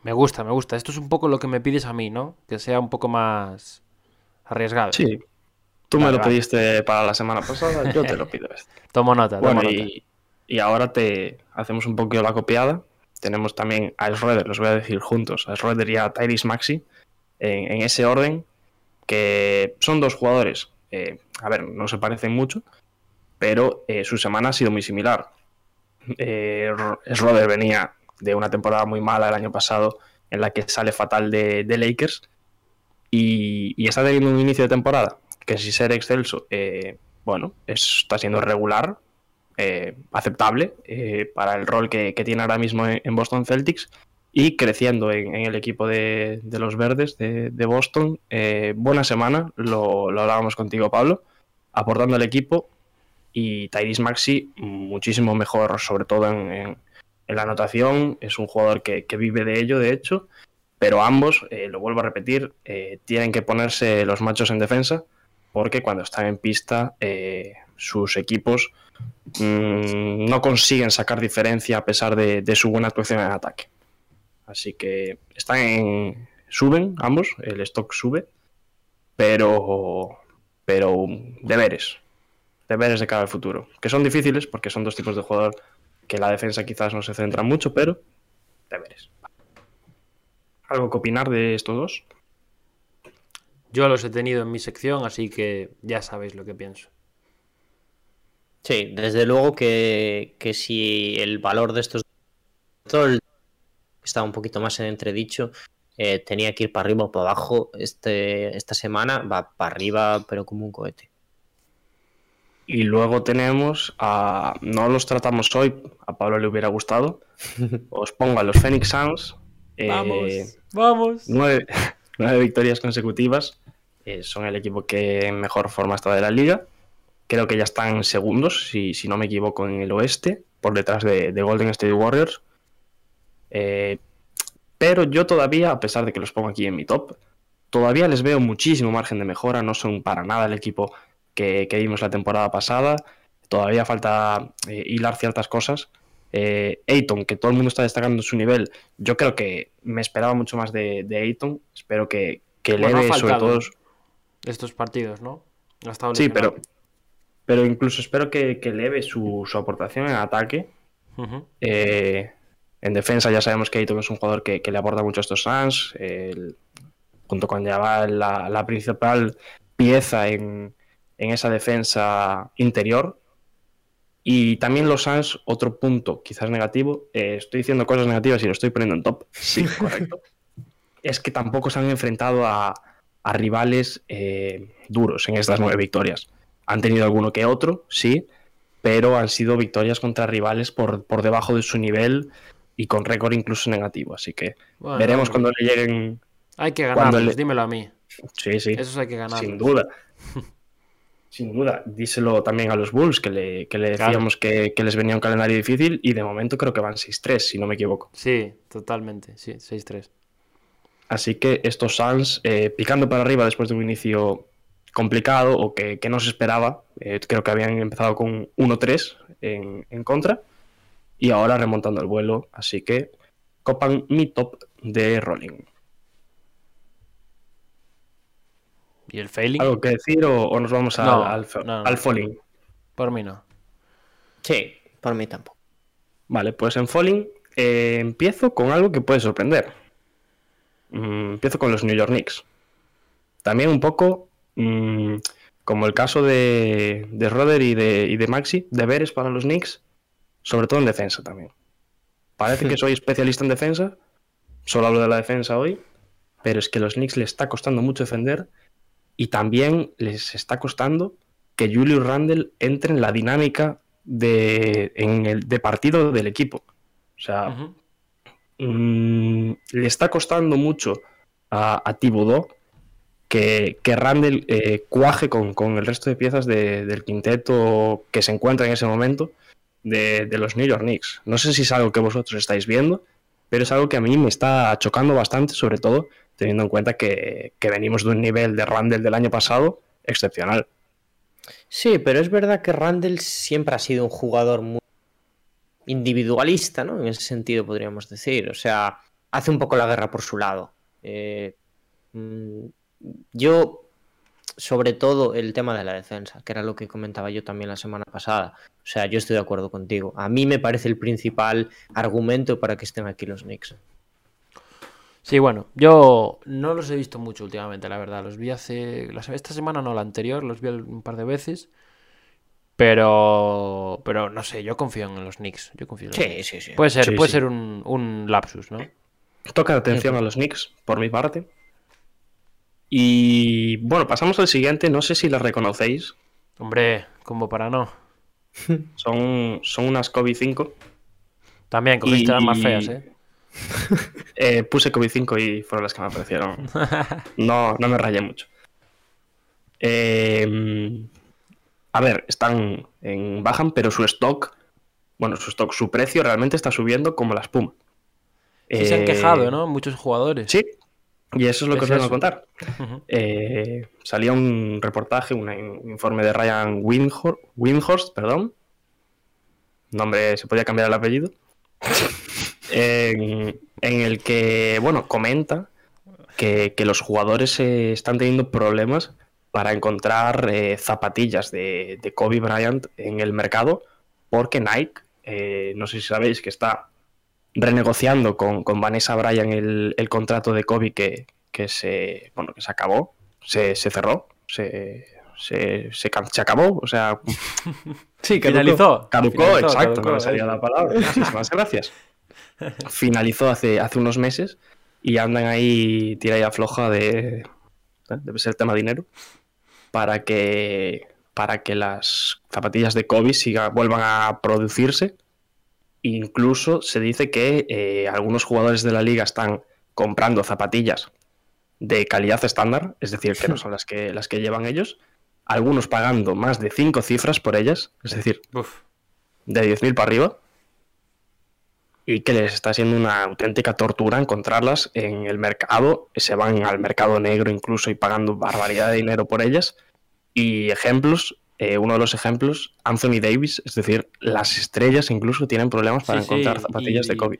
Me gusta, me gusta. Esto es un poco lo que me pides a mí, ¿no? Que sea un poco más arriesgado. Sí. Tú Vale, me lo vale. pediste para la semana pasada, yo te lo pido. este. Tomo nota, tomo Bueno, nota. y, y ahora te hacemos un poquito la copiada. Tenemos también a Schroeder, los voy a decir juntos, a Schroeder y a Tyrese Maxi, en, ese orden, que son dos jugadores, eh, a ver, no se parecen mucho, pero eh, su semana ha sido muy similar. Eh, Schroeder venía de una temporada muy mala el año pasado, en la que sale fatal de, de Lakers, y, está teniendo un inicio de temporada que si ser excelso, eh, bueno, es- está siendo regular, eh, aceptable eh, para el rol que, tiene ahora mismo en, Boston Celtics y creciendo en, el equipo de, los verdes de, Boston. Eh, buena semana, lo, hablábamos contigo, Pablo, aportando al equipo y Tyrese Maxi muchísimo mejor, sobre todo en, la anotación. Es un jugador que, vive de ello, de hecho, pero ambos, lo vuelvo a repetir, tienen que ponerse los machos en defensa porque cuando están en pista sus equipos mm, no consiguen sacar diferencia a pesar de, de su buena actuación en ataque. Así que están en, suben ambos, el stock sube, pero, pero deberes, deberes de cara al futuro, que son difíciles porque son dos tipos de jugador que la defensa quizás no se centra mucho, pero deberes. ¿Algo que opinar de estos dos? Yo los he tenido en mi sección, así que ya sabéis lo que pienso. Sí, desde luego que, que si el valor de estos todo está un poquito más en entredicho, eh, tenía que ir para arriba o para abajo. Este, esta semana va para arriba, pero como un cohete. Y luego tenemos a. No los tratamos hoy, a Pablo le hubiera gustado. Os pongo a los Phoenix Suns. eh, vamos. nueve, nueve victorias consecutivas. eh, son el equipo que en mejor forma está de la liga. Creo que ya están segundos, si, si no me equivoco, en el oeste, por detrás de, de Golden State Warriors. Eh, pero yo todavía, a pesar de que los pongo aquí en mi top, todavía les veo muchísimo margen de mejora. No son para nada el equipo que, que vimos la temporada pasada. Todavía falta eh, hilar ciertas cosas. Eh, Ayton, que todo el mundo está destacando su nivel, yo creo que me esperaba mucho más de, de Ayton. Espero que, que Bueno, eleve sobre todo. Estos partidos, ¿no? Ha estado Sí, pero, pero incluso espero que, que eleve su, su aportación en ataque. Eh, en defensa ya sabemos que Ayton es un jugador que, que le aporta mucho a estos Suns. junto con Jabal, la, la principal pieza en, en esa defensa interior. Y también los Suns, otro punto quizás negativo, eh, estoy diciendo cosas negativas y lo estoy poniendo en top, sí, correcto, es que tampoco se han enfrentado a, a rivales eh, duros en estas nueve victorias. Han tenido alguno que otro, sí, pero han sido victorias contra rivales por, por debajo de su nivel y con récord incluso negativo. Así que Bueno, veremos cuando le lleguen. Hay que ganarlos, le- dímelo a mí. Sí, sí. Esos hay que ganarlos. Sin duda. Sin duda. Díselo también a los Bulls, que le, que le Claro. decíamos que, que les venía un calendario difícil y de momento creo que van 6-3, si no me equivoco. Sí, totalmente. Sí, 6-3. Así que estos Suns, eh, picando para arriba después de un inicio complicado o que, que no se esperaba, eh, creo que habían empezado con 1-3 en, en contra y ahora remontando el vuelo. Así que copan mi top de rolling. ¿Y el failing? ¿Algo que decir o, o nos vamos al, No, al, no, no. al falling? Por mí no. Sí, por mí tampoco. Vale, pues en Falling eh, empiezo con algo que puede sorprender. Mm, empiezo con los New York Knicks. También un poco mm, como el caso de, de Roder y de, y de Maxi, deberes para los Knicks, sobre todo en defensa también. Parece que soy especialista en defensa, solo hablo de la defensa hoy, pero es que a los Knicks les está costando mucho defender y también les está costando que Julius Randle entre en la dinámica de, en el, de partido del equipo. O sea, mm, le está costando mucho a, a Thibodeau que, Randall eh, cuaje con, con el resto de piezas de- del quinteto que se encuentra en ese momento de, de los New York Knicks. No sé si es algo que vosotros estáis viendo, pero es algo que a mí me está chocando bastante, sobre todo teniendo en cuenta que, que venimos de un nivel de Randall del año pasado excepcional. Sí, pero es verdad que Randall siempre ha sido un jugador muy individualista, ¿no? En ese sentido, podríamos decir. O sea, hace un poco la guerra por su lado. Eh, mm, yo, sobre todo, el tema de la defensa, que era lo que comentaba yo también la semana pasada. O sea, yo estoy de acuerdo contigo. A mí me parece el principal argumento para que estén aquí los Knicks. Sí, bueno, yo no los he visto mucho últimamente, la verdad. Los vi hace. Esta semana no, la anterior, los vi un par de veces. Pero. Pero no sé, yo confío en los Knicks. Yo confío en los Sí, Knicks. sí, sí. Puede ser, Sí, puede sí. ser un, un lapsus, ¿no? Toca atención a los Knicks, por mi parte. Y bueno, pasamos al siguiente. No sé si las reconocéis. Hombre, como para no. Son, son unas Kobe 5. También cogiste las más Y- feas, ¿eh? Eh, puse Kobe 5 y fueron las que me aparecieron. No, no me rayé mucho. Eh, a ver, están en bajan, pero su stock, bueno, su stock, su precio realmente está subiendo como la espuma. Sí se han Eh, quejado, ¿no? Muchos jugadores. Sí, y eso es lo que Es os vengo a contar. Eh, salía un reportaje, un informe de Ryan Windhor- Windhorst, perdón. Nombre, se podía cambiar el apellido. en, en el que, bueno, comenta que, que los jugadores eh, están teniendo problemas para encontrar eh, zapatillas de, de Kobe Bryant en el mercado, porque Nike, no sé si sabéis que está renegociando con, con Vanessa Bryan el, el contrato de Kobe que, que se bueno que se acabó, se, se cerró, se, se, se, se acabó, o sea, Sí, Finalizó. caducó, Finalizó, exacto, caducó, no me salía la palabra. Muchísimas gracias. Finalizó hace, hace unos meses y andan ahí tira y afloja de. ¿eh? Debe ser el tema dinero. Para que. Para que las zapatillas de Kobe siga, vuelvan a producirse. Incluso se dice que eh, algunos jugadores de la liga están comprando zapatillas de calidad estándar, es decir, que no son las que, las que llevan ellos. Algunos pagando más de cinco cifras por ellas, es decir, Uf. de 10.000 para arriba y que les está siendo una auténtica tortura encontrarlas en el mercado, se van al mercado negro incluso y pagando barbaridad de dinero por ellas. Y ejemplos, eh, uno de los ejemplos, Anthony Davis, es decir, las estrellas incluso tienen problemas para Sí, sí, encontrar zapatillas y- de Kobe.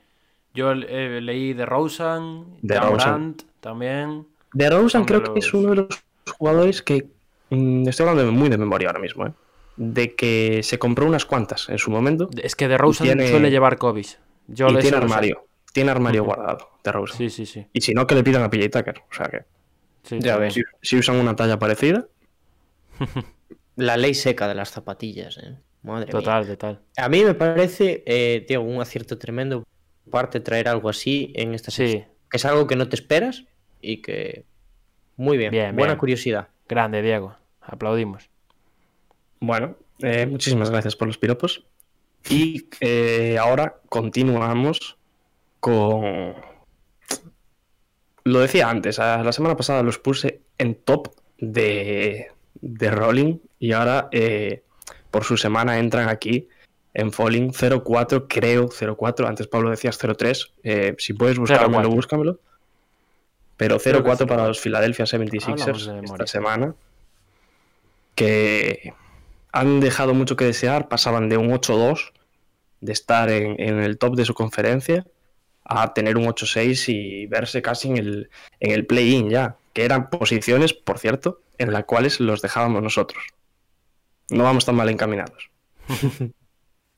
Yo eh, leí de Rosen, De Rosen. También. De Rosen creo que es uno de los jugadores que, mm, estoy hablando muy de memoria ahora mismo, ¿eh? de que se compró unas cuantas en su momento Es que de Rosen tiene- suele llevar Kobe's. Yo y tiene sé. armario, tiene armario guardado de Rosen. Sí, sí, sí. Y si no, que le pidan a PJ Tucker. O sea que sí Ya ves. si, si usan una talla parecida. la ley seca de las zapatillas, ¿eh? Madre mía. Total, total. A mí me parece, eh, Diego, un acierto tremendo parte traer algo así en esta Sí. sección. Que es algo que no te esperas y que. Muy bien, Bien, buena bien. curiosidad. Grande, Diego. Aplaudimos. Bueno, eh, muchísimas gracias por los piropos. Y eh, ahora continuamos con... Lo decía antes, la semana pasada los puse en top de, de Rolling y ahora eh, por su semana entran aquí en Falling 04, creo 04, antes Pablo decías 03, eh, si puedes buscármelo, 04. búscamelo. Pero Creo que 04 para 04. los Philadelphia Hablamos 76ers de esta semana. Que han dejado mucho que desear, pasaban de un 8-2, de estar en, en el top de su conferencia, a tener un 8-6 y verse casi en el, en el play-in ya, que eran posiciones, por cierto, en las cuales los dejábamos nosotros. No vamos tan mal encaminados.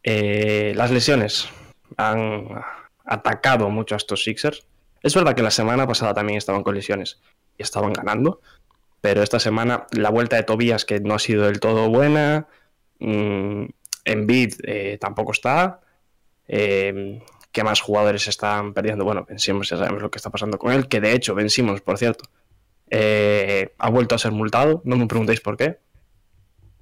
Eh, las lesiones han atacado mucho a estos Sixers. Es verdad que la semana pasada también estaban con lesiones y estaban ganando, pero esta semana la vuelta de Tobías que no ha sido del todo buena, mm, Embiid eh, tampoco está, eh, ¿qué más jugadores están perdiendo? Bueno, Ben Simmons ya sabemos lo que está pasando con él, que de hecho Ben Simmons, por cierto, eh, ha vuelto a ser multado, no me preguntéis por qué,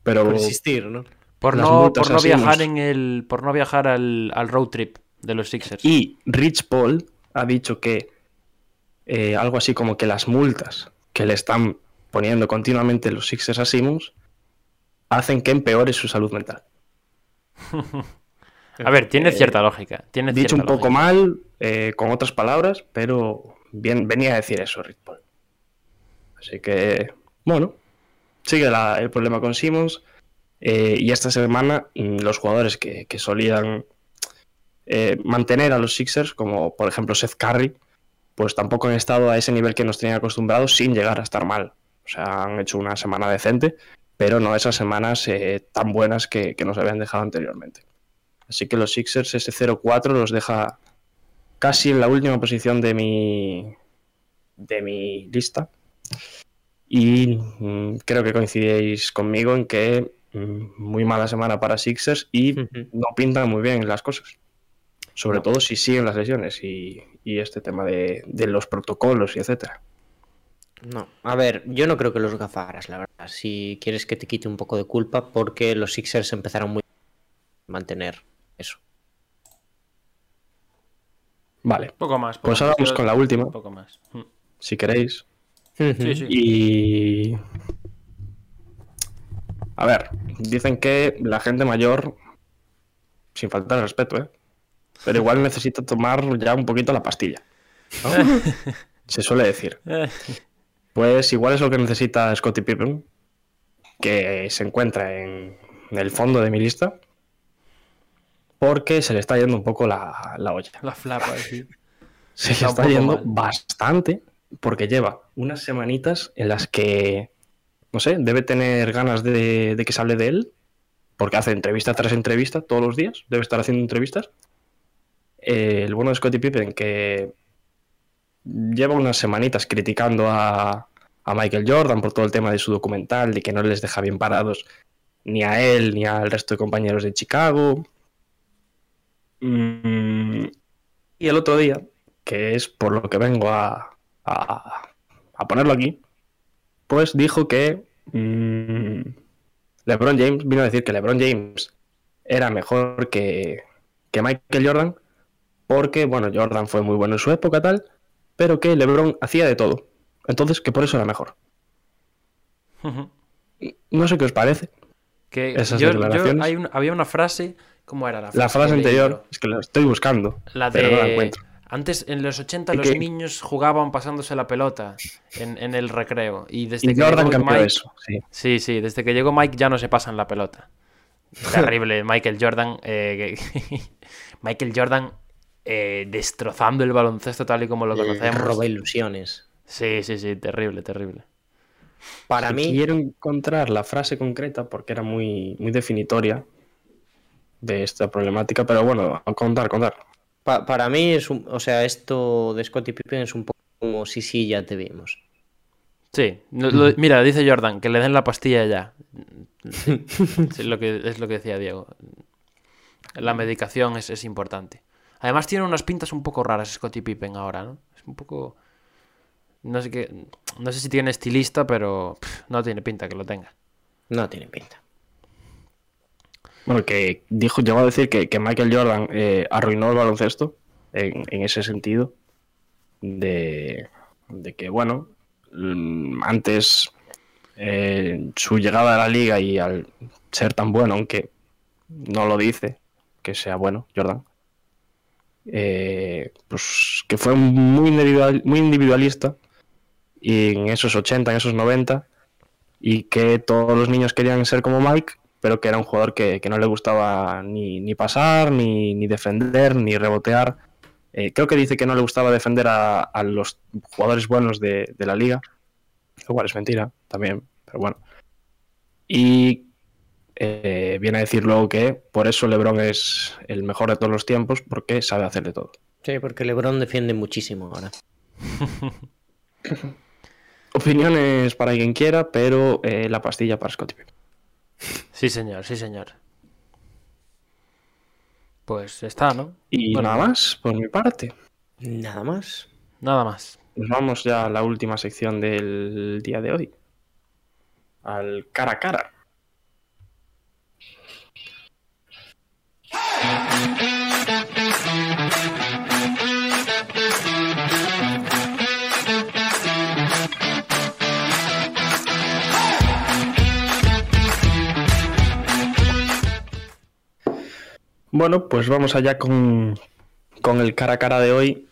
pero Por existir, ¿no? Por Las no, multas por no así viajar en el. Por no viajar al, al road trip de los Sixers. Y Rich Paul ha dicho que eh, algo así como que las multas que le están poniendo continuamente los Sixers a Simmons hacen que empeore su salud mental. A ver, tiene cierta lógica. Tiene eh, Dicho un poco lógica. mal, eh, con otras palabras, pero bien, venía a decir eso Rich Paul. Así que, bueno, sigue el problema con Simmons. eh, y esta semana mm, los jugadores que, que solían eh, mantener a los Sixers, como por ejemplo Seth Curry, pues tampoco han estado a ese nivel que nos tenían acostumbrados sin llegar a estar mal. O sea, han hecho una semana decente, pero no esas semanas eh, tan buenas que, que nos habían dejado anteriormente. Así que los Sixers, ese 0-4, los deja casi en la última posición de mi, de mi lista. Y mm, creo que coincidéis conmigo en que mm, muy mala semana para Sixers y no pintan muy bien las cosas. Sobre No. todo si siguen las lesiones y, y este tema de, de los protocolos y etcétera. No, a ver, yo no creo que los gafaras, la verdad. Si quieres que te quite un poco de culpa, porque los Sixers empezaron muy a mantener eso. Vale, Poco más. poco pues más. ahora vamos con la última, Un poco más. Mm. si queréis. Sí, sí. Y. A ver, dicen que la gente mayor, sin faltar el respeto, ¿eh? Pero igual necesita tomar ya un poquito la pastilla. ¿no? Se suele decir. Pues igual es lo que necesita Scottie Pippen, que se encuentra en el fondo de mi lista, porque se le está yendo un poco la, la olla. La flapa, sí. Se le está yendo mal. bastante porque lleva unas semanitas en las que, no sé, debe tener ganas de, de que se hable de él, porque hace entrevista tras entrevista todos los días, debe estar haciendo entrevistas. Eh, el bueno de Scottie Pippen que lleva unas semanitas criticando a, a Michael Jordan por todo el tema de su documental, de que no les deja bien parados ni a él ni al resto de compañeros de Chicago. Mm, y el otro día, que es por lo que vengo a, a, a ponerlo aquí, pues dijo que mm, LeBron James vino a decir que LeBron James era mejor que, que Michael Jordan, porque, bueno, Jordan fue muy bueno en su época, tal, pero que LeBron hacía de todo. Entonces, que por eso era mejor. No sé qué os parece. Que Esas yo- yo- declaraciones. hay un- había una frase. ¿Cómo era la frase? La frase leí anterior, yo? es que la estoy buscando, La pero no la de. encuentro. Antes, en los 80, ¿Y los niños jugaban pasándose la pelota en, en el recreo. Y desde Y que Jordan llegó cambió Mike, eso, sí. Sí, sí, desde que llegó Mike ya no se pasan la pelota. Terrible, Michael Jordan. eh, Michael Jordan eh, destrozando el baloncesto tal y como lo conocemos. Roba ilusiones. Sí, sí, sí, terrible, terrible. Para Si mí, Quiero encontrar la frase concreta porque era muy, muy definitoria de esta problemática, pero bueno, a contar, contar. Pa- para mí es un, o sea, esto de Scottie Pippen es un poco como sí, sí, ya te vimos. Sí, lo- lo- mira, dice Jordan, que le den la pastilla ya. Sí, es, lo que, es lo que decía Diego. La medicación es, es importante. Además tiene unas pintas un poco raras Scottie Pippen ahora, ¿no? Es un poco... No sé qué... No sé si tiene estilista, pero pff, no tiene pinta que lo tenga. No tiene pinta. Bueno, que dijo, llegó a decir que, que Michael Jordan eh, arruinó el baloncesto en, ese sentido. De, de que, bueno, mm, antes eh, su llegada a la liga y al ser tan bueno, aunque no lo dice, que sea bueno, Jordan, eh, pues que fue muy, individual, muy individualista y en esos 80, en esos 90, y que todos los niños querían ser como Mike, pero que era un jugador que, que no le gustaba ni, ni pasar, ni, ni defender, ni rebotear. Eh, creo que dice que no le gustaba defender a, a los jugadores buenos de, de la liga. Igual es mentira, también, pero bueno. Y eh, viene a decir luego que por eso LeBron es el mejor de todos los tiempos, porque sabe hacer de todo. Sí, porque LeBron defiende muchísimo ahora. Opiniones para quien quiera, pero eh, la pastilla para Scottie Pippen. Sí, señor, sí, señor. Pues está, ¿no? Y Bueno, nada más, por mi parte. Nada más. Nada más. Nos vamos ya a la última sección del día de hoy. Al cara a cara. Bueno, pues vamos allá con, con el cara a cara de hoy,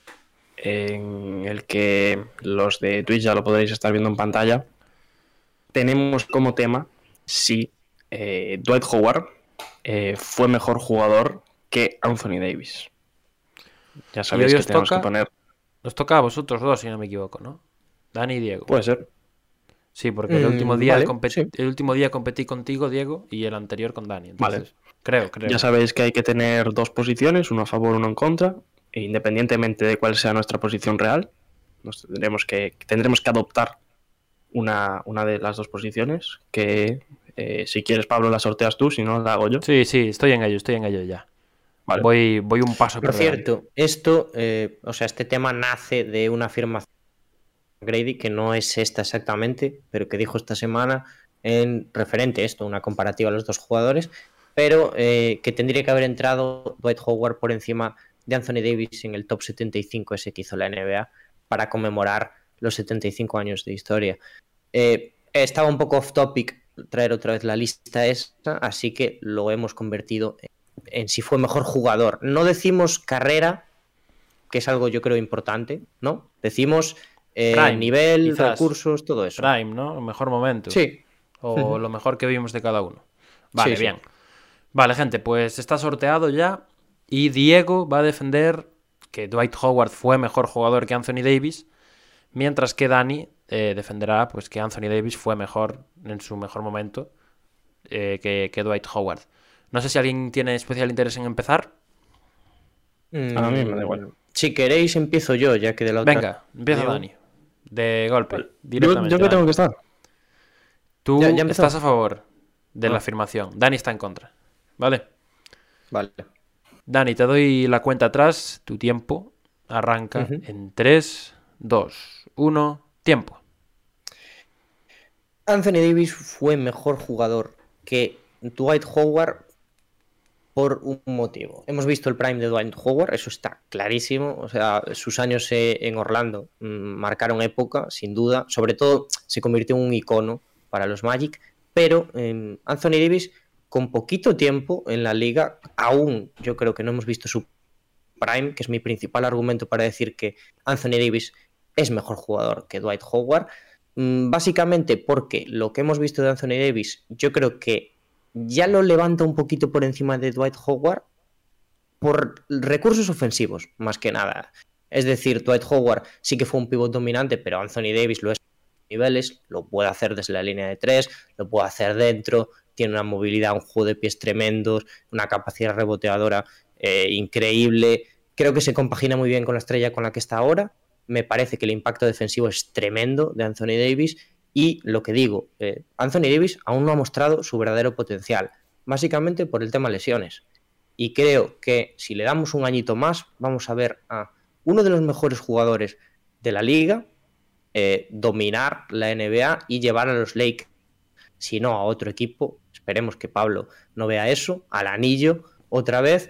en el que los de Twitch ya lo podréis estar viendo en pantalla. Tenemos como tema si eh, Dwight Howard eh, fue mejor jugador que Anthony Davis. Ya sabéis que os tenemos toca- que poner. Nos toca a vosotros dos, si no me equivoco, ¿no? Dani y Diego. Puede ser. Sí, porque el Mm, último día vale, compet- sí. el último día competí contigo, Diego, y el anterior con Dani. Vale. Creo, creo. Ya sabéis que hay que tener dos posiciones, uno a favor, uno en contra, e independientemente de cuál sea nuestra posición real, nos tendremos que, tendremos que adoptar una, una de las dos posiciones, que eh, si quieres, Pablo, la sorteas tú, si no, la hago yo. Sí, sí, estoy en ello, estoy en ello ya. Vale. Voy, voy un paso Por cierto, esto, eh, o sea, este tema nace de una afirmación de Grady que no es esta exactamente, pero que dijo esta semana en referente a esto, una comparativa a los dos jugadores, pero eh, que tendría que haber entrado Dwight Howard por encima de Anthony Davis en el top 75 ese que hizo la NBA para conmemorar los 75 años de historia. Eh, estaba un poco off topic traer otra vez la lista esa, así que lo hemos convertido en en si fue mejor jugador. No decimos carrera, que es algo yo creo importante, ¿no? Decimos eh, Prime, nivel, quizás. recursos, todo eso. Prime, ¿no? El mejor momento. Sí, O lo mejor que vimos de cada uno. Vale, Sí, sí. Vale, gente, pues está sorteado ya. Y Diego va a defender que Dwight Howard fue mejor jugador que Anthony Davis. Mientras que Dani eh, defenderá pues, que Anthony Davis fue mejor en su mejor momento eh, que, que Dwight Howard. No sé si alguien tiene especial interés en empezar. A mí me da igual. Mm, Si queréis, empiezo yo, ya que de la otra. Venga, empieza. Dani. De golpe. Yo, Directamente. yo que tengo que estar. Tú Ya- estás a favor de la Ah. afirmación. Dani está en contra. ¿Vale? Vale. Dani, te doy la cuenta atrás. Tu tiempo arranca en 3, 2, 1. Tiempo. Anthony Davis fue mejor jugador que Dwight Howard por un motivo. Hemos visto el prime de Dwight Howard, eso está clarísimo. O sea, sus años eh, en Orlando mm, marcaron época, sin duda. Sobre todo se convirtió en un icono para los Magic. Pero eh, Anthony Davis, con poquito tiempo en la liga, aún yo creo que no hemos visto su prime, que es mi principal argumento para decir que Anthony Davis es mejor jugador que Dwight Howard. Mm, Básicamente porque lo que hemos visto de Anthony Davis, yo creo que ya lo levanta un poquito por encima de Dwight Howard por recursos ofensivos, más que nada. Es decir, Dwight Howard sí que fue un pivot dominante, pero Anthony Davis lo es niveles, lo puede hacer desde la línea de tres, lo puede hacer dentro, tiene una movilidad, un juego de pies tremendos, una capacidad reboteadora eh, increíble. Creo que se compagina muy bien con la estrella con la que está ahora. Me parece que el impacto defensivo es tremendo de Anthony Davis Y lo que digo, eh, Anthony Davis aún no ha mostrado su verdadero potencial, básicamente por el tema lesiones. Y creo que si le damos un añito más, vamos a ver a uno de los mejores jugadores de la liga eh, dominar la NBA y llevar a los Lakers, si no a otro equipo. Esperemos que Pablo no vea eso, al anillo otra vez.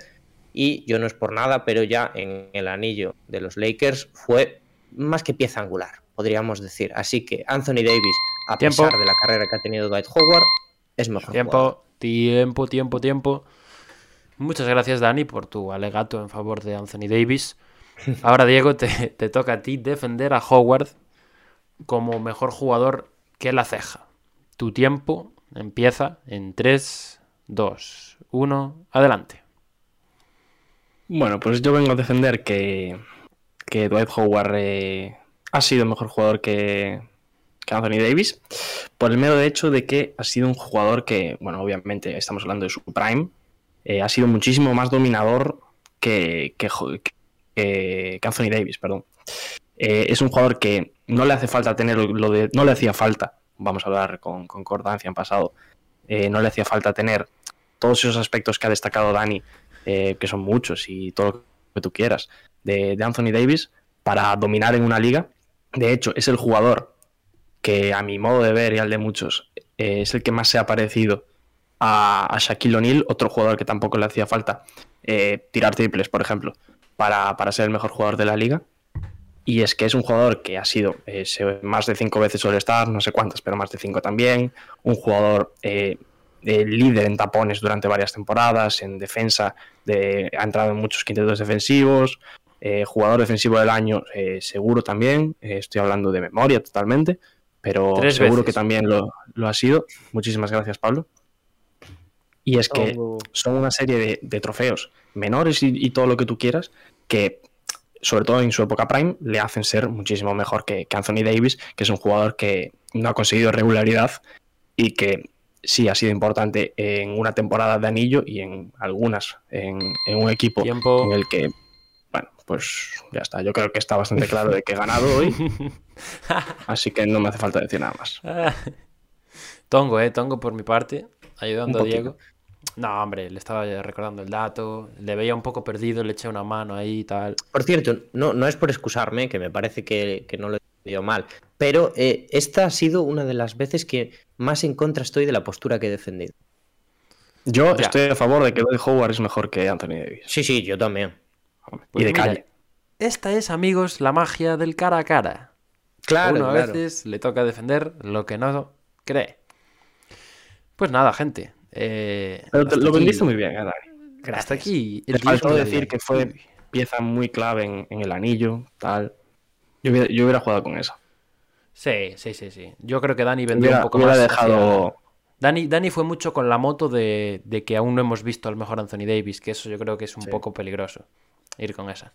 Y yo no es por nada, pero ya en el anillo de los Lakers fue más que pieza angular, podríamos decir. Así que Anthony Davis, a Tiempo. pesar de la carrera que ha tenido Dwight Howard, es mejor. jugador. Tiempo, tiempo, tiempo, tiempo. Muchas gracias, Dani, por tu alegato en favor de Anthony Davis. Ahora, Diego, te, te toca a ti defender a Howard como mejor jugador que la ceja. Tu tiempo empieza en 3, 2, 1, adelante. Bueno, pues yo vengo a defender que, que Dwight Howard eh, ha sido mejor jugador que, Anthony Davis, por el mero hecho de que ha sido un jugador que, bueno, obviamente estamos hablando de su prime, eh, ha sido muchísimo más dominador que- que Anthony Davis, perdón. Eh, es un jugador que no le hace falta tener lo de. No le hacía falta, vamos a hablar con concordancia en pasado, eh, no le hacía falta tener todos esos aspectos que ha destacado Dani, eh, que son muchos y todo lo que tú quieras, de, Anthony Davis para dominar en una liga. De hecho, es el jugador que a mi modo de ver y al de muchos eh, es el que más se ha parecido a, a Shaquille O'Neal, otro jugador que tampoco le hacía falta tirar triples, por ejemplo, para, para ser el mejor jugador de la liga. Y es que es un jugador que ha sido eh, más de cinco veces All-Star, no sé cuántas, pero más de cinco también. Un jugador eh, eh, líder en tapones durante varias temporadas, en defensa, de, ha entrado en muchos quintetos defensivos. eh, jugador defensivo del año, eh, seguro también. eh, estoy hablando de memoria totalmente, pero Tres seguro veces. que también lo, lo ha sido. Muchísimas gracias, Pablo. Y es que Oh. son una serie de, de trofeos menores y, y todo lo que tú quieras que sobre todo en su época prime le hacen ser muchísimo mejor que, que Anthony Davis que es un jugador que no ha conseguido regularidad y que sí ha sido importante en una temporada de anillo y en algunas en, en un equipo Tiempo. en el que bueno pues ya está yo creo que está bastante claro de que he ganado hoy así que no me hace falta decir nada más Tongo, eh, Tongo por mi parte, ayudando a. Diego. No, hombre, le estaba recordando el dato, le veía un poco perdido, le eché una mano ahí y tal. Por cierto, no, no es por excusarme, que me parece que, que no lo he entendido mal, pero eh, esta ha sido una de las veces que más en contra estoy de la postura que he defendido. yo Ya. estoy a favor de que Dwight Howard es mejor que Anthony Davis Sí, sí, yo también. Pues y de mira, calle Esta es, amigos, la magia del cara a cara. Claro, Uno a claro. veces le toca defender lo que no cree. Pues nada, gente. Eh, Pero te- lo aquí- vendiste muy bien, eh, Dani. Hasta aquí. el Te faltó de decir que fue pieza muy clave en, en el anillo, tal. Yo hubiera, yo hubiera jugado con eso. Sí, sí, sí, sí. Yo creo que Dani vendió Hubiera, un poco hubiera más. dejado. hacia- Dani, Dani fue mucho con la moto de, de que aún no hemos visto al mejor Anthony Davis, que eso yo creo que es un poco peligroso ir con esa.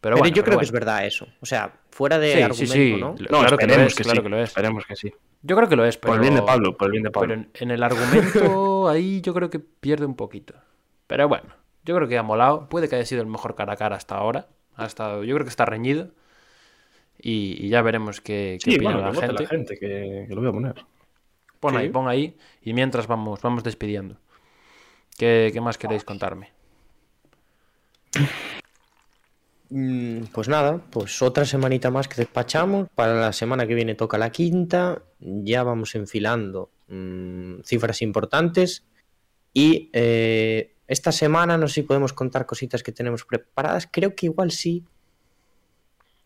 Pero, Pero, bueno, yo pero creo que es verdad eso. O sea, fuera de Sí, sí, argumento, sí. ¿no? No, claro que lo es, que, claro sí. que lo es. Esperemos que sí. Yo creo que lo es, pero. Por el bien de Pablo, por el bien de Pablo. Pero en, en el argumento ahí yo creo que pierde un poquito. Pero bueno, yo creo que ha molado. Puede que haya sido el mejor cara a cara hasta ahora. Ha estado, yo creo que está reñido. Y, y ya veremos qué, qué Sí, opina bueno, la gente. la gente, que, que lo voy a poner. Pon Sí. ahí, pon ahí. Y mientras vamos, vamos despidiendo. ¿Qué, qué más queréis contarme? Mm, Pues nada, pues otra semanita más que despachamos. Para la semana que viene toca la quinta. Ya vamos enfilando mm, cifras importantes. Y eh, esta semana no sé si podemos contar cositas que tenemos preparadas. Creo que igual sí.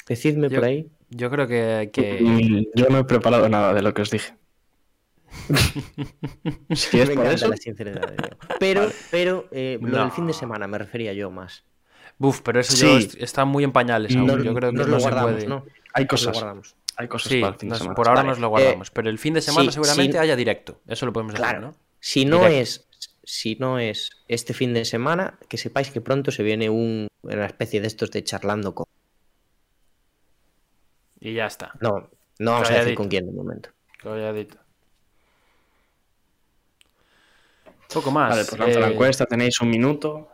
Decidme Yo- por ahí. Yo creo que, que- Mm, Yo no he preparado nada de lo que os dije. si es Me por encanta eso, la sinceridad de Diego. Pero, pero eh, lo No. del fin de semana me refería yo más. Buf, pero eso Sí. yo est- está muy en pañales aún. No- yo creo que nos no lo se guardamos, puede. ¿no? hay Nos lo cosas. guardamos. Hay cosas Sí, para el fin de semana. por ahora Vale. nos lo guardamos. pero el fin de semana sí, seguramente sí. haya directo. Eso lo podemos decir, Claro. ¿no? Si no Directo. es, si no es este fin de semana, que sepáis que pronto se viene un, una especie de estos de charlando con. Y ya está. No, no vamos a decir con quién de momento. Calladito. Poco más. Vale, pues lanzo la eh, encuesta, tenéis un minuto.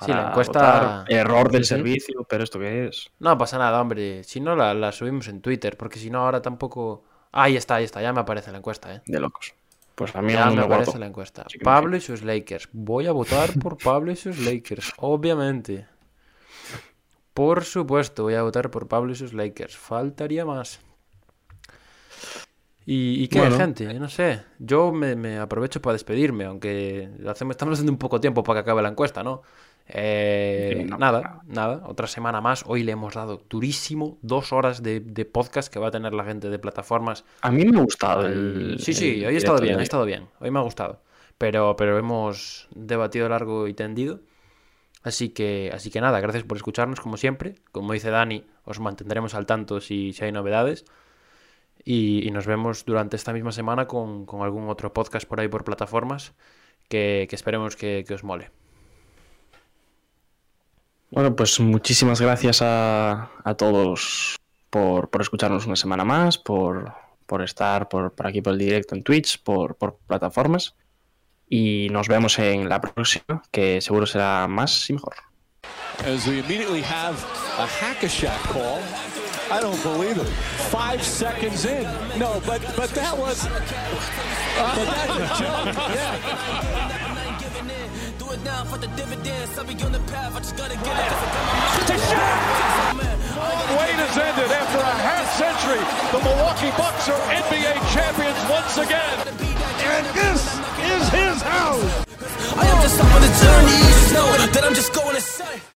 Sí, la encuesta-. Error del servicio, pero ¿esto qué es? No pasa nada, hombre. Si no, la, la subimos en Twitter, porque si no, ahora tampoco Ahí está, ahí está, ya me aparece la encuesta, ¿eh? De locos. Pues a mí Ya me aparece guardo. la encuesta. Pablo y sus Lakers. Voy a votar por Pablo y sus Lakers, obviamente. Por supuesto, voy a votar por Pablo y sus Lakers. Faltaría más. ¿Y, y qué, Bueno. gente? No sé. Yo me, me aprovecho para despedirme, aunque hacemos, estamos haciendo un poco tiempo para que acabe la encuesta, ¿no? Eh, no nada, nada. Otra semana más. Hoy le hemos dado durísimo dos horas de, de podcast que va a tener la gente de plataformas A mí me ha gustado el. Sí, sí, el hoy ha estado bien, ha estado bien. Hoy me ha gustado. Pero, pero hemos debatido largo y tendido. Así que, así que nada, gracias por escucharnos como siempre. Como dice Dani, os mantendremos al tanto si, si hay novedades. Y, y nos vemos durante esta misma semana con, con algún otro podcast por ahí por plataformas que, que esperemos que, que os mole. Bueno, pues muchísimas gracias a, a todos por, por escucharnos una semana más, por, por estar por, por aquí por el directo en Twitch, por, plataformas. Y nos vemos en la próxima, que seguro será más y mejor. As we immediately have a hack-a-shack call. I don't believe it. Five seconds in. No, but but that was. it down for the dividends. I'll be on the path. I just gotta get it. It's a shot! Wait has ended after a half century. The Milwaukee Bucks are NBA champions once again. And this is his house. I am just on the journey. Just know that I'm just going to say.